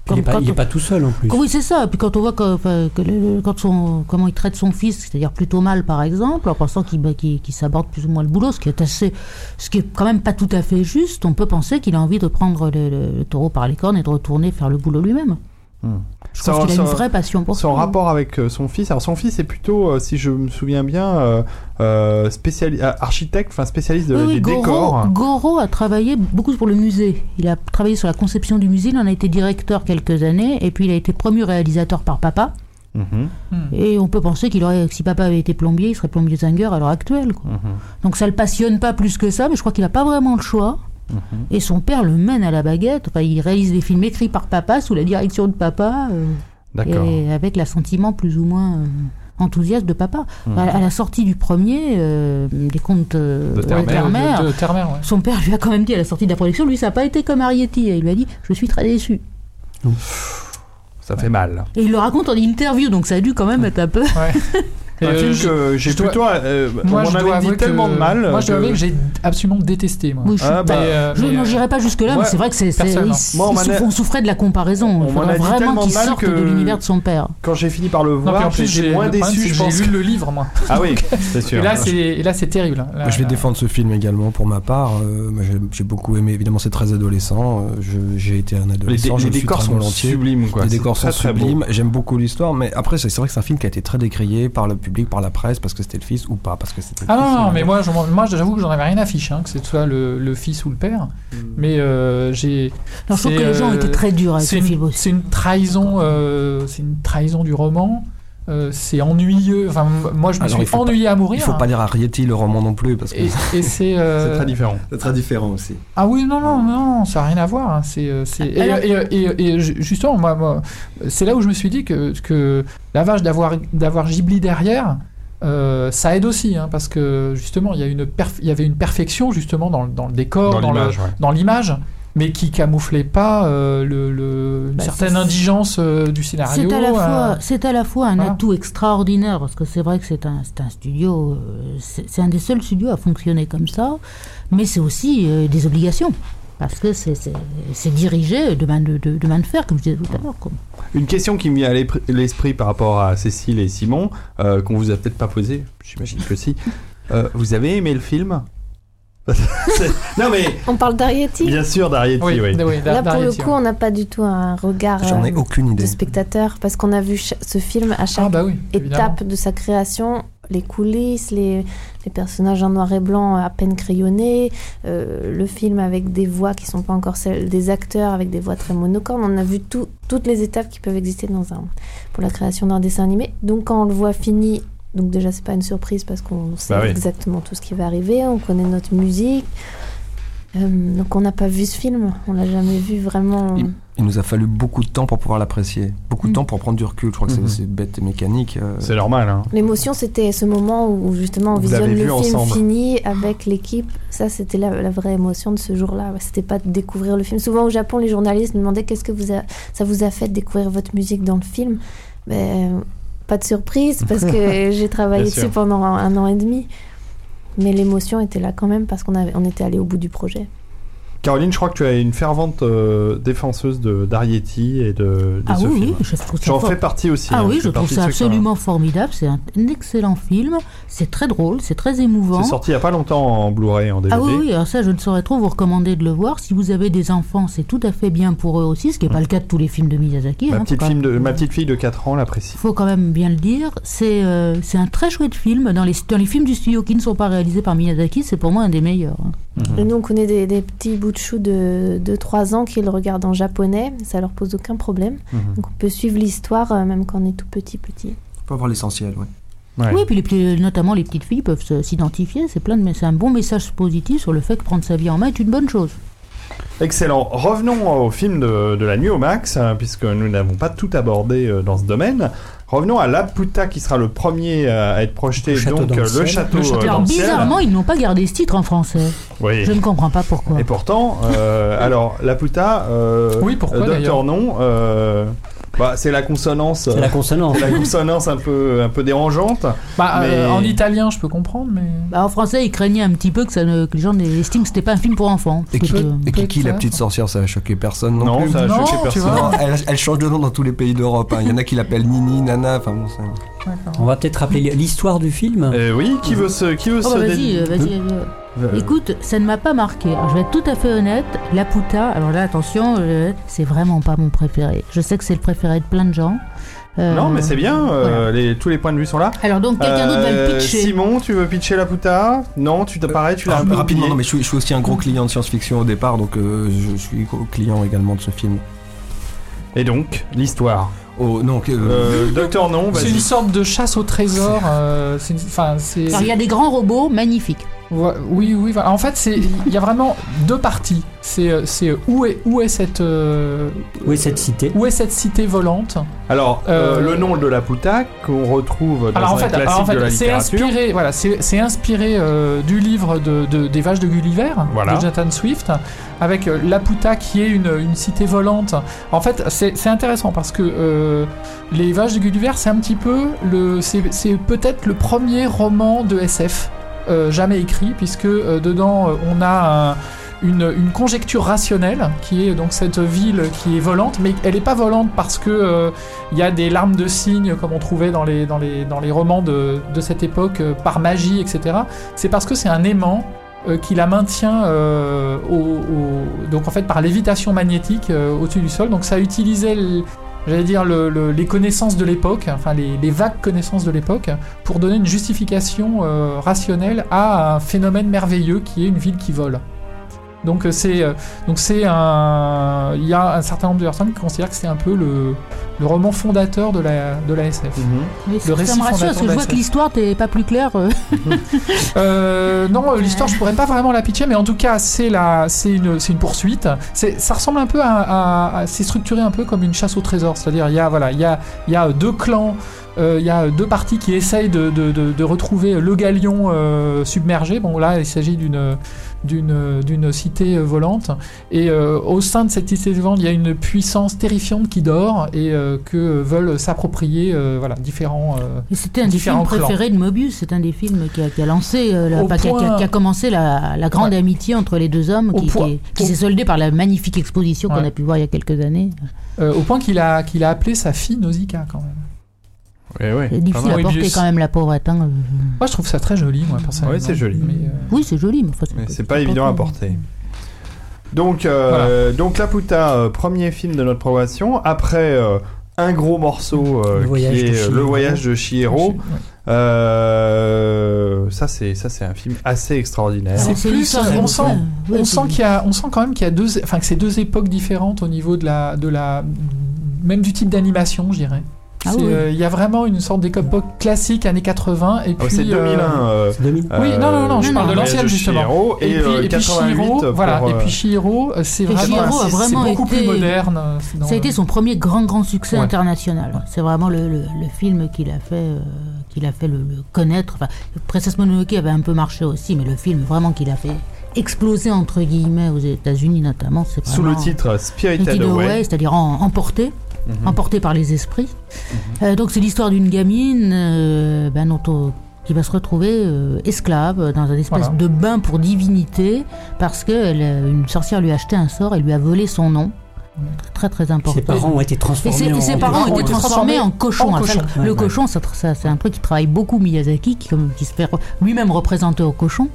Il n'est pas, il est on- pas tout seul en plus. Oui, c'est ça. Et puis quand on voit que, que quand son, comment il traite son fils, c'est-à-dire plutôt mal, par exemple, en pensant qu'il bah, qu'il- qu'il s'aborde plus ou moins le boulot, ce qui est assez, ce qui est quand même pas tout à fait juste, on peut penser qu'il a envie de prendre le, le- le taureau par les cornes et de retourner faire le boulot lui-même. Hmm. Je Son- pense qu'il a une vraie passion pour son ça. rapport avec euh, son fils. Alors son fils est plutôt, euh, si je me souviens bien, euh, spéciali- architecte, enfin spécialiste de- Oui, oui, des Goro, décors. Goro a travaillé beaucoup pour le musée. Il a travaillé sur la conception du musée, il en a été directeur quelques années, et puis il a été promu réalisateur par papa. Mhm, Et on peut penser qu'il aurait, que si papa avait été plombier, il serait plombier zinger à l'heure actuelle. quoi. mhm, Donc ça le passionne pas plus que ça, mais je crois qu'il n'a pas vraiment le choix. Mhm. Et son père le mène à la baguette. Enfin, il réalise des films écrits par papa, sous la direction de papa, euh, et avec l'assentiment plus ou moins euh, enthousiaste de papa. Mhm. À, à la sortie du premier, euh, des contes euh, Terre-Mère. De Terre-Mère, ouais. son père lui a quand même dit à la sortie de la production, lui ça n'a pas été comme Arietti, et il lui a dit je suis très déçu. Ça fait mal. Et il le raconte en interview, donc ça a dû quand même être un peu. Un euh, film que j'ai plutôt. euh, Moi, on je m'en dois avait dit tellement que- de mal. Moi, je dois que- avouer que j'ai absolument détesté. Moi. Oui, je Ah, pas- bah, euh, euh, j'irai pas jusque-là, mais c'est vrai que c'est. Moi, on souffrait de la comparaison. On a vraiment tellement qu'il de mal sorte que- de l'univers de son père. Quand j'ai fini par le voir, en plus, j'étais j'ai moins déçu, je pense. J'ai lu le livre, moi. Ah oui, c'est sûr. Et là, c'est terrible. Moi, je vais défendre ce film également pour ma part. Euh, j'ai- beaucoup aimé. Évidemment, c'est très adolescent. Euh, J'ai été un Les, adolescent. les décors sont sublimes, quoi. Les décors sont sublimes. J'aime beaucoup l'histoire, mais après, c'est c'est vrai que c'est un film qui a été très décrié par le public, par la presse, parce que c'était le fils ou pas, parce que c'était. le Ah non, fils, non, et- mais moi, je- moi j'avoue que j'en avais rien à fiche, hein, que ce soit le, le fils ou le père. Mais euh, j'ai. Je trouve c'est, que les gens euh, étaient très durs avec C'est ce film c'est une trahison, euh, c'est une trahison du roman. Euh, c'est ennuyeux. Enfin, moi, je me Alors, suis pas- ennuyé à mourir. Il faut pas lire Arietti le roman non plus, parce que Et, et c'est. euh, C'est très différent. c'est très différent aussi. Ah oui, non, non, non, ça n'a rien à voir. hein, C'est, euh, c'est... Et, et- et- et ju- justement, moi, moi, c'est là où je me suis dit que, que la vache d'avoir, d'avoir Ghibli derrière, euh, ça aide aussi, hein, parce que justement, il y, a une perf- il y avait une perfection justement dans, le- dans le décor, Dans dans, le- l'image, ouais. dans l'image, mais qui camouflait pas euh, le, le- une Bah, certaine indigence euh, du scénario. C'est à, la euh, fois, c'est à la fois un voilà. atout extraordinaire, parce que c'est vrai que c'est un, c'est un studio, c'est c'est un des seuls studios à fonctionner comme ça, mais c'est aussi euh, des obligations, parce que c'est- c'est c'est dirigé de main de, de- de main de fer, comme je disais tout à l'heure. quoi. Une question qui me vient à l'esprit par rapport à Cécile et Simon, euh, qu'on vous a peut-être pas posé, j'imagine que si. Euh, vous avez aimé le film? Non mais, On parle d'Arietti. bien sûr, d'Arietti, Oui, oui. oui, Là, pour le coup, on n'a pas du tout un regard J'en ai euh, de spectateur, parce qu'on a vu ce film à chaque Ah bah oui, étape de sa création, les coulisses, les, les personnages en noir et blanc à peine crayonnés, euh, le film avec des voix qui sont pas encore celles des acteurs, avec des voix très monocornes. On a vu tout- toutes les étapes qui peuvent exister dans un, pour la création d'un dessin animé. Donc quand on le voit fini, donc déjà c'est pas une surprise parce qu'on sait Bah oui. exactement tout ce qui va arriver, on connaît notre musique. Euh, donc on n'a pas vu ce film, on l'a jamais vu vraiment. Il, il nous a fallu beaucoup de temps pour pouvoir l'apprécier. Beaucoup de Mm. temps pour prendre du recul. Je crois que c'est- Mhm. c'est bête et mécanique. euh. C'est normal, hein. L'émotion, c'était ce moment où justement on Vous visionne le film ensemble. fini avec l'équipe. Ça, c'était la, la vraie émotion de ce jour-là. C'était pas de découvrir le film. Souvent au Japon, les journalistes me demandaient qu'est-ce que vous a- ça vous a fait de découvrir votre musique dans le film? Ben, pas de surprise parce que j'ai travaillé dessus pendant un, an et demi. Mais l'émotion était là quand même parce qu'on avait- on était allé au bout du projet. Caroline, je crois que tu es une fervente euh, défenseuse de d'Arietti et de, de Ah ce oui, film. je trouve ça J'en fais partie aussi. Ah hein, oui, je trouve ça qui- absolument formidable. C'est un, un excellent film. C'est très drôle, c'est très émouvant. C'est sorti il y a pas longtemps en Blu-ray, en DVD. Ah oui, oui, alors ça, je ne saurais trop vous recommander de le voir. Si vous avez des enfants, c'est tout à fait bien pour eux aussi, ce qui n'est pas le cas de tous les films de Miyazaki. Ma, hein, petite faut quand film de, même- ma petite fille de 4 ans l'apprécie. faut quand même bien le dire. C'est euh, c'est un très chouette film. Dans les, dans les films du studio qui ne sont pas réalisés par Miyazaki, c'est pour moi un des meilleurs. hein. Et nous, on connaît des, des petits bouts de chou de 2-3 ans qui le regardent en japonais. Ça leur pose aucun problème. Mhm. Donc on peut suivre l'histoire euh, même quand on est tout petit petit. On peut avoir l'essentiel, ouais. Ouais. Oui, puis les, petits- notamment les petites filles peuvent s'identifier. C'est plein de, c'est un bon message positif sur le fait que prendre sa vie en main est une bonne chose. Excellent. Revenons au film de, de la nuit au max, hein, puisque nous n'avons pas tout abordé euh, dans ce domaine. Revenons à Laputa qui sera le premier euh, à être projeté, Le donc le euh, le château, Le château euh, Alors bizarrement, ils n'ont pas gardé ce titre en français. Oui. Je ne comprends pas pourquoi. Et pourtant, euh, alors Laputa, euh, Oui, pourquoi, Docteur Non, euh, bah, c'est la consonance, C'est la consonance. la consonance un peu, un peu dérangeante. Bah, euh, Mais- en italien, je peux comprendre, mais. Bah, en français, ils craignaient un petit peu que, ça ne- que les gens estiment que c'était pas un film pour enfants. Et que- Kiki, la petite sorcière, ça a choqué personne non, Non, plus. ça a Non, choqué personne. elle, elle change de nom dans tous les pays d'Europe. hein. Il y en a qui l'appellent Nini, Nana. Enfin bon, On va peut-être rappeler l'histoire du film. Euh, oui, qui veut se, qui veut Oh, se bah, dé- vas-y, euh, vas-y. Euh, Écoute, ça ne m'a pas marqué. Alors, je vais être tout à fait honnête. La Puta, alors là, attention, euh, c'est vraiment pas mon préféré. Je sais que c'est le préféré de plein de gens. Euh, Non, mais c'est bien. euh, voilà. les, tous les points de vue sont là. Alors, donc, quelqu'un d'autre va le pitcher. Simon, tu veux pitcher Laputa Non, tu te pareil, tu l'as un peu Rapidement, non, mais je suis, je suis aussi un gros client de science-fiction au départ, donc euh, je, suis gros client également de ce film. Et donc, l'histoire. Oh, non, que- Euh, Docteur Non, C'est une sorte de chasse au trésor. euh, Enfin, c'est. Alors, il y a des grands robots magnifiques. Ouais, Oui, oui. voilà. En fait, il y a vraiment deux parties. C'est euh, c'est où est où est cette euh, Oui, cette cité? où est cette cité volante? Alors, euh, Euh, le nom de la Pouta qu'on retrouve dans Alors en un fait, classique alors, en fait, de la c'est littérature. inspiré, voilà, c'est inspiré euh, du livre de, de- des vaches de Gulliver Voilà. de Jonathan Swift, avec euh, Laputa qui est une, une cité volante. En fait, c'est intéressant parce que euh, les vaches de Gulliver, c'est un petit peu le, c'est peut-être le premier roman de SF euh, jamais écrit, puisque euh, dedans euh, on a un- une, conjecture rationnelle qui est donc cette ville qui est volante, mais elle n'est pas volante parce que euh, il y a des larmes de cygne comme on trouvait dans les, dans les, dans les romans de, de cette époque euh, par magie, etc. C'est parce que c'est un aimant euh, qui la maintient euh, au, donc en fait par lévitation magnétique euh, au-dessus du sol. Donc ça utilisait J'allais dire le- le- les connaissances de l'époque, enfin les, les vagues connaissances de l'époque, pour donner une justification euh, rationnelle à un phénomène merveilleux qui est une ville qui vole. Donc euh, c'est euh, donc c'est un il y a un certain nombre de personnes qui considèrent que c'est un peu le, le roman fondateur de la de la SF. Mhm. Le ça récit me rassure fondateur parce que je vois que l'histoire t'es pas plus claire. euh. Non, l'histoire, je pourrais pas vraiment la pitcher, mais en tout cas, c'est la, c'est une, c'est une poursuite. C'est, ça ressemble un peu à, à- à- c'est structuré un peu comme une chasse au trésor. C'est-à-dire, il y a, voilà, il y a, il y a deux clans, euh, il y a deux parties qui essayent de, de, de, de retrouver le galion euh, submergé. Bon, là, il s'agit d'une, d'une, cité volante. Et euh, au sein de cette cité volante, il y a une puissance terrifiante qui dort et euh, que veulent s'approprier, euh, voilà, différents. c'était un des films préférés de Mobius. C'est un des films qui a, qui a lancé, la- Au pas- qui, a, qui a- point- qui a commencé la, la grande Ouais. amitié entre les deux hommes, qui, point- qui au- s'est soldée par la magnifique exposition qu'on a pu voir il y a quelques années. au point qu'il a, qu'il a appelé sa fille Nausicaa quand même. Ouais, ouais. C'est difficile à Oui, porter Mobius. quand même la pauvre atteinte. Moi, je trouve ça très joli, moi, personnellement. Ouais, c'est joli. Mais, euh, Oui, c'est joli, mais, enfin, Mais c'est pas évident à porter. Donc, euh, donc La Puta, euh, premier film de notre programmation. Après euh, un gros morceau euh, Le qui est Le Chihiro. voyage de Chihiro. ouais. Euh, ça, c'est ça, c'est un film assez extraordinaire. C'est plus, on sent- On sent qu'il y a, on sent quand même qu'il y a deux, enfin que c'est deux époques différentes au niveau de la, de la, même du type d'animation, je dirais. Ah oui. euh, Il y a vraiment une sorte d'époque classique années 80 et Ah, puis. c'est 2001. euh, 2000. Oui, non, non, non, je euh, parle de l'ancienne, justement. Et, Et, puis, euh, et puis 88 Chihiro, pour, voilà. Et euh, puis Chihiro, euh, c'est vraiment, vraiment beaucoup été- plus moderne. euh, Ça a été son premier grand grand succès Ouais. international. C'est vraiment le, le- le film qu'il a fait, euh, qu'il a fait le, le connaître. Enfin, Princess Mononoke avait un peu marché aussi, mais le film vraiment qu'il a fait exploser entre guillemets aux États-Unis notamment, c'est Sous le titre Spirited. Away, c'est-à-dire en- emporté, Mhm. emporté par les esprits. Euh, donc c'est l'histoire d'une gamine euh, ben, dont on- qui va se retrouver euh, esclave dans un espèce Voilà. de bain pour divinité parce que elle, euh, une sorcière lui a acheté un sort et lui a volé son nom. Très très important. Ses parents ont été Et, transformés ses, en ses parents ont ont été été transformés transformés en cochon. en cochon. le Ouais, cochon, c'est un truc qui travaille beaucoup Miyazaki, qui, se fait lui-même représenter au cochon.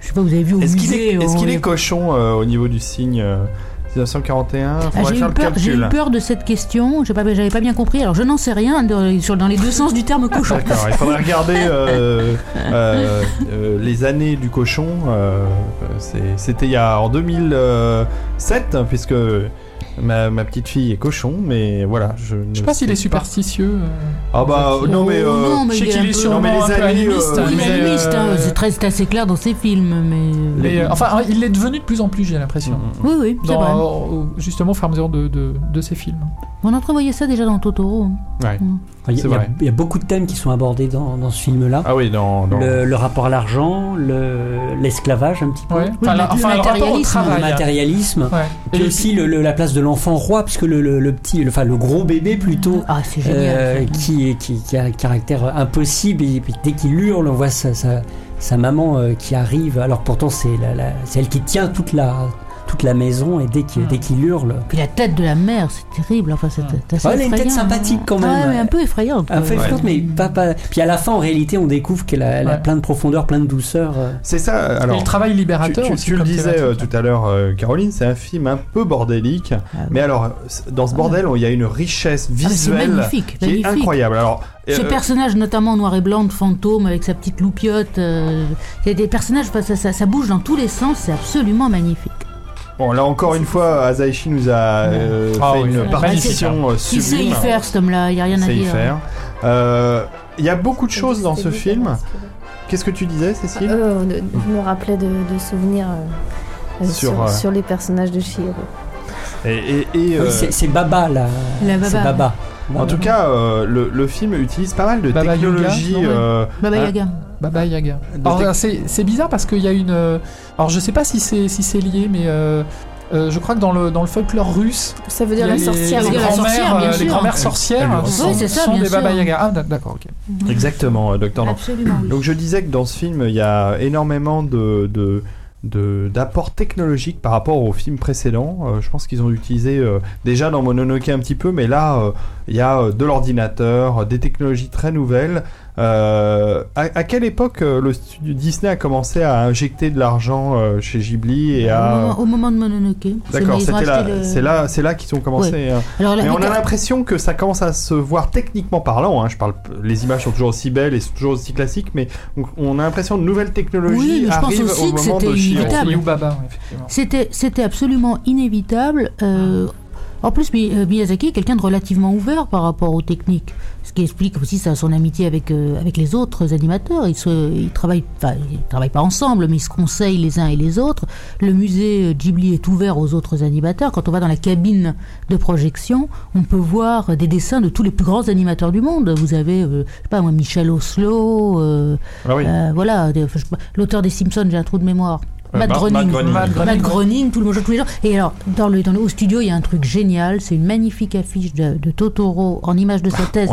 Je sais pas, vous avez vu au Est-ce qu'il musée. est, est-ce on qu'il les- est cochon euh, au niveau du signe euh, 1941 Ah, j'ai, eu peur, j'ai eu calcul. peur de cette question, j'ai pas, j'avais pas bien compris, alors je n'en sais rien de- sur, dans les deux sens du terme cochon. D'accord, il faudrait regarder euh, euh, euh, les années du cochon. C'était il y a en 2007, hein, puisque ma, ma petite fille est cochon, mais voilà. Je, ne Je sais pas s'il est sais superstitieux. euh. Ah bah Oh, non mais, euh, non, mais je sais il est qu'il est sûrement mais les animiste, euh, est hein, euh, c'est très c'est assez clair dans ses films, mais. mais, euh, enfin, il l'est devenu de plus en plus, j'ai l'impression. Mm, oui, oui, c'est vrai. justement, au fur et à mesure de, de, de ses films. On entrevoyait ça déjà dans Totoro. hein. Ouais. Il y, a- y y beaucoup de thèmes qui sont abordés dans, dans ce film-là. Ah oui, dans, dans- Le, le rapport à l'argent, le- l'esclavage un petit peu, Ouais. Oui, Enfin, le- la- enfin, matérialisme. le travail. matérialisme, Ouais. puis aussi le- le- la place de l'enfant roi, puisque le, le- le petit, le, enfin le gros bébé plutôt, Ah, génial. euh, qui, qui, qui a un caractère impossible, et puis dès qu'il hurle, on voit sa, sa, sa maman euh, qui arrive, alors pourtant c'est la, la- c'est elle qui tient toute la, toute la maison, et dès qu'il Hmm. dès qu'il hurle, Puis la tête de la mère, c'est terrible. Enfin, c'est assez Ouais, elle a une tête sympathique quand même. Ouais, mais un peu effrayante. un peu Ouais. effrayante, mais pas, pas. Puis à la fin, en réalité, on découvre qu'elle a, elle a Ouais. plein de profondeur, plein de douceur. euh. C'est ça. Et Alors, le travail libérateur tu- aussi. tu le disais euh, tout à l'heure, euh, Caroline, c'est un film un peu bordélique. Ah, Mais alors, dans ce bordel, il y a une richesse Ah, visuelle magnifique, qui est incroyable. Alors, Ce euh, personnage, notamment en noir et blanc, de fantôme avec sa petite loupiote, euh, il y a des personnages, ça- ça bouge dans tous les sens, c'est absolument magnifique. Bon, là encore une fois, Azaishi nous a euh, Ah fait oui, une partition euh, Il sait sublime. y faire, cet homme-là, il n'y a rien Il à sait y dire. faire. Euh, Il y a beaucoup de choses dans ce film. Qu'est-ce que tu disais, Cécile Euh, de- je me rappelais de, de souvenirs euh, euh, Sur, sur, euh, sur les personnages de Chihiro. Et, et- et, Oui, euh, c'est- c'est Baba là. La Baba. C'est Baba. en tout cas, euh, le, le film utilise pas mal de Baba Yaga, technologies. non, ouais. euh, Baba hein, Yaga. Baba Yaga. De Alors, tec- euh, c'est c'est bizarre parce qu'il y a une. euh, Alors je sais pas si c'est si c'est lié, mais euh, euh, je crois que dans le dans le folklore russe, Ça veut dire la les, sorcière. les grand-mères, les sorcières sont, Oui, c'est ça, sont des Baba. Yaga. Ah d'ac- d'accord, ok. Exactement, euh, docteur Lang. Absolument, oui. Donc je disais que dans ce film, il y a énormément de, de, de- d'apports technologiques par rapport au film précédent. Euh, je pense qu'ils ont utilisé euh, déjà dans Mononoke un petit peu, mais là, euh, il y a euh, de l'ordinateur, des technologies très nouvelles. Euh, à, à quelle époque euh, le studio Disney a commencé à injecter de l'argent euh, chez Ghibli et Au à... moment, au moment de Mononoke. C'est- D'accord, acheté là, le- c'est là, c'est là qu'ils ont commencé. hein. Alors, Mais on a l'impression que ça commence à se voir techniquement parlant. Hein. Je parle, les images sont toujours aussi belles et sont toujours aussi classiques, mais on, a l'impression de nouvelles technologies Oui, mais je pense arrivent aussi au que moment c'était de. C'est. C'était, c'était absolument inévitable. euh, en plus, euh, Miyazaki est quelqu'un de relativement ouvert par rapport aux techniques. Ce qui explique aussi sa, son amitié avec, euh, avec les autres animateurs. Ils, se, ils, travaillent, enfin, ils travaillent pas ensemble, mais ils se conseillent les uns et les autres. Le musée euh, Ghibli est ouvert aux autres animateurs. Quand on va dans la cabine de projection, on peut voir des dessins de tous les plus grands animateurs du monde. Vous avez, euh, je sais pas moi, Michel Oslo, euh, Ah oui. voilà, l'auteur des Simpsons, j'ai un trou de mémoire. Matt Matt- Groening. Matt Groening. Matt Matt Groening, tout le monde, tous les gens. Et alors, dans le, dans le, au studio, il y a un truc génial. C'est une magnifique affiche de, de Totoro en image de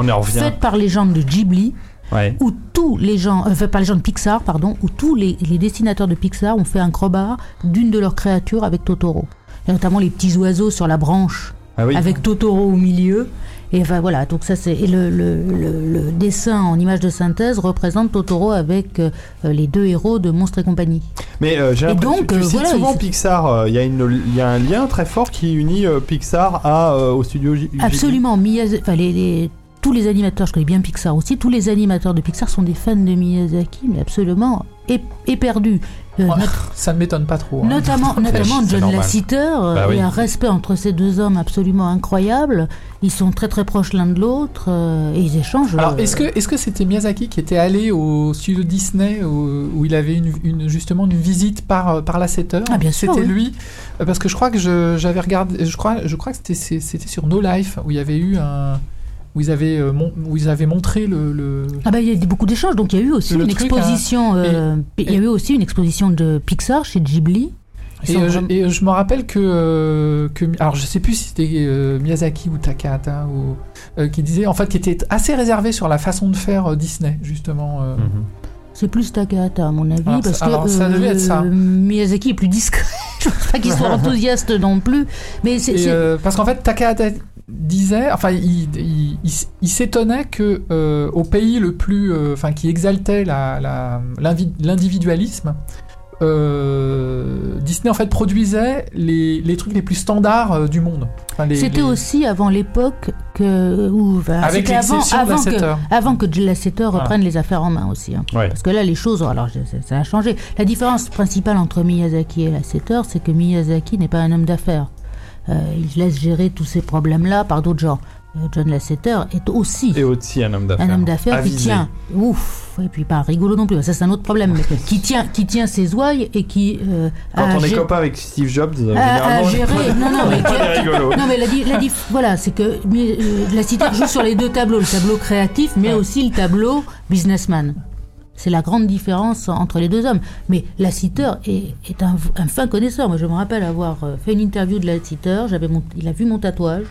y revient. faite par les gens de Ghibli, Ouais. où tous les gens, euh, par les gens de Pixar, pardon, où tous les, les dessinateurs de Pixar ont fait un crowbar d'une de leurs créatures avec Totoro. Et notamment les petits oiseaux sur la branche Ah oui. avec Totoro au milieu. Et enfin voilà, donc ça c'est le, le, le, le dessin en image de synthèse représente Totoro avec euh, les deux héros de Monstres et compagnie. Mais euh, j'ai l'impression donc, tu euh, cites voilà, souvent il- Pixar. euh, Il y, a y un lien très fort qui unit Pixar à, au studio Ghibli. Absolument, Miyaz- enfin, les, les- tous les animateurs, je connais bien Pixar aussi, tous les animateurs de Pixar sont des fans de Miyazaki, mais absolument ép- éperdus. Euh, Ça ne m'étonne pas trop. hein. Notamment, John normal. Lasseter, Bah oui. il y a un respect entre ces deux hommes absolument incroyable. Ils sont très très proches l'un de l'autre euh, et ils échangent. Alors, euh, est-ce que est-ce que c'était Miyazaki qui était allé au studio Disney où, où il avait une, une- justement une visite par par Lasseter? Ah, bien sûr, C'était oui. lui parce que je crois que j'avais regardé, je crois je crois que c'était c'était sur No Life où il y avait eu un où ils avaient euh, mon- où ils avaient montré le, le- Ah bah il y a eu beaucoup d'échanges, donc il y a eu aussi Le une exposition. euh, il y a eu aussi une exposition de Pixar chez Ghibli. Et, sont euh, je, vraiment- et, je me rappelle que, euh, que alors je sais plus si c'était euh, Miyazaki ou Takahata ou euh, qui disait en fait qui était assez réservé sur la façon de faire euh, Disney justement. euh. Mhm. C'est plus Takahata à mon avis, Alors, parce que alors, ça devait être ça. Miyazaki est plus discret. Je pense pas qu'il soit enthousiaste non plus, mais c'est euh, parce qu'en fait Takahata disait, enfin il, il, il s- il s'étonnait que euh, au pays le plus, euh, enfin qui exaltait la- la- l'individualisme. euh, Disney en fait produisait les, les trucs les plus standards euh, du monde. Enfin, c'était les- aussi avant l'époque que où enfin, avec c'était avant, l'exception de avant que Lasseter. avant que Lasseter reprenne les affaires en main aussi. hein. Ouais. Parce que là, les choses, alors ça, ça a changé. La différence principale entre Miyazaki et Lasseter, c'est que Miyazaki n'est pas un homme d'affaires. Euh, il laisse gérer tous ces problèmes-là par d'autres gens. Euh, John Lasseter est aussi Et aussi un homme d'affaires. un homme d'affaires qui tient, ouf, et puis pas rigolo non plus, ça c'est un autre problème, mais qui tient, qui tient ses ouailles et qui euh, Quand a on est copain avec Steve Jobs, euh, généralement, géré- non, non, mais qui- non mais la, la voilà, c'est que mais, euh, Lasseter joue sur les deux tableaux, le tableau créatif, mais aussi le tableau businessman. C'est la grande différence entre les deux hommes. Mais Lasseter est, est un, un fin connaisseur. Moi, je me rappelle avoir euh, fait une interview de Lasseter. J'avais il a vu mon tatouage.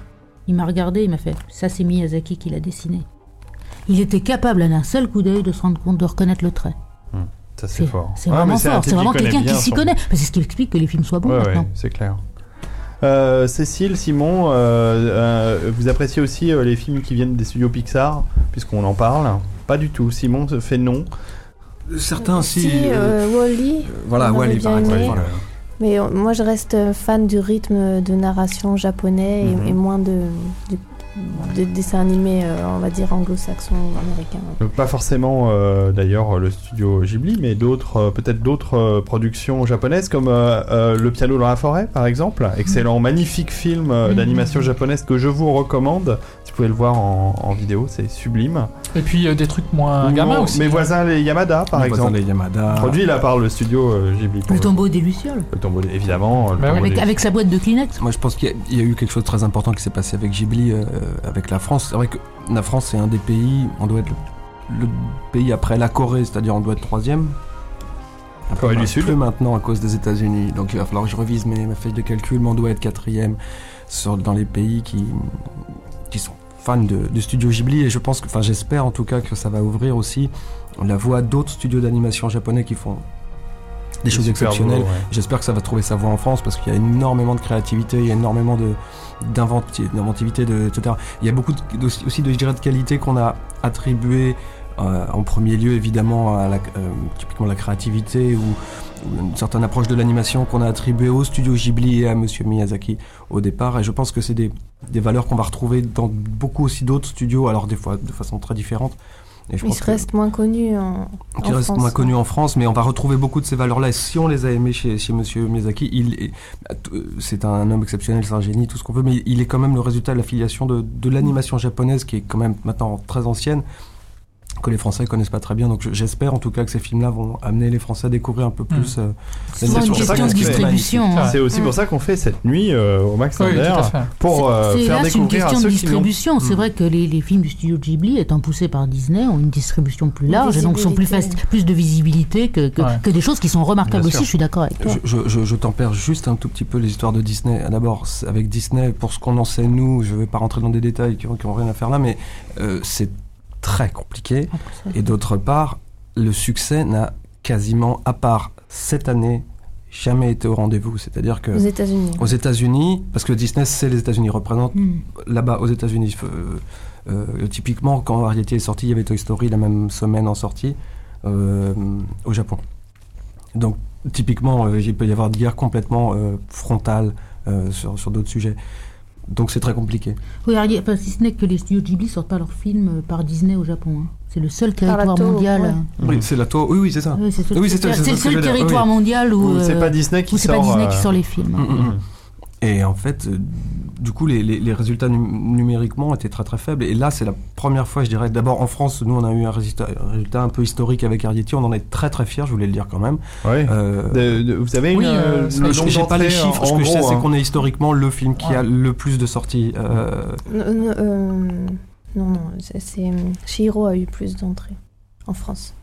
Il m'a regardé. Il m'a fait Ça, c'est Miyazaki qui l'a dessiné. Il était capable, à un seul coup d'œil, de se rendre compte, de reconnaître le trait. Ça, c'est fort. C'est vraiment fort. C'est vraiment quelqu'un qui s'y connaît. C'est ce qui explique que les films soient bons Ouais, ouais, maintenant. c'est clair. Euh, Cécile, Simon, euh, euh, vous appréciez aussi les films qui viennent des studios Pixar, puisqu'on en parle Pas du tout. Simon se fait non. Certains, si. Si, euh, euh, Wall-E, voilà, on aurait Wally, par exemple. aimé. voilà. mais euh, moi je reste fan du rythme de narration japonais et- Mhm. et, moins de, de, de dessins animés, euh, on va dire anglo-saxons ou américains. Donc, pas forcément euh, d'ailleurs le studio Ghibli, mais d'autres, euh, peut-être d'autres euh, productions japonaises comme euh, euh, Le piano dans la forêt, par exemple. Excellent, magnifique film euh, Mhm. d'animation japonaise que je vous recommande. Si pouvez le voir en, en vidéo, c'est sublime. Et puis euh, des trucs moins gamins aussi. Mes voisins les Yamada, par Mes voisins, exemple. les Yamada. Produit là par le studio euh, Ghibli. Le tombeau des Lucioles. Le tombeau, évidemment. le Bah tombeau Avec, des- avec sa boîte de Kleenex. Moi, je pense qu'il y, y a eu quelque chose de très important qui s'est passé avec Ghibli, euh, avec la France. C'est vrai que la France, c'est un des pays, on doit être le, le pays après la Corée, c'est-à-dire on doit être troisième. Après, Corée du Sud. Plus maintenant à cause des États-Unis. Donc il va falloir que je revise mes, ma feuille de calcul, mais on doit être quatrième sur, dans les pays qui, fans de, studio Ghibli. Et je pense que, enfin, j'espère en tout cas que ça va ouvrir aussi la voie à d'autres studios d'animation japonais qui font des choses exceptionnelles. ouais. J'espère que ça va trouver sa voie en France parce qu'il y a énormément de créativité, il y a énormément de d'inventi- d'inventivité, de, etc. Il y a beaucoup de- aussi de, je dirais, de qualités qu'on a attribuées euh, en premier lieu évidemment à la, euh, typiquement la créativité ou, ou une certaine approche de l'animation qu'on a attribuée au studio Ghibli et à Monsieur Miyazaki au départ. Et je pense que c'est des, des valeurs qu'on va retrouver dans beaucoup aussi d'autres studios, alors des fois de façon très différente. Et je Il pense se que- reste moins connu en, qui en reste France. moins connu en France, mais on va retrouver beaucoup de ces valeurs-là. Et si on les a aimées chez, chez Monsieur Miyazaki, il est, euh, c'est un homme exceptionnel, c'est un génie, tout ce qu'on veut, mais il est quand même le résultat de l'affiliation de, de l'animation japonaise, qui est quand même maintenant très ancienne, que les Français connaissent pas très bien. Donc je- j'espère en tout cas que ces films-là vont amener les Français à découvrir un peu plus. euh, C'est une question de distribution. hein. C'est aussi Mm. pour ça qu'on fait cette nuit euh, au Max Oui, Thunder tout à fait. pour euh, C'est faire là, c'est une découvrir à question de ceux l'ont. distribution. C'est Mm. vrai que les, les films du studio Ghibli, étant poussés par Disney, ont une distribution plus large et donc sont plus, faci- plus de visibilité que, que, Ouais. que des choses qui sont remarquables aussi. Je suis d'accord avec toi. Je, je, je, tempère juste un tout petit peu les histoires de Disney. D'abord, avec Disney, pour ce qu'on en sait nous, je vais pas rentrer dans des détails qui n'ont rien à faire là, mais euh, c'est très compliqué. Et d'autre part, le succès n'a quasiment, à part cette année, jamais été au rendez-vous. C'est-à-dire que Aux États-Unis. aux États-Unis, parce que Disney, c'est les États-Unis, représente Mm. là-bas aux États-Unis. euh, euh, typiquement, quand Variety est sorti, il y avait Toy Story la même semaine en sortie euh, au Japon. Donc, typiquement, il peut y avoir une guerre complètement frontale sur, sur d'autres sujets. Donc, c'est très compliqué. Oui, alors, enfin, si ce n'est que les studios Ghibli sortent pas leurs films euh, par Disney au Japon. hein. C'est le seul territoire mondial. ouais. Oui, c'est la to- Oui, oui, c'est ça. Oui, c'est Oui, le seul territoire Oui. mondial où. C'est euh, pas Disney qui où c'est pas sort, Disney euh, qui sort les films. Mm, mm, mm. Et en fait, du coup, les, les- les résultats num- numériquement étaient très très faibles. Et là, c'est la première fois, je dirais. D'abord, en France, nous, on a eu un résultat, un résultat un peu historique avec Ariety. On en est très très fiers, je voulais le dire quand même. Ouais. Euh, De- de- vous avez oui, euh, euh, le j'ai- pas les en- chiffres. Ce que je sais, c'est hein. qu'on est historiquement le film qui a le plus de sorties. euh, Non, non, euh, non, non, c'est- Shihiro a eu plus d'entrées en France.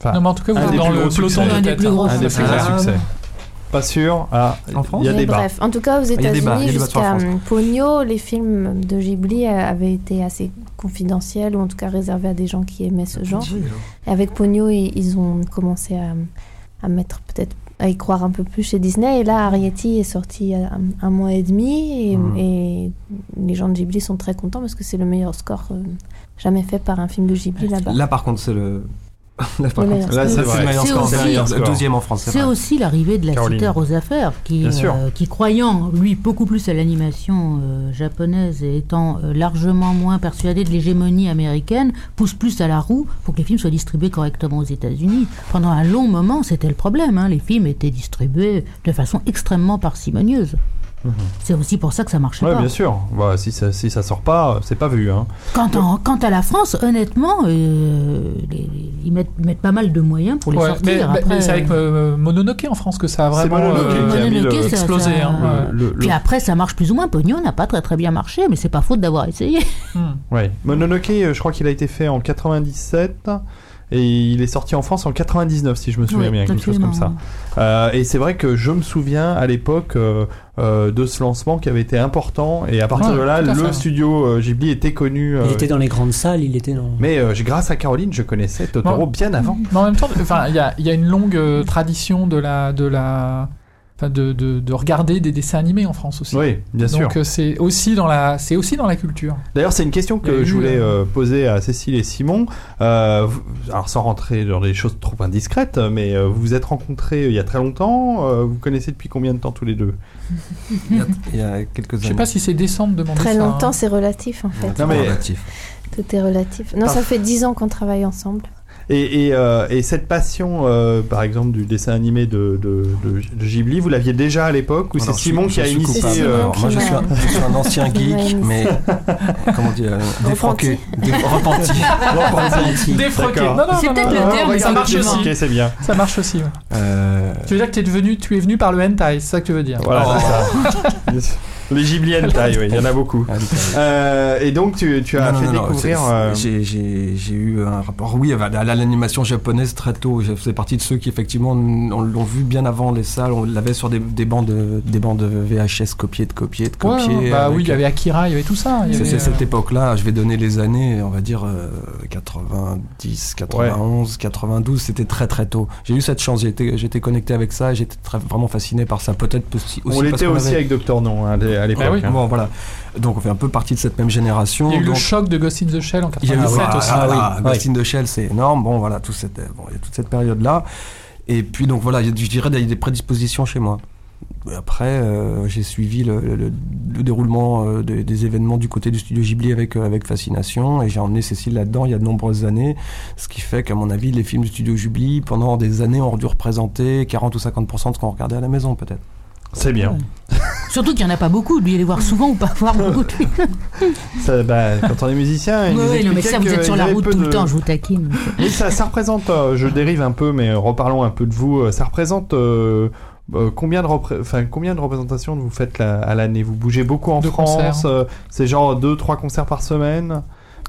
Enfin, Non, mais en tout cas, vous êtes dans le peloton succès. de Un des tête, plus hein. Un des plus gros succès. Pas sûr. Ah, En France il y a des bas. bref, en tout cas, aux Il y a des bas, il y États-Unis, jusqu'à hum, Pogno, les films de Ghibli euh, avaient été assez confidentiels, ou en tout cas réservés à des gens qui aimaient ce genre. Et avec Pogno, ils, ils ont commencé à, à mettre peut-être à y croire un peu plus chez Disney. Et là, Arrietty est sorti a un, un mois et demi, et, Mhm. et les gens de Ghibli sont très contents parce que c'est le meilleur score euh, jamais fait par un film de Ghibli là-bas. Là, par contre, c'est le. Là, Là, c'est le aussi- deuxième en France. C'est l'arrivée de la Caroline. citer aux affaires, qui, euh, qui croyant, lui, beaucoup plus à l'animation euh, japonaise et étant euh, largement moins persuadé de l'hégémonie américaine, pousse plus à la roue pour que les films soient distribués correctement aux États-Unis. Pendant un long moment, c'était le problème. hein, Les films étaient distribués de façon extrêmement parcimonieuse. C'est aussi pour ça que ça marchait Ouais, pas. bien sûr. Bah, si ça si ça sort pas, c'est pas vu. Hein. Quant, en- quant à la France, honnêtement, euh, les- ils, mettent, ils mettent pas mal de moyens pour les Ouais, sortir. mais, mais- Après, mais c'est avec euh, Mononoke en France que ça a vraiment Mononoke euh, qui a mis le- Mononoke, ça- explosé. ça- hein, ouais. Le- le- Puis après, ça marche plus ou moins. Pognon n'a pas très très bien marché, mais c'est pas faute d'avoir essayé. Hmm. Ouais. Mononoke, euh, je crois qu'il a été fait en 97 et il est sorti en France en 99 si je me souviens Oui, bien, quelque chose comme ça. Euh, et c'est vrai que je me souviens à l'époque euh, euh, de ce lancement qui avait été important et à partir Ouais, de là, le studio euh, Ghibli était connu. euh, Il était dans les grandes salles, il était dans. Mais euh, grâce à Caroline, je connaissais Totoro bien avant. Mais en même temps, enfin, il y a, il y a une longue euh, tradition de la, de la, enfin, de, de, de regarder des dessins animés en France aussi. Oui, bien sûr. Donc euh, c'est aussi dans la, c'est aussi dans la culture. D'ailleurs, c'est une question que je voulais euh, euh, poser à Cécile et Simon. Euh, alors, sans rentrer dans des choses trop indiscrètes, mais euh, vous vous êtes rencontrés il y a très longtemps. euh, vous connaissez depuis combien de temps tous les deux? Il y a, il y a quelques années. Je sais pas si c'est décent de demander Très ça. longtemps, hein. c'est relatif en fait. Non, mais- Relatif. Tout est relatif. Non, ça fait dix ans qu'on travaille ensemble. Et, et, euh, et cette passion, euh, par exemple, du dessin animé de, de, de, de Ghibli, vous l'aviez déjà à l'époque ou c'est Simon qui a initié. Simon euh, Alors, moi, je suis, un, je suis un ancien geek, mais comment dire, euh, défroqué, dé- repenti. Défroqué. Non, non, C'est peut-être le terme, mais ça marche aussi. Ok, c'est bien. Ça marche aussi. ouais. Euh, Tu veux dire que tu es devenu, tu es venu par le hentai, c'est ça que tu veux dire Voilà, Oh. c'est ça. Les Ghibli hentai, oui, il y en a beaucoup. ah. Euh, et donc tu, tu as Non, fait non, découvrir. euh, J'ai eu un rapport, oui, à la- à l'animation japonaise très tôt. Je faisais partie de ceux qui, effectivement, on l'ont vu bien avant les salles. On l'avait sur des, des bandes, de- des bandes de VHS copiées, de copiées, de copiées. ouais, bah avec- oui, il y avait Akira, il y avait tout ça. C'est c'est euh, cette époque-là, je vais donner les années, on va dire euh, 90, 91, 92, c'était très très tôt. J'ai eu cette chance, été connecté avec ça et j'étais vraiment fasciné par ça. Peut-être aussi, aussi on parce l'était aussi avait- avec Docteur Non hein, à l'époque. Ah oui. hein. Bon, voilà. Donc on fait un peu partie de cette même génération. Il y a eu le choc de Ghost in the Shell en il y a eu 97 ah, aussi. ah, oui, ah, oui. Ghost in the Shell, c'est énorme. Bon, voilà, tout cette, bon, il y a toute cette période-là. Et puis, donc voilà, je dirais il y a des prédispositions chez moi. Après, euh, j'ai suivi le, le- le déroulement euh, des, des événements du côté du studio Ghibli avec, euh, avec fascination et j'ai emmené Cécile là-dedans il y a de nombreuses années, ce qui fait qu'à mon avis, les films du studio Ghibli, pendant des années, ont dû représenter 40 ou 50% de ce qu'on regardait à la maison, peut-être. C'est bien. Surtout qu'il n'y en a pas beaucoup, lui, aller voir souvent ou pas voir beaucoup de films. Ça, bah, quand on est musicien, il Ouais, nous non, mais ça, vous êtes sur la route tout de- le temps, je vous taquine. Mais ça, ça représente, euh, je dérive un peu, mais reparlons un peu de vous. euh, Ça représente euh, euh, combien, de repré- enfin, combien de représentations vous faites là, à l'année? Vous bougez beaucoup en De France euh, C'est genre 2-3 concerts par semaine?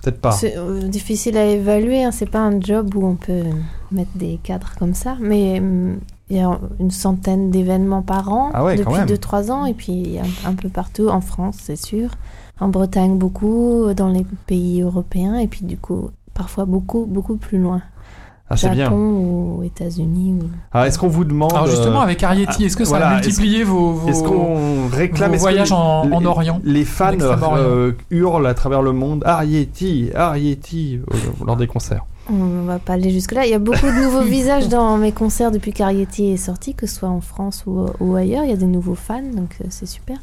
Peut-être pas. C'est euh, difficile à évaluer, hein, c'est pas un job où on peut mettre des cadres comme ça, mais hum, il y a une centaine d'événements par an Ah ouais, depuis même. 2-3 ans, et puis un, un peu partout, en France c'est sûr, en Bretagne beaucoup, dans les pays européens, et puis du coup parfois beaucoup, beaucoup plus loin. Ah, c'est Japon bien. ou États-Unis. Ou... Alors, est-ce qu'on vous demande. Alors justement, euh, avec Arietti, est-ce que ça voilà, a est-ce- multiplié vos, vos, Est-ce qu'on réclame vos est-ce que voyages en, les- en Orient Les fans euh, hurlent à travers le monde Arietti, Arietti euh, lors des concerts. On va pas aller jusque-là. Il y a beaucoup de nouveaux visages dans mes concerts depuis qu'Arietti est sorti, que ce soit en France ou, ou ailleurs. Il y a des nouveaux fans, donc euh, c'est super.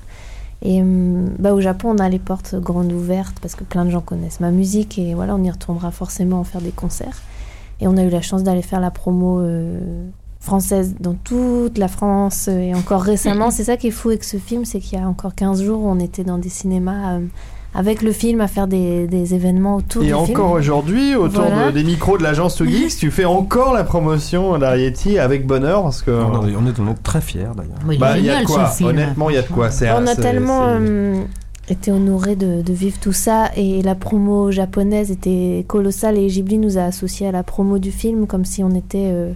Et hum, bah, au Japon, on a les portes grandes ouvertes parce que plein de gens connaissent ma musique et voilà, on y retournera forcément en faire des concerts. Et on a eu la chance d'aller faire la promo euh, française dans toute la France et encore récemment. c'est ça qui est fou avec ce film, c'est qu'il y a encore 15 jours, on était dans des cinémas euh, avec le film à faire des, des événements autour Et du film. encore aujourd'hui, autour Voilà. de- des micros de l'agence To Geeks, tu fais encore la promotion d'Arietti avec bonheur parce que. On est, on est- on est très fiers d'ailleurs. Oui, Bah, il y a de quoi. Honnêtement, il y a de quoi. C'est On a c'est- tellement c'est- euh, été honorés de, de vivre tout ça et la promo japonaise était colossale et Ghibli nous a associés à la promo du film comme si on était euh,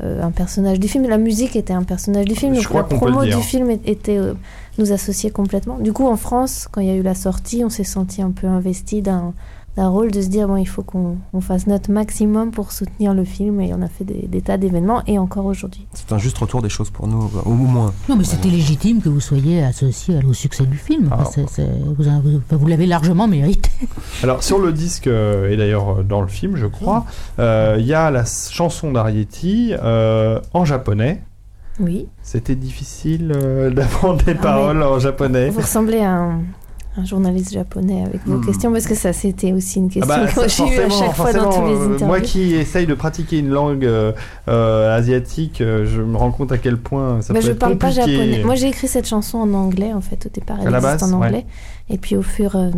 un personnage du film. La musique était un personnage du film, Je donc crois la promo du film était euh, nous associait complètement. Du coup, en France, quand il y a eu la sortie, on s'est senti un peu investi d'un d'un rôle de se dire bon il faut qu'on on fasse notre maximum pour soutenir le film et on a fait des, des tas d'événements et encore aujourd'hui. C'est un juste retour des choses pour nous, au moins. Non, mais c'était légitime que vous soyez associé au succès du film. Ah. C'est- vous, avez- vous- vous l'avez largement mérité. Alors sur le disque euh, et d'ailleurs euh, dans le film, je crois, euh, il y a la chanson d'Arietti euh, en japonais. Oui. C'était difficile euh, d'apprendre des Ah, paroles en japonais. Vous ressemblez à un, un journaliste japonais avec vos Hmm. questions, parce que ça, c'était aussi une Ah question bah, que j'ai eue à chaque fois dans tous les euh, interviews. Moi qui essaye de pratiquer une langue euh, euh, asiatique, je me rends compte à quel point ça Bah, peut je être parle pas japonais. Moi, j'ai écrit cette chanson en anglais, en fait, au départ. Elle À la existe base, en ouais. anglais. Et puis, au fur et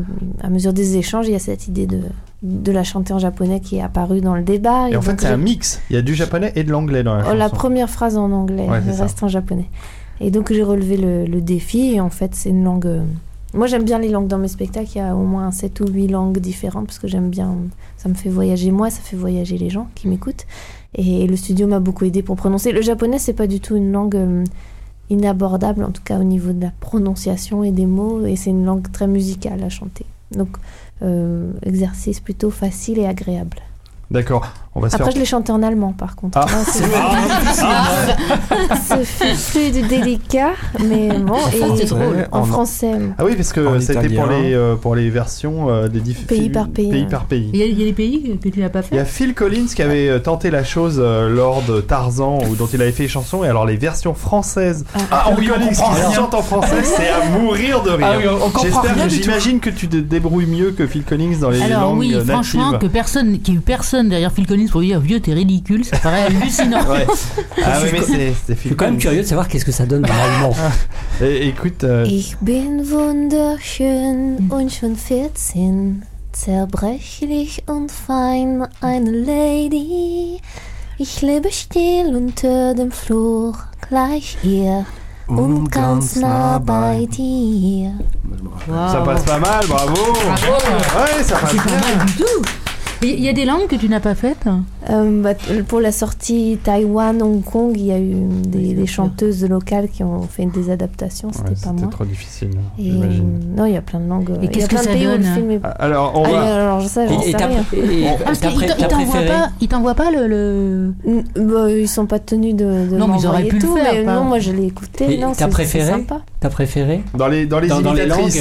à mesure des échanges, il y a cette idée de, de la chanter en japonais qui est apparue dans le débat. Et en fait, c'est un mix. Il y a du japonais et de l'anglais dans la Oh, chanson. la première phrase en anglais, Ouais, le ça. reste en japonais. Et donc j'ai relevé le, le défi et en fait c'est une langue... Moi j'aime bien les langues dans mes spectacles, il y a au moins 7 ou 8 langues différentes parce que j'aime bien... Ça me fait voyager moi, ça fait voyager les gens qui m'écoutent. Et le studio m'a beaucoup aidé pour prononcer. Le japonais c'est pas du tout une langue euh, inabordable, en tout cas au niveau de la prononciation et des mots, et c'est une langue très musicale à chanter. Donc euh, exercice plutôt facile et agréable. D'accord. On va se Après, faire. je l'ai chanté en allemand, par contre. Ah. Là, c'est Ce fut plus délicat, mais bon. Et c'est drôle. en En- français, Ah oui, parce que En c'était pour les euh, pour les versions euh, des diff- Pays par pays, Pays ouais. par pays. Il y, a, il y a des pays que tu n'as pas Il y a fait Phil Collins qui avait euh, tenté la chose euh, lors de Tarzan ou dont il avait fait les chansons et alors les versions françaises. Ah Phil oui, on Collins comprend qui rien. chante en français, c'est à mourir de rire. Ah oui, on- J'espère j'imagine que tu te débrouilles mieux que Phil Collins dans les Alors langues oui, euh, franchement, natives. que personne, qu'il y ait eu personne derrière Phil Collins pour lui dire vieux, t'es ridicule, ça paraît hallucinant. Ouais. Ah oui, mais c'est c'est Je suis quand même curieux de savoir qu'est-ce que ça donne l'allemand. Et- écoute, euh, Ich bin wunderschön und schon 14, zerbrechlich und fein, eine Lady. Ich lebe still unter dem Flur, gleich hier und ganz nah bei dir. ça passe pas mal, bravo. Ouais, ça passe C'est pas mal du tout. Et Il y a des langues que tu n'as pas faites? Euh, bah, pour la sortie Taïwan, Hong Kong, il y a eu des, des chanteuses locales qui ont fait des adaptations, c'était Ouais, pas C'était moi. trop difficile, Et, j'imagine. non, il y a plein de langues. Y a qu'est-ce que ça le donne film est. Ah, Alors, on Ah, va. alors ça, j'en Et- et sais t'as- rien. et- Ah, parce t'as qu'il pré- t'en- il t'as t'envoie préféré pas, il t'envoie pas le. le- bah, ils sont pas tenus de, de Non, mais ils auraient pu le tout, faire, mais pas- non, moi je l'ai écouté. Et t'as préféré. T'as préféré Dans les, dans les langues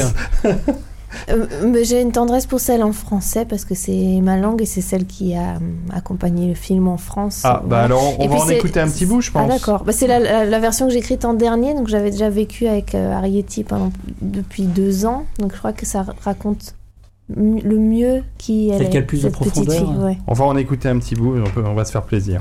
Euh, j'ai une tendresse pour celle en français parce que c'est ma langue et c'est celle qui a euh, accompagné le film en France. Ah, bah alors, on Et va en écouter un petit bout, je pense. Ah d'accord, bah, c'est la, la- la version que j'ai écrite en dernier, donc j'avais déjà vécu avec euh, Arietti pendant, depuis deux ans, donc je crois que ça raconte le mieux qui elle Celle qui a le est, plus de profondeur. fille, ouais. On va en écouter un petit bout et on, peut- on va se faire plaisir.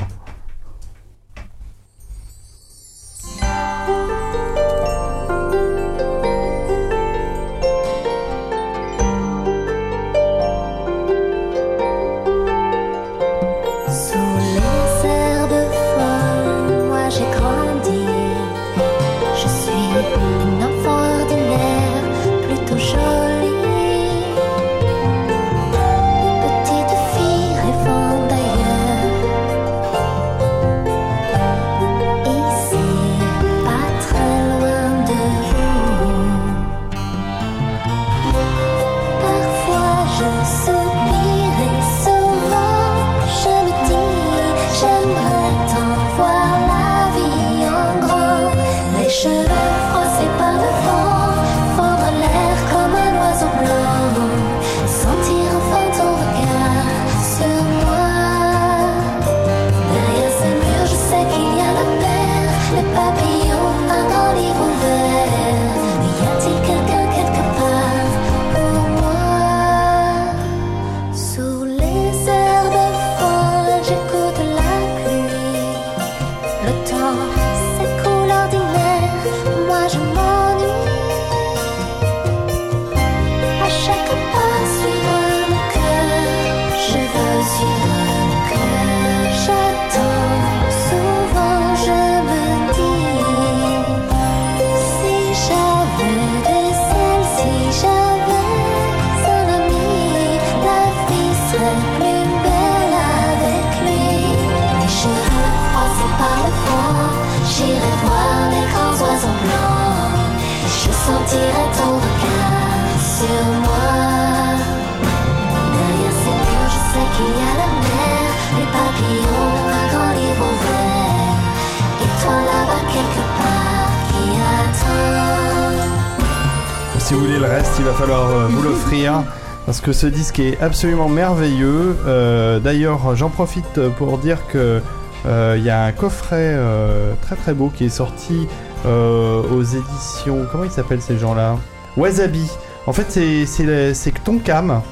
Si vous voulez le reste, il va falloir euh, vous l'offrir. Parce que ce disque est absolument merveilleux. Euh, D'ailleurs, j'en profite pour dire que euh, il y a un coffret euh, très très beau qui est sorti aux éditions. Comment ils s'appellent ces gens-là? Wasabi. En fait, c'est Tonkam.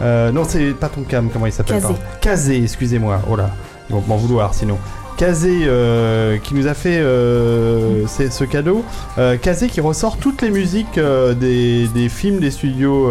Non, c'est pas Tonkam. Comment il s'appelle. Kazé, excusez-moi. Oh là, ils vont m'en vouloir sinon. Kazé euh, qui nous a fait euh, ce cadeau. Euh, Kazé qui ressort toutes les musiques euh, des, des films des studios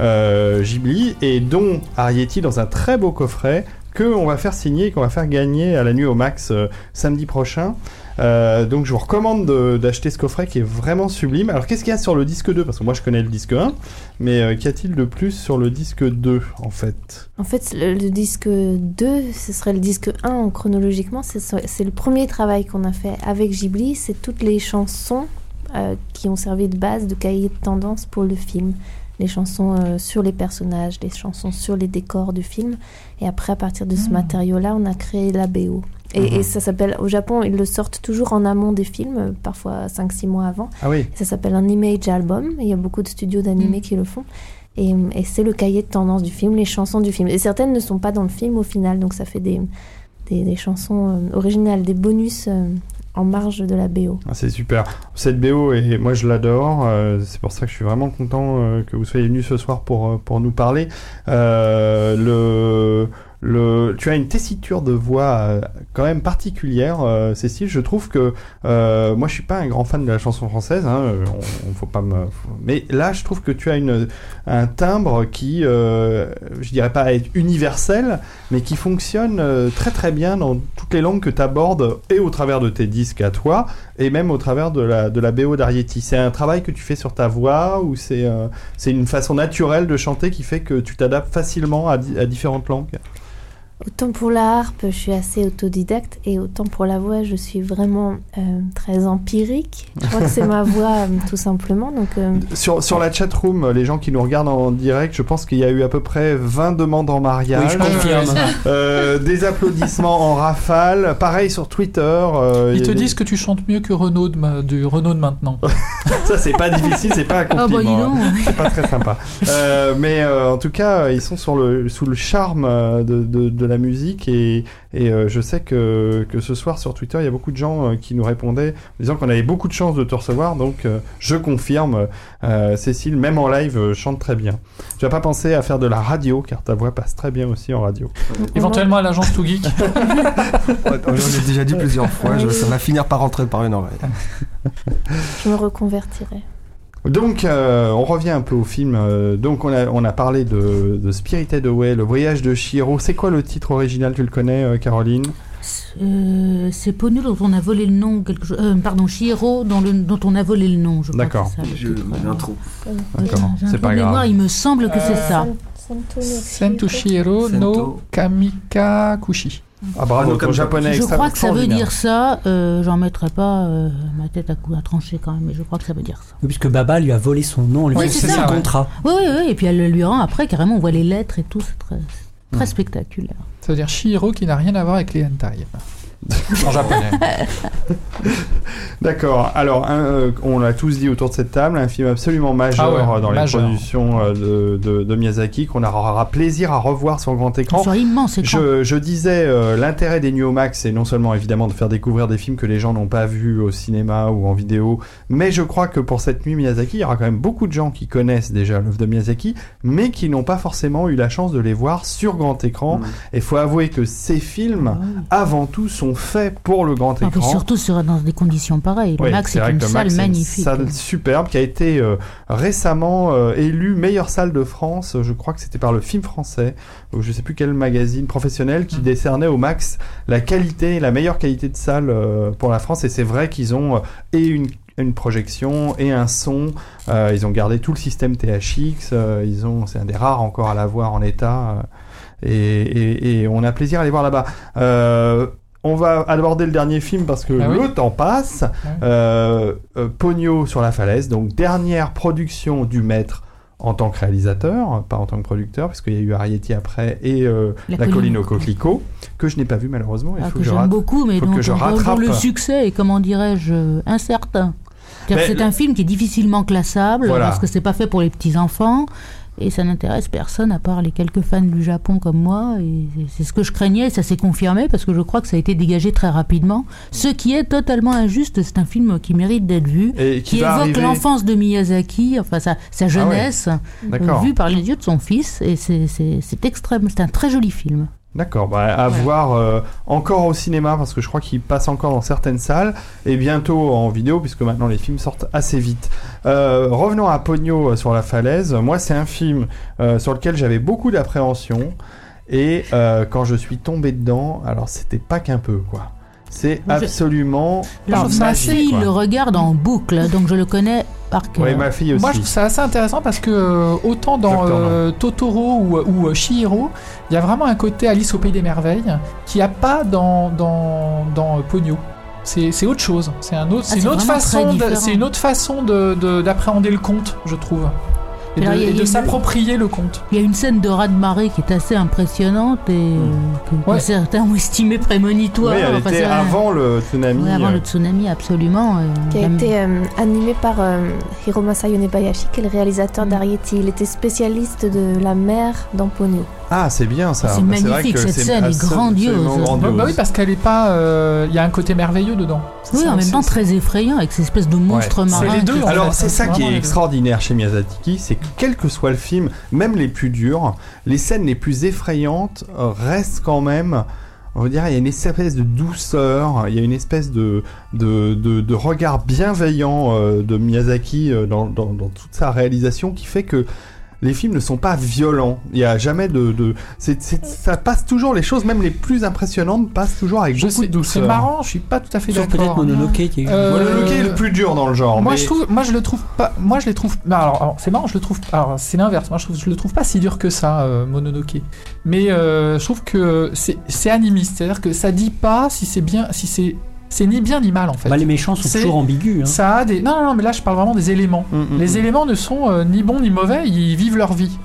Ghibli et dont Arietti dans un très beau coffret que on va faire signer qu'on va faire gagner à la nuit au max euh, samedi prochain. Euh, donc je vous recommande de- d'acheter ce coffret qui est vraiment sublime. Alors qu'est-ce qu'il y a sur le disque 2 Parce que moi je connais le disque 1, mais euh, qu'y a-t-il de plus sur le disque 2 en fait? En fait, le, disque 2, ce serait le disque 1 en chronologiquement. C'est le premier travail qu'on a fait avec Ghibli. C'est toutes les chansons qui ont servi de base de cahier de tendance pour le film. Les chansons euh, sur les personnages, les chansons sur les décors du film. Et après, à partir de ce matériau-là, on a créé la BO. Et, Mhm. et ça s'appelle, au Japon, ils le sortent toujours en amont des films, parfois 5-6 mois avant. Ah oui. Ça s'appelle un image album. Il y a beaucoup de studios d'animés Mm. qui le font. Et, et c'est le cahier de tendance du film, les chansons du film. Et certaines ne sont pas dans le film au final, donc ça fait des, des, des chansons euh, originales, des bonus euh, en marge de la BO. Ah, c'est super. Cette BO, et moi je l'adore. euh, c'est pour ça que je suis vraiment content euh, que vous soyez venus ce soir pour, euh, pour nous parler. Euh, le, tu as une tessiture de voix euh, quand même particulière, euh, Cécile. Je trouve que euh, moi, je suis pas un grand fan de la chanson française. Hein, on, faut pas me. Mais là, je trouve que tu as un timbre qui, euh, je dirais pas être universel, mais qui fonctionne euh, très très bien dans toutes les langues que tu abordes et au travers de tes disques à toi et même au travers de la de la BO d'Arietti. C'est un travail que tu fais sur ta voix ou c'est c'est une façon naturelle de chanter qui fait que tu t'adaptes facilement à différentes langues? Autant pour la harpe, je suis assez autodidacte et autant pour la voix, je suis vraiment euh, très empirique. Je crois que c'est ma voix, euh, tout simplement. Donc, euh, Sur, sur la chat room, les gens qui nous regardent en direct, je pense qu'il y a eu à peu près 20 demandes en mariage. Oui, je confirme. Euh, des applaudissements en rafale. Pareil sur Twitter. euh, Ils te des- disent que tu chantes mieux que Renaud de, ma- du Renaud de maintenant. Ça, c'est pas difficile, c'est pas un Ah bah dis compliment. hein. C'est pas très sympa. Euh, mais euh, en tout cas, ils sont sur le, sous le charme de, de, de la musique et, et euh, je sais que, que ce soir sur Twitter, il y a beaucoup de gens euh, qui nous répondaient en disant qu'on avait beaucoup de chance de te recevoir. Donc, euh, je confirme, euh, Cécile, même en live, euh, chante très bien. Tu vas pas penser à faire de la radio car ta voix passe très bien aussi en radio. Éventuellement à l'agence Too Geek. Ouais, J'en ai déjà dit plusieurs fois, je- ça va finir par rentrer par une oreille. je me reconvertirai. Donc, euh, on revient un peu au film. Euh, donc, on a, on a parlé de, de Spirited Away, le voyage de Shiro. C'est quoi le titre original? Tu le connais, euh, Caroline? Euh, c'est Pogno dont on a volé le nom, quelque chose. euh, pardon, Chihiro dont, le- dont on a volé le nom. D'accord. trou. D'accord, c'est pas grave. Il me semble que c'est ça. Sentushiro no. Kamikakushi. Ah bravo, Comme japonais Je crois que ça veut dire ça. euh, J'en mettrai pas euh, ma tête à, cou- à trancher quand même, mais je crois que ça veut dire ça. Oui, Puisque Baba lui a volé son nom, on lui Oui, a c'est fait ça, un ouais. contrat. Oui, oui, oui. Et puis elle le lui rend après, carrément, on voit les lettres et tout. C'est très, c'est très spectaculaire. Ça veut dire Shihiro qui n'a rien à voir avec les hentai. en japonais. D'accord. Alors, un, euh, on l'a tous dit autour de cette table, un film absolument majeur Ah ouais, dans majeur. les productions euh, de, de, de Miyazaki qu'on aura plaisir à revoir sur grand écran. Sur immense écran. Je, je disais, euh, l'intérêt des New Max, c'est non seulement évidemment de faire découvrir des films que les gens n'ont pas vus au cinéma ou en vidéo, mais je crois que pour cette nuit Miyazaki, il y aura quand même beaucoup de gens qui connaissent déjà l'œuvre de Miyazaki, mais qui n'ont pas forcément eu la chance de les voir sur grand écran. Mm. Et faut avouer que ces films, Ah avant tout, sont faits pour le grand Ah, écran. surtout sur, dans des conditions pareilles. Le Oui, Max est une salle Max, c'est une magnifique. salle superbe qui a été euh, récemment euh, élue meilleure salle de France. Je crois que c'était par le film français, ou je sais plus quel magazine professionnel qui décernait au Max la qualité, la meilleure qualité de salle euh, pour la France. Et c'est vrai qu'ils ont et une une projection et un son. Euh, ils ont gardé tout le système THX. euh, ils ont, c'est un des rares encore à l'avoir en état. euh, et, et- et on a plaisir à les voir là-bas. On va aborder le dernier film parce que Ah oui. le temps passe. Euh, euh, Pogno sur la falaise, donc dernière production du maître en tant que réalisateur, pas en tant que producteur, puisqu'il y a eu Arietti après et euh, La, colline au coquelicot, que je n'ai pas vu malheureusement. Il Ah, faut que que je j'aime beaucoup, mais dont, que je rattrape. le succès est, comment dirais-je, incertain. Mais C'est un film qui est difficilement classable Voilà. parce que c'est pas fait pour les petits enfants et ça n'intéresse personne à part les quelques fans du Japon comme moi. Et c'est ce que je craignais et ça s'est confirmé parce que je crois que ça a été dégagé très rapidement. Ce qui est totalement injuste. C'est un film qui mérite d'être vu, Et qui, évoque arriver. l'enfance de Miyazaki, enfin sa, sa jeunesse, D'accord. vue par les yeux de son fils. Et c'est extrême. C'est un très joli film. D'accord, bah, à voir euh, encore au cinéma parce que je crois qu'il passe encore dans certaines salles et bientôt en vidéo puisque maintenant les films sortent assez vite. Euh, revenons à Pogno euh, sur la falaise. Moi, c'est un film euh, sur lequel j'avais beaucoup d'appréhension et quand je suis tombé dedans, alors c'était pas qu'un peu quoi. C'est Moi, je- absolument Alors, ma fille quoi. le regarde en boucle, donc je le connais par cœur. Oui, ma fille aussi. Moi, je trouve ça assez intéressant parce que euh, autant dans euh, Totoro ou, ou euh, Chihiro, il y a vraiment un côté Alice au pays des merveilles qu'il n'y a pas dans dans, dans Pogno. C'est c'est autre chose. C'est un autre, Ah, c'est une autre façon. C'est une autre façon de de- d'appréhender le conte, je trouve, et de, Alors, et s'approprier le conte. Il y a une scène de raz de marée qui est assez impressionnante et euh, que, certains ont estimé prémonitoire. Oui, elle Enfin, était c'est un- avant le tsunami. Ouais, avant euh, le tsunami, absolument. euh, qui a été euh, animé par euh, Hiromasa Yonebayashi, qui est le réalisateur Mm. d'Arietti. Il était spécialiste de la mer dans Pogno. Ah, c'est bien ça. C'est vrai magnifique, que cette c'est scène est grandiose. Bah, grandiose. bah oui, parce qu'elle est pas. euh, Il y a un côté merveilleux dedans. Oui, ça, en même temps très effrayant avec ces espèces de monstres Ouais. marins. C'est les deux, Alors c'est ça qui est extraordinaire chez Miyazaki, c'est que quel que soit le film, même les plus durs, les scènes les plus effrayantes restent quand même, on va dire, il y a une espèce de douceur, il y a une espèce de, de, de, de regard bienveillant euh, de Miyazaki euh, dans, dans, dans toute sa réalisation qui fait que les films ne sont pas violents. Il y a jamais de, de c'est, c'est- ça passe toujours les choses, même les plus impressionnantes passent toujours avec Je beaucoup sais, de c'est douceur. marrant, je suis pas tout à fait d'accord. peut-être Mononoke qui est. Euh, Mononoke est le plus dur dans le genre. Moi mais- je trouve, moi je le trouve pas, moi je les trouve. alors, alors, c'est marrant, je le trouve. Alors c'est l'inverse. Moi je, trouve, je le trouve pas si dur que ça, euh, Mononoke. Mais euh, je trouve que c'est c'est animiste, c'est-à-dire que ça dit pas si c'est bien, si c'est c'est ni bien ni mal en fait. Bah, les méchants sont toujours ambigus. hein. Ça a des. Non, non, non, mais là je parle vraiment des éléments. Mm, mm, Les mm. éléments ne sont euh, ni bons ni mauvais, ils vivent leur vie.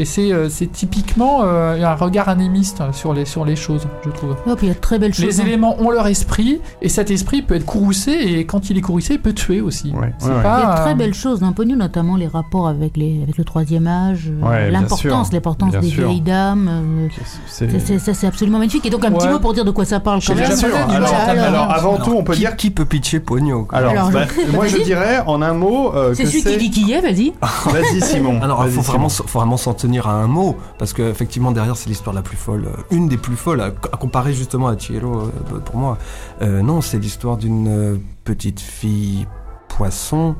Et c'est euh, typiquement euh, un regard animiste sur les, sur les choses, je trouve. Oh, puis il y a de très belles choses. Les hein. éléments ont leur esprit, et cet esprit peut être courroucé, et quand il est courroucé, il peut tuer aussi. Ouais, C'est ouais, ouais. pas, Il y a de très belles choses dans Pogno, notamment les rapports avec, les, avec le troisième âge, euh, l'importance, l'importance des sûr. vieilles dames. euh, ça, c'est absolument magnifique. Et donc, un petit mot pour dire de quoi ça parle quand J'ai même. Sûr. Alors, alors, Miller. avant tout, on peut qui, dire. qui peut pitcher Pogno Alors, Alors, bah, moi je dirais en un mot euh, C'est celui qui dit qui est, vas-y. Vas-y Simon. Alors, il faut vraiment, s'en tenir à un mot, parce que effectivement derrière c'est l'histoire la plus folle, euh, une des plus folles, à, à comparer justement à Chihiro euh, pour moi. Euh, non, c'est l'histoire d'une petite fille poisson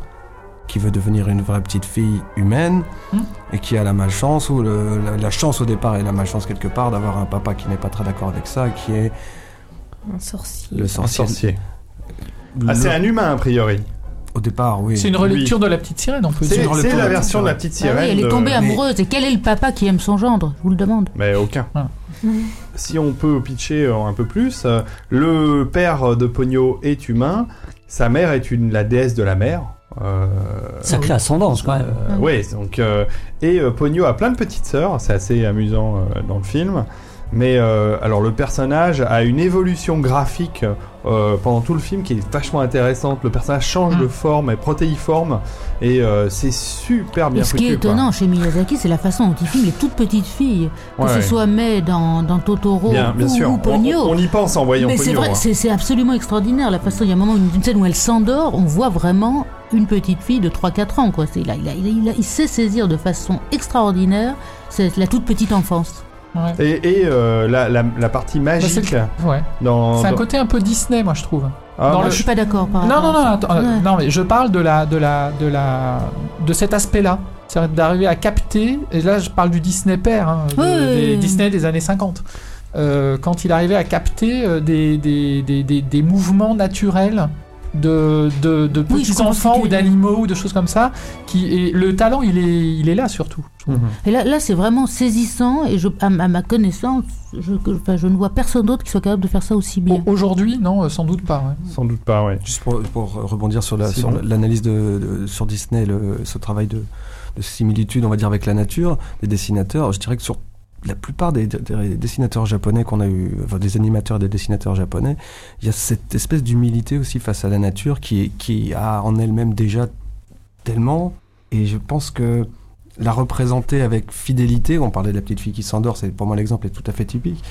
qui veut devenir une vraie petite fille humaine Hmm. et qui a la malchance ou le- la, la chance au départ et la malchance quelque part d'avoir un papa qui n'est pas très d'accord avec ça, qui est Un sorcier. le Un sorcier. sorcier. Le- Ah, c'est un humain a priori. Au départ, oui. C'est une relecture de la petite sirène, on peut C'est la la version de la petite Ah oui, sirène. elle est tombée mais- amoureuse. Et quel est le papa qui aime son gendre? Je vous le demande. Mais aucun. Ah. Si on peut pitcher euh, un peu plus, euh, le père de Pogno est humain, sa mère est une, la déesse de la mer. Euh, Sacrée ascendance quand même. Euh, ouais, donc euh, et euh, Pogno a plein de petites sœurs, c'est assez amusant euh, dans le film. Mais euh, alors le personnage a une évolution graphique euh, pendant tout le film qui est vachement intéressante. Le personnage change Mm. de forme, est protéiforme et euh, c'est super bien Et ce qui est quoi. étonnant chez Miyazaki, c'est la façon dont il filme les toutes petites filles. Que Ouais, ce ouais. soit May dans, dans Totoro bien, bien ou, sûr. ou On, Ponyo. on- on y pense en voyant Mais c'est Pogno. vrai, hein. c'est absolument extraordinaire. La façon, il y a un moment, une, une scène où elle s'endort, on voit vraiment une petite fille de 3-4 ans. Quoi. Il, a- il, a- il a- il sait saisir de façon extraordinaire la toute petite enfance. Ouais. Et, et, euh, la, la, la partie Bah, c'est magique le- ouais. dans. C'est un côté un peu Disney, moi je trouve. Ah, dans moi, Je le- suis pas d'accord par Non, non, non, euh, non, mais je parle de la, de la, de la, de cet aspect-là. C'est d'arriver à capter, et là je parle du Disney père, hein, de- Oui, oui, des oui. Disney des années 50. Euh, quand il arrivait à capter des, des, des, des, des mouvements naturels de, de, de Oui, je petits enfants ou d'animaux ou de choses comme ça. Qui, et le talent, il est, il est là surtout. Mhm. Et là, là c'est vraiment saisissant. Et je, à, à ma connaissance, je, enfin, je ne vois personne d'autre qui soit capable de faire ça aussi bien. Au- Aujourd'hui, non, euh, sans doute pas. ouais. Sans doute pas, ouais. Juste pour, pour rebondir sur la- bon. l'analyse de, de- sur Disney, le, ce travail de, de similitude, on va dire, avec la nature des dessinateurs, je dirais que sur la plupart des, des dessinateurs japonais qu'on a eu, enfin des animateurs et des dessinateurs japonais, il y a cette espèce d'humilité aussi face à la nature qui, qui a en elle-même déjà tellement, et je pense que la représenter avec fidélité, on parlait de la petite fille qui s'endort, c'est pour moi l'exemple est tout à fait typique,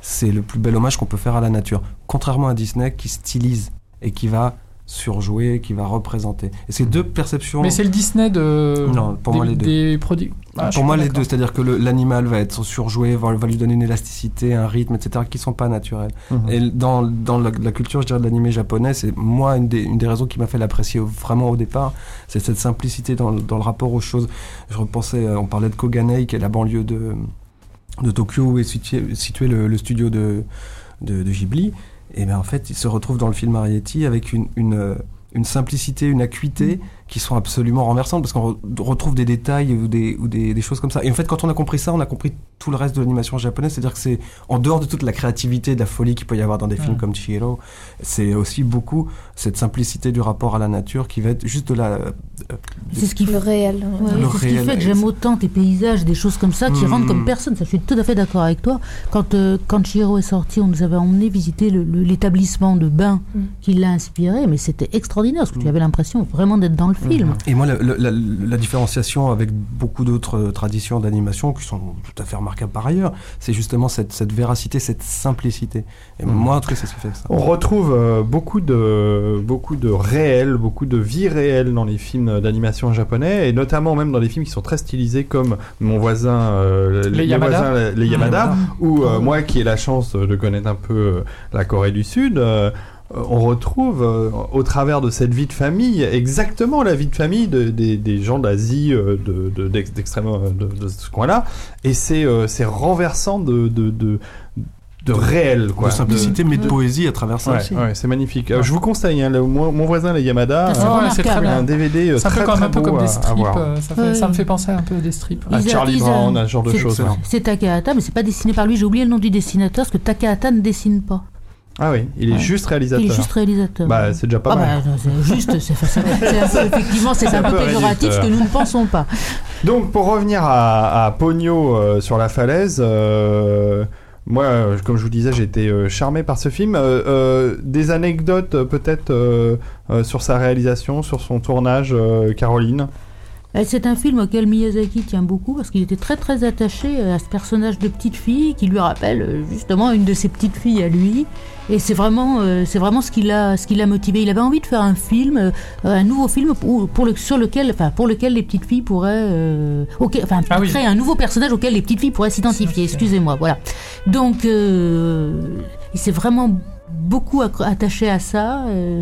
c'est le plus bel hommage qu'on peut faire à la nature. Contrairement à Disney qui stylise et qui va surjouer, qui va représenter. Et ces deux perceptions. Mais c'est le Disney de. Non, pour des, moi, les deux. Des produits. Ah, pour moi, les deux, c'est-à-dire que l'animal va être surjoué, va, va lui donner une élasticité, un rythme, etc., qui sont pas naturels. Mhm. Et dans, dans la, la culture, je dirais, de l'animé japonais, c'est moi une des, une des raisons qui m'a fait l'apprécier vraiment au départ, c'est cette simplicité dans, le- dans le rapport aux choses. Je repensais, euh, on parlait de Koganei, qui est la banlieue de, de Tokyo, où est situé, situé le, le studio de, de, de Ghibli. Et bien en fait, il se retrouve dans le film Arietti avec une, une, euh, une simplicité, une acuité qui sont absolument renversantes parce qu'on re- retrouve des détails ou, des, ou des, des choses comme ça. Et en fait, quand on a compris ça, on a compris tout le reste de l'animation japonaise. C'est-à-dire que c'est en dehors de toute la créativité, de la folie qu'il peut y avoir dans des films Mm. comme Chihiro, c'est aussi beaucoup cette simplicité du rapport à la nature qui va être juste de la. euh, C'est ce qui Le réel. Ouais, Le ce qui fait que j'aime autant tes paysages, des choses comme ça qui Mm. rendent comme personne. Ça, je suis tout à fait d'accord avec toi. Quand, euh, quand Chihiro est sorti, on nous avait emmené visiter le- le- l'établissement de bain Mm. qui l'a inspiré, mais c'était extraordinaire parce que tu Mm. avais l'impression vraiment d'être dans le film. Et moi, la, la- la- la différenciation avec beaucoup d'autres euh, traditions d'animation qui sont tout à fait remarquables par ailleurs, c'est justement cette, cette véracité, cette simplicité. Et moi, en tout cas, c'est ce qui fait ça. On retrouve euh, beaucoup de beaucoup de réel, beaucoup de vie réelle dans les films d'animation japonais et notamment même dans les films qui sont très stylisés comme mon voisin euh, Les mes Yamada. voisins, les Yamada ou euh, moi qui ai la chance de connaître un peu euh, la Corée du Sud euh, euh, on retrouve euh, au travers de cette vie de famille exactement la vie de famille de- des, des gens d'Asie euh, de, euh, ce coin-là et c'est euh, c'est renversant de de, réel quoi de simplicité, mais de de- poésie à travers ça Ouais, aussi. ouais, c'est magnifique. Euh, je vous conseille, hein, le- mon, mon voisin les Yamada, Ah, c'est euh, un bien. DVD euh, C'est un très comme, très un peu beau comme des à strips, voir. euh, ça, fait- Ouais. ça me fait penser un peu à des strips. À Ils a- Charlie Brown, un genre de choses. c'est- hein. C'est Takahata, mais c'est pas dessiné par lui. J'ai oublié le nom du dessinateur, parce que Takahata ne dessine pas. Ah oui, il est Ouais. juste réalisateur. Il est juste réalisateur. Bah, c'est déjà pas Ah mal. bah, non, c'est juste, c'est c'est un peu, effectivement, c'est un un peu peu péjoratif, ce que nous ne pensons pas. Donc, pour revenir à, à Pogno euh, sur la falaise, euh, moi, euh, comme je vous disais, j'ai été euh, charmé par ce film. Euh, des anecdotes peut-être sur sa réalisation, sur son tournage, Caroline? C'est un film auquel Miyazaki tient beaucoup parce qu'il était très très attaché euh, à ce personnage de petite fille qui lui rappelle euh, justement une de ses petites filles à lui. Et c'est vraiment, euh, c'est vraiment ce qui l'a, ce qui l'a motivé. Il avait envie de faire un film, euh, un nouveau film pour, pour le, sur lequel, enfin pour lequel les petites filles pourraient, euh, auquel- enfin Ah oui. créer un nouveau personnage auquel les petites filles pourraient s'identifier. Excusez-moi, voilà. Donc euh, il s'est vraiment beaucoup attaché à ça. euh,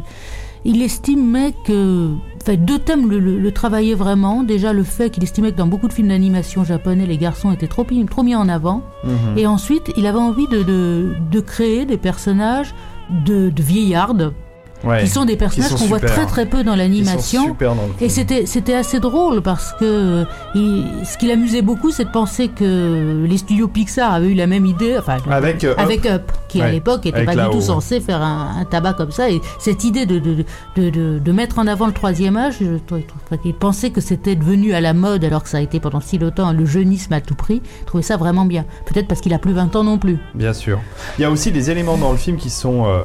il estimait que enfin, deux thèmes le, le- le travaillaient vraiment. Déjà le fait qu'il estimait que dans beaucoup de films d'animation japonais, les garçons étaient trop, mis- trop mis en avant. Mhm. Et ensuite, il avait envie de, de, de créer des personnages de, de vieillardes, Ouais. qui sont des personnages qu'on voit très très peu dans l'animation. Et c'était c'était assez drôle parce que euh, il- ce qui l'amusait beaucoup, c'est de penser que les studios Pixar avaient eu la même idée, enfin Avec, euh, avec Up, qui à l'époque était avec pas du tout censé faire un, un tabac comme ça. Et cette idée de de, de, de, de mettre en avant le troisième âge, je je trouvais qu'il pensait que c'était devenu à la mode alors que ça a été pendant si longtemps le jeunisme à tout prix. Je trouvais ça vraiment bien. Peut-être parce qu'il a plus 20 ans non plus. Bien sûr. Il y a aussi des éléments dans le film qui sont euh,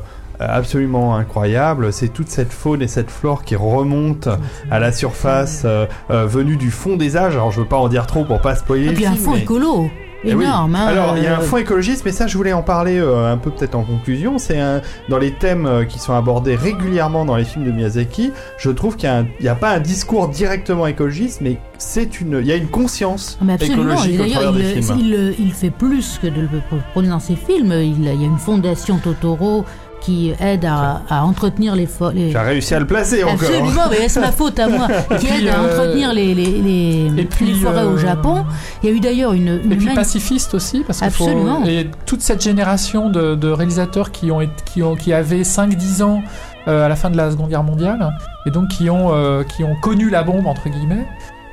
absolument incroyables. C'est toute cette faune et cette flore qui remonte à la surface, euh, euh, venue du fond des âges. Alors, je veux pas en dire trop pour pas spoiler. Et le puis un fond mais- écolo. Eh oui. Énorme. hein, Alors, il y a un euh, fond écologiste, mais ça, je voulais en parler euh, un peu peut-être en conclusion. C'est un, dans les thèmes euh, qui sont abordés régulièrement dans les films de Miyazaki. Je trouve qu'il n'y a, pas un discours directement écologiste, mais c'est une, il y a une conscience Ah, Mais écologique et au des il, films. il, il fait plus que de le prôner dans ses films. Il, il y a une fondation Totoro qui aide à, à entretenir les, fo- les, Tu as réussi à le placer encore. Absolument, mais c'est ma faute à moi. Qui puis, aide à euh, entretenir les, les, les, et puis, les forêts au euh, Japon. Il y a eu d'ailleurs une, une Et puis pacifiste aussi, parce qu'il faut. Absolument. Et toute cette génération de, de réalisateurs qui, ont, qui, ont, qui avaient 5-10 ans euh, à la fin de la Seconde Guerre mondiale, et donc qui ont, euh, qui ont connu la bombe, entre guillemets,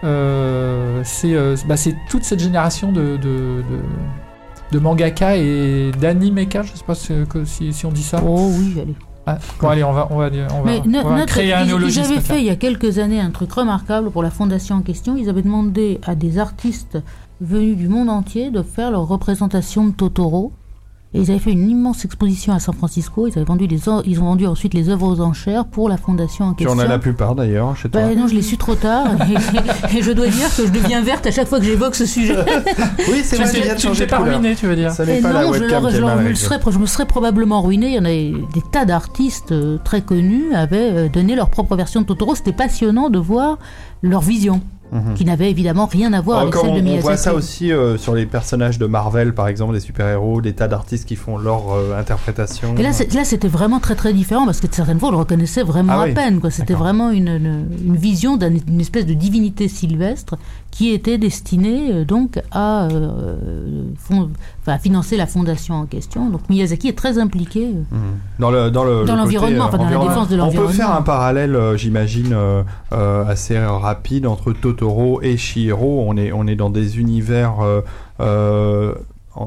euh, c'est euh, bah, c'est toute cette génération de, de, de, de mangaka et d'animeka, je sais pas si, si, si on dit ça. Oh oui, allez. Ah, bon, allez, on va, on va, on va, Mais on no- va note, créer un néologisme. tiens. fait il y a quelques années un truc remarquable pour la fondation en question. Ils avaient demandé à des artistes venus du monde entier de faire leur représentation de Totoro. Et ils avaient fait une immense exposition à San Francisco. Ils, avaient vendu les ils ont vendu ensuite les œuvres aux enchères pour la fondation en Tu question. en as la plupart d'ailleurs chez toi. Bah, non, je l'ai su trop tard. et, et je dois dire que je deviens verte à chaque fois que j'évoque ce sujet. oui, c'est Tu vrai, de tu t'es de pas ruiné, tu veux dire Ça n'est Et pas la non, je, webcam leur- qui est je mal me réglée. serais, je me serais probablement ruiné. Il y en avait des tas d'artistes euh, très connus avaient euh, donné leur propre version de Totoro. C'était passionnant de voir leur vision, Mhm. qui n'avait évidemment rien à voir avec celle on, de on Miyazaki. voit ça aussi euh, sur les personnages de Marvel, par exemple, des super-héros, des tas d'artistes qui font leur euh, interprétation. Et là, c'était vraiment très très différent parce que certaines fois, on le reconnaissait vraiment Ah à oui. peine. C'était vraiment une, une, une vision d'un- d'une espèce de divinité sylvestre qui était destinée euh, donc à, fond- enfin, financer la fondation en question. Donc Miyazaki est très impliqué. euh, Mhm. Dans le dans le Dans le l'environnement, enfin, dans la défense de On peut l'environnement. faire un parallèle, euh, j'imagine, euh, euh, assez rapide entre Totoro et Chihiro. On est on est dans des univers euh, euh,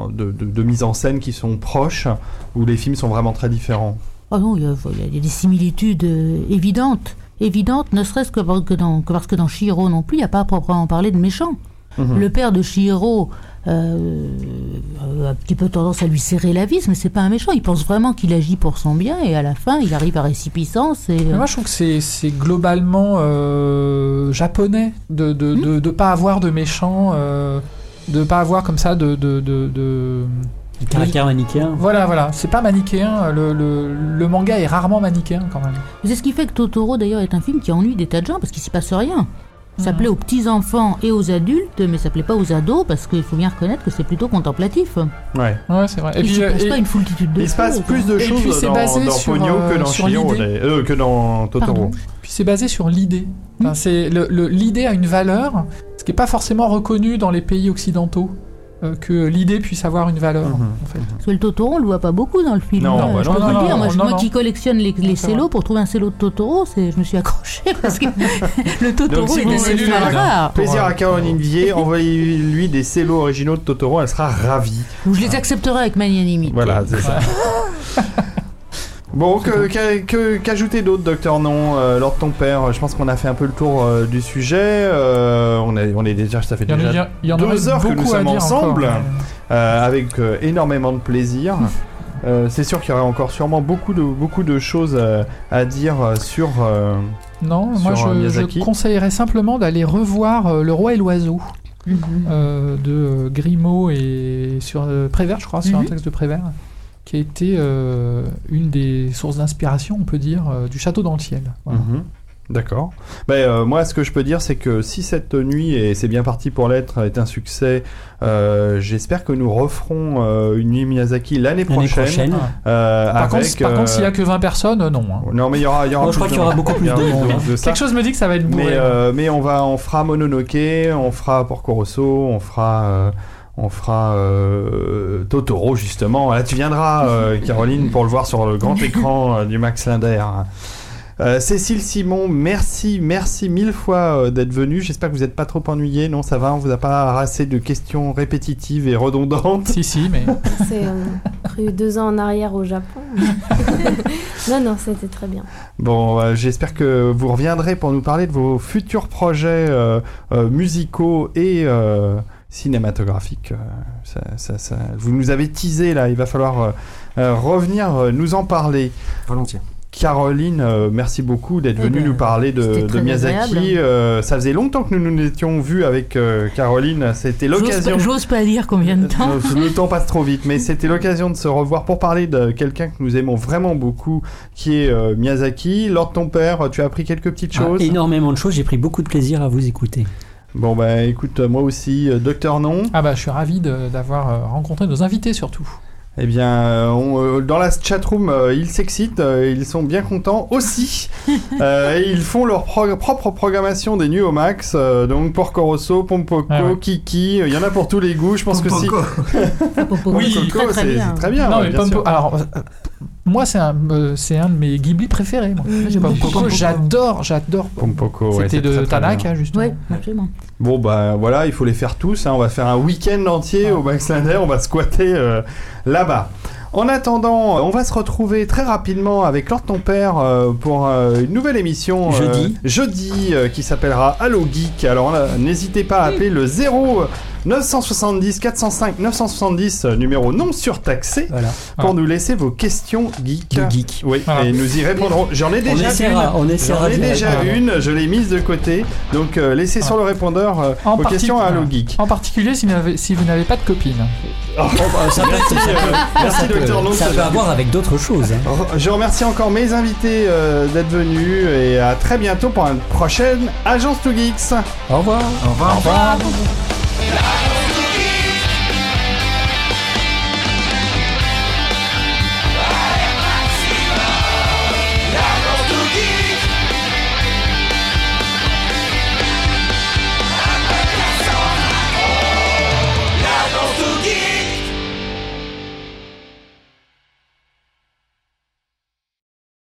de, de- de mise en scène qui sont proches, où les films sont vraiment très différents. Ah non, il y, a, il y a des similitudes euh, évidentes. Évidentes, ne serait-ce que, que dans, que parce que dans Shihiro non plus, il n'y a pas à proprement parler de méchants. Mhm. Le père de Shihiro euh, a un petit peu tendance à lui serrer la vis, mais c'est pas un méchant. Il pense vraiment qu'il agit pour son bien et à la fin, il arrive à récipicence. Et, Mais Moi, je trouve que c'est, c'est globalement euh, japonais de de, Hmm. de, de pas avoir de méchants, euh, de pas avoir comme ça de. de, de, de- Le caractère manichéen. Voilà, voilà. C'est pas manichéen. Le, le, le manga est rarement manichéen quand même. C'est ce qui fait que Totoro, d'ailleurs, est un film qui ennuie des tas de gens parce qu'il s'y passe rien. Ça plaît aux petits-enfants et aux adultes, mais ça plaît pas aux ados parce qu'il faut bien reconnaître que c'est plutôt contemplatif. Ouais. Ouais, c'est vrai. Et il puis, s'y euh, passe pas une foultitude de Il se passe choses. plus de Et puis, choses c'est dans, basé dans sur, que euh, dans l'idée. d'ailleurs. Euh, que dans Totoro. Pardon. Puis c'est basé sur l'idée. Enfin, c'est le- le- l'idée a une valeur, ce qui n'est pas forcément reconnu dans les pays occidentaux, euh, que l'idée puisse avoir une valeur. Mhm. en fait. Parce que le Totoro, on le voit pas beaucoup dans le film. Non, bah je non, peux non, vous le non, dire. Moi, non, je- moi non. qui collectionne les, les cellos, pour trouver un cello de Totoro, je me suis accroché parce que le Totoro Donc, si est le- rare. Plaisir à Caroline Vier, envoyez-lui des cellos originaux de Totoro, elle sera ravie. Donc, je les accepterai avec magnanimité. Voilà, c'est ça. Bon, que- qu'a- que- qu'ajouter d'autre, docteur Non euh, Lors de ton père, je pense qu'on a fait un peu le tour euh, du sujet. euh, on, est, on est déjà, ça fait Il y en, a- déjà il y en deux heures que nous à sommes ensemble. encore, mais- euh, avec euh, énormément de plaisir. Euh, c'est sûr qu'il y aurait encore sûrement beaucoup de, beaucoup de choses euh, à dire euh, sur. euh, Non, moi Sur, je, conseillerais simplement d'aller revoir euh, Le Roi et l'Oiseau Mhm. euh, de Grimaud et sur euh, Prévert, je crois, sur un Mhm. texte de Prévert, qui a été euh, une des sources d'inspiration, on peut dire, euh, du Château dans le ciel. Voilà. Mhm. D'accord. Ben, euh, moi, ce que je peux dire, c'est que si cette nuit, et c'est bien parti pour l'être, est un succès, euh, j'espère que nous referons euh, une nuit Miyazaki l'année prochaine. prochaine. euh, Par, avec, contre, par contre, s'il y a que 20 personnes, non. hein. Non, mais il y aura, y aura Moi, je crois plus qu'il y aura beaucoup plus de monde, hein. de. Quelque chose me dit que ça va être bourré. Mais, euh, mais on va, on fera Mononoke, on fera Porco Rosso, on fera, euh, on fera euh, Totoro justement. Là, tu viendras, euh, Caroline, pour le voir sur le grand écran euh, du Max Linder. Euh, Cécile Simon, merci, merci mille fois euh, d'être venue. J'espère que vous n'êtes pas trop ennuyé. Non, ça va, on vous a pas harassé de questions répétitives et redondantes. Si, si, mais. C'est euh, cru deux ans en arrière au Japon. non, non, c'était très bien. Bon, euh, j'espère que vous reviendrez pour nous parler de vos futurs projets euh, euh, musicaux et cinématographiques. Euh, ça- ça- ça- Vous nous avez teasé là, il va falloir euh, euh, revenir euh, nous en parler. Volontiers. Caroline, euh, merci beaucoup d'être Eh venue ben, nous parler de, Miyazaki. Euh, ça faisait longtemps que nous nous étions vus avec euh, Caroline. C'était l'occasion. J'ose pas dire combien de temps. Euh, Le temps passe trop vite, mais c'était l'occasion de se revoir pour parler de quelqu'un que nous aimons vraiment beaucoup, qui est euh, Miyazaki. Lors de ton père, tu as appris quelques petites Ah, choses? énormément de choses. J'ai pris beaucoup de plaisir à vous écouter. Bon bah écoute, euh, moi aussi, euh, Docteur Non. Ah bah, je suis ravi d'avoir euh, rencontré nos invités surtout. Eh bien, on, dans la chatroom, euh, ils s'excitent, euh, ils sont bien contents aussi. Euh, et ils font leur prog- propre programmation des nuits au max. euh, donc Porco Rosso, Pompoko, Ah ouais. Kiki, euh, il y en a pour tous les goûts. Je pense que si. Oui, c'est très, bien. c'est très bien. non, mais bien Pompo- sûr. alors, euh, moi, c'est un, euh, c'est un de mes Ghibli préférés. Moi. Mmh, Pompoko, Pompoko. j'adore, j'adore. Pompoko, ouais, C'était c'est de très, très bien. Tanaka, justement. Oui, absolument. Bon bah voilà, il faut les faire tous. hein. On va faire un week-end entier Ah. au Max Linder. On va squatter euh, là-bas. En attendant, on va se retrouver très rapidement avec Lord ton père euh, pour euh, une nouvelle émission euh, Jeudi. jeudi euh, qui s'appellera Allo Geek. Alors là, n'hésitez pas à appeler le 0 970 405 970 euh, numéro non surtaxé Voilà. pour Ah. nous laisser vos questions geek. De geek. Oui, Voilà. et nous y répondrons. J'en ai On déjà essaiera, on une. essaiera J'en ai de déjà une, je l'ai mise de côté. Donc euh, laissez sur le répondeur euh, En vos questions à Allo Geek. En particulier si vous n'avez, si vous n'avez pas de copine. Oh, bah, ça peut, Merci, euh, merci, ça No, ça peut va. avoir avec d'autres choses. hein. Je remercie encore mes invités euh, d'être venus et à très bientôt pour une prochaine Agence to Geeks. Au revoir. Au revoir. Au revoir.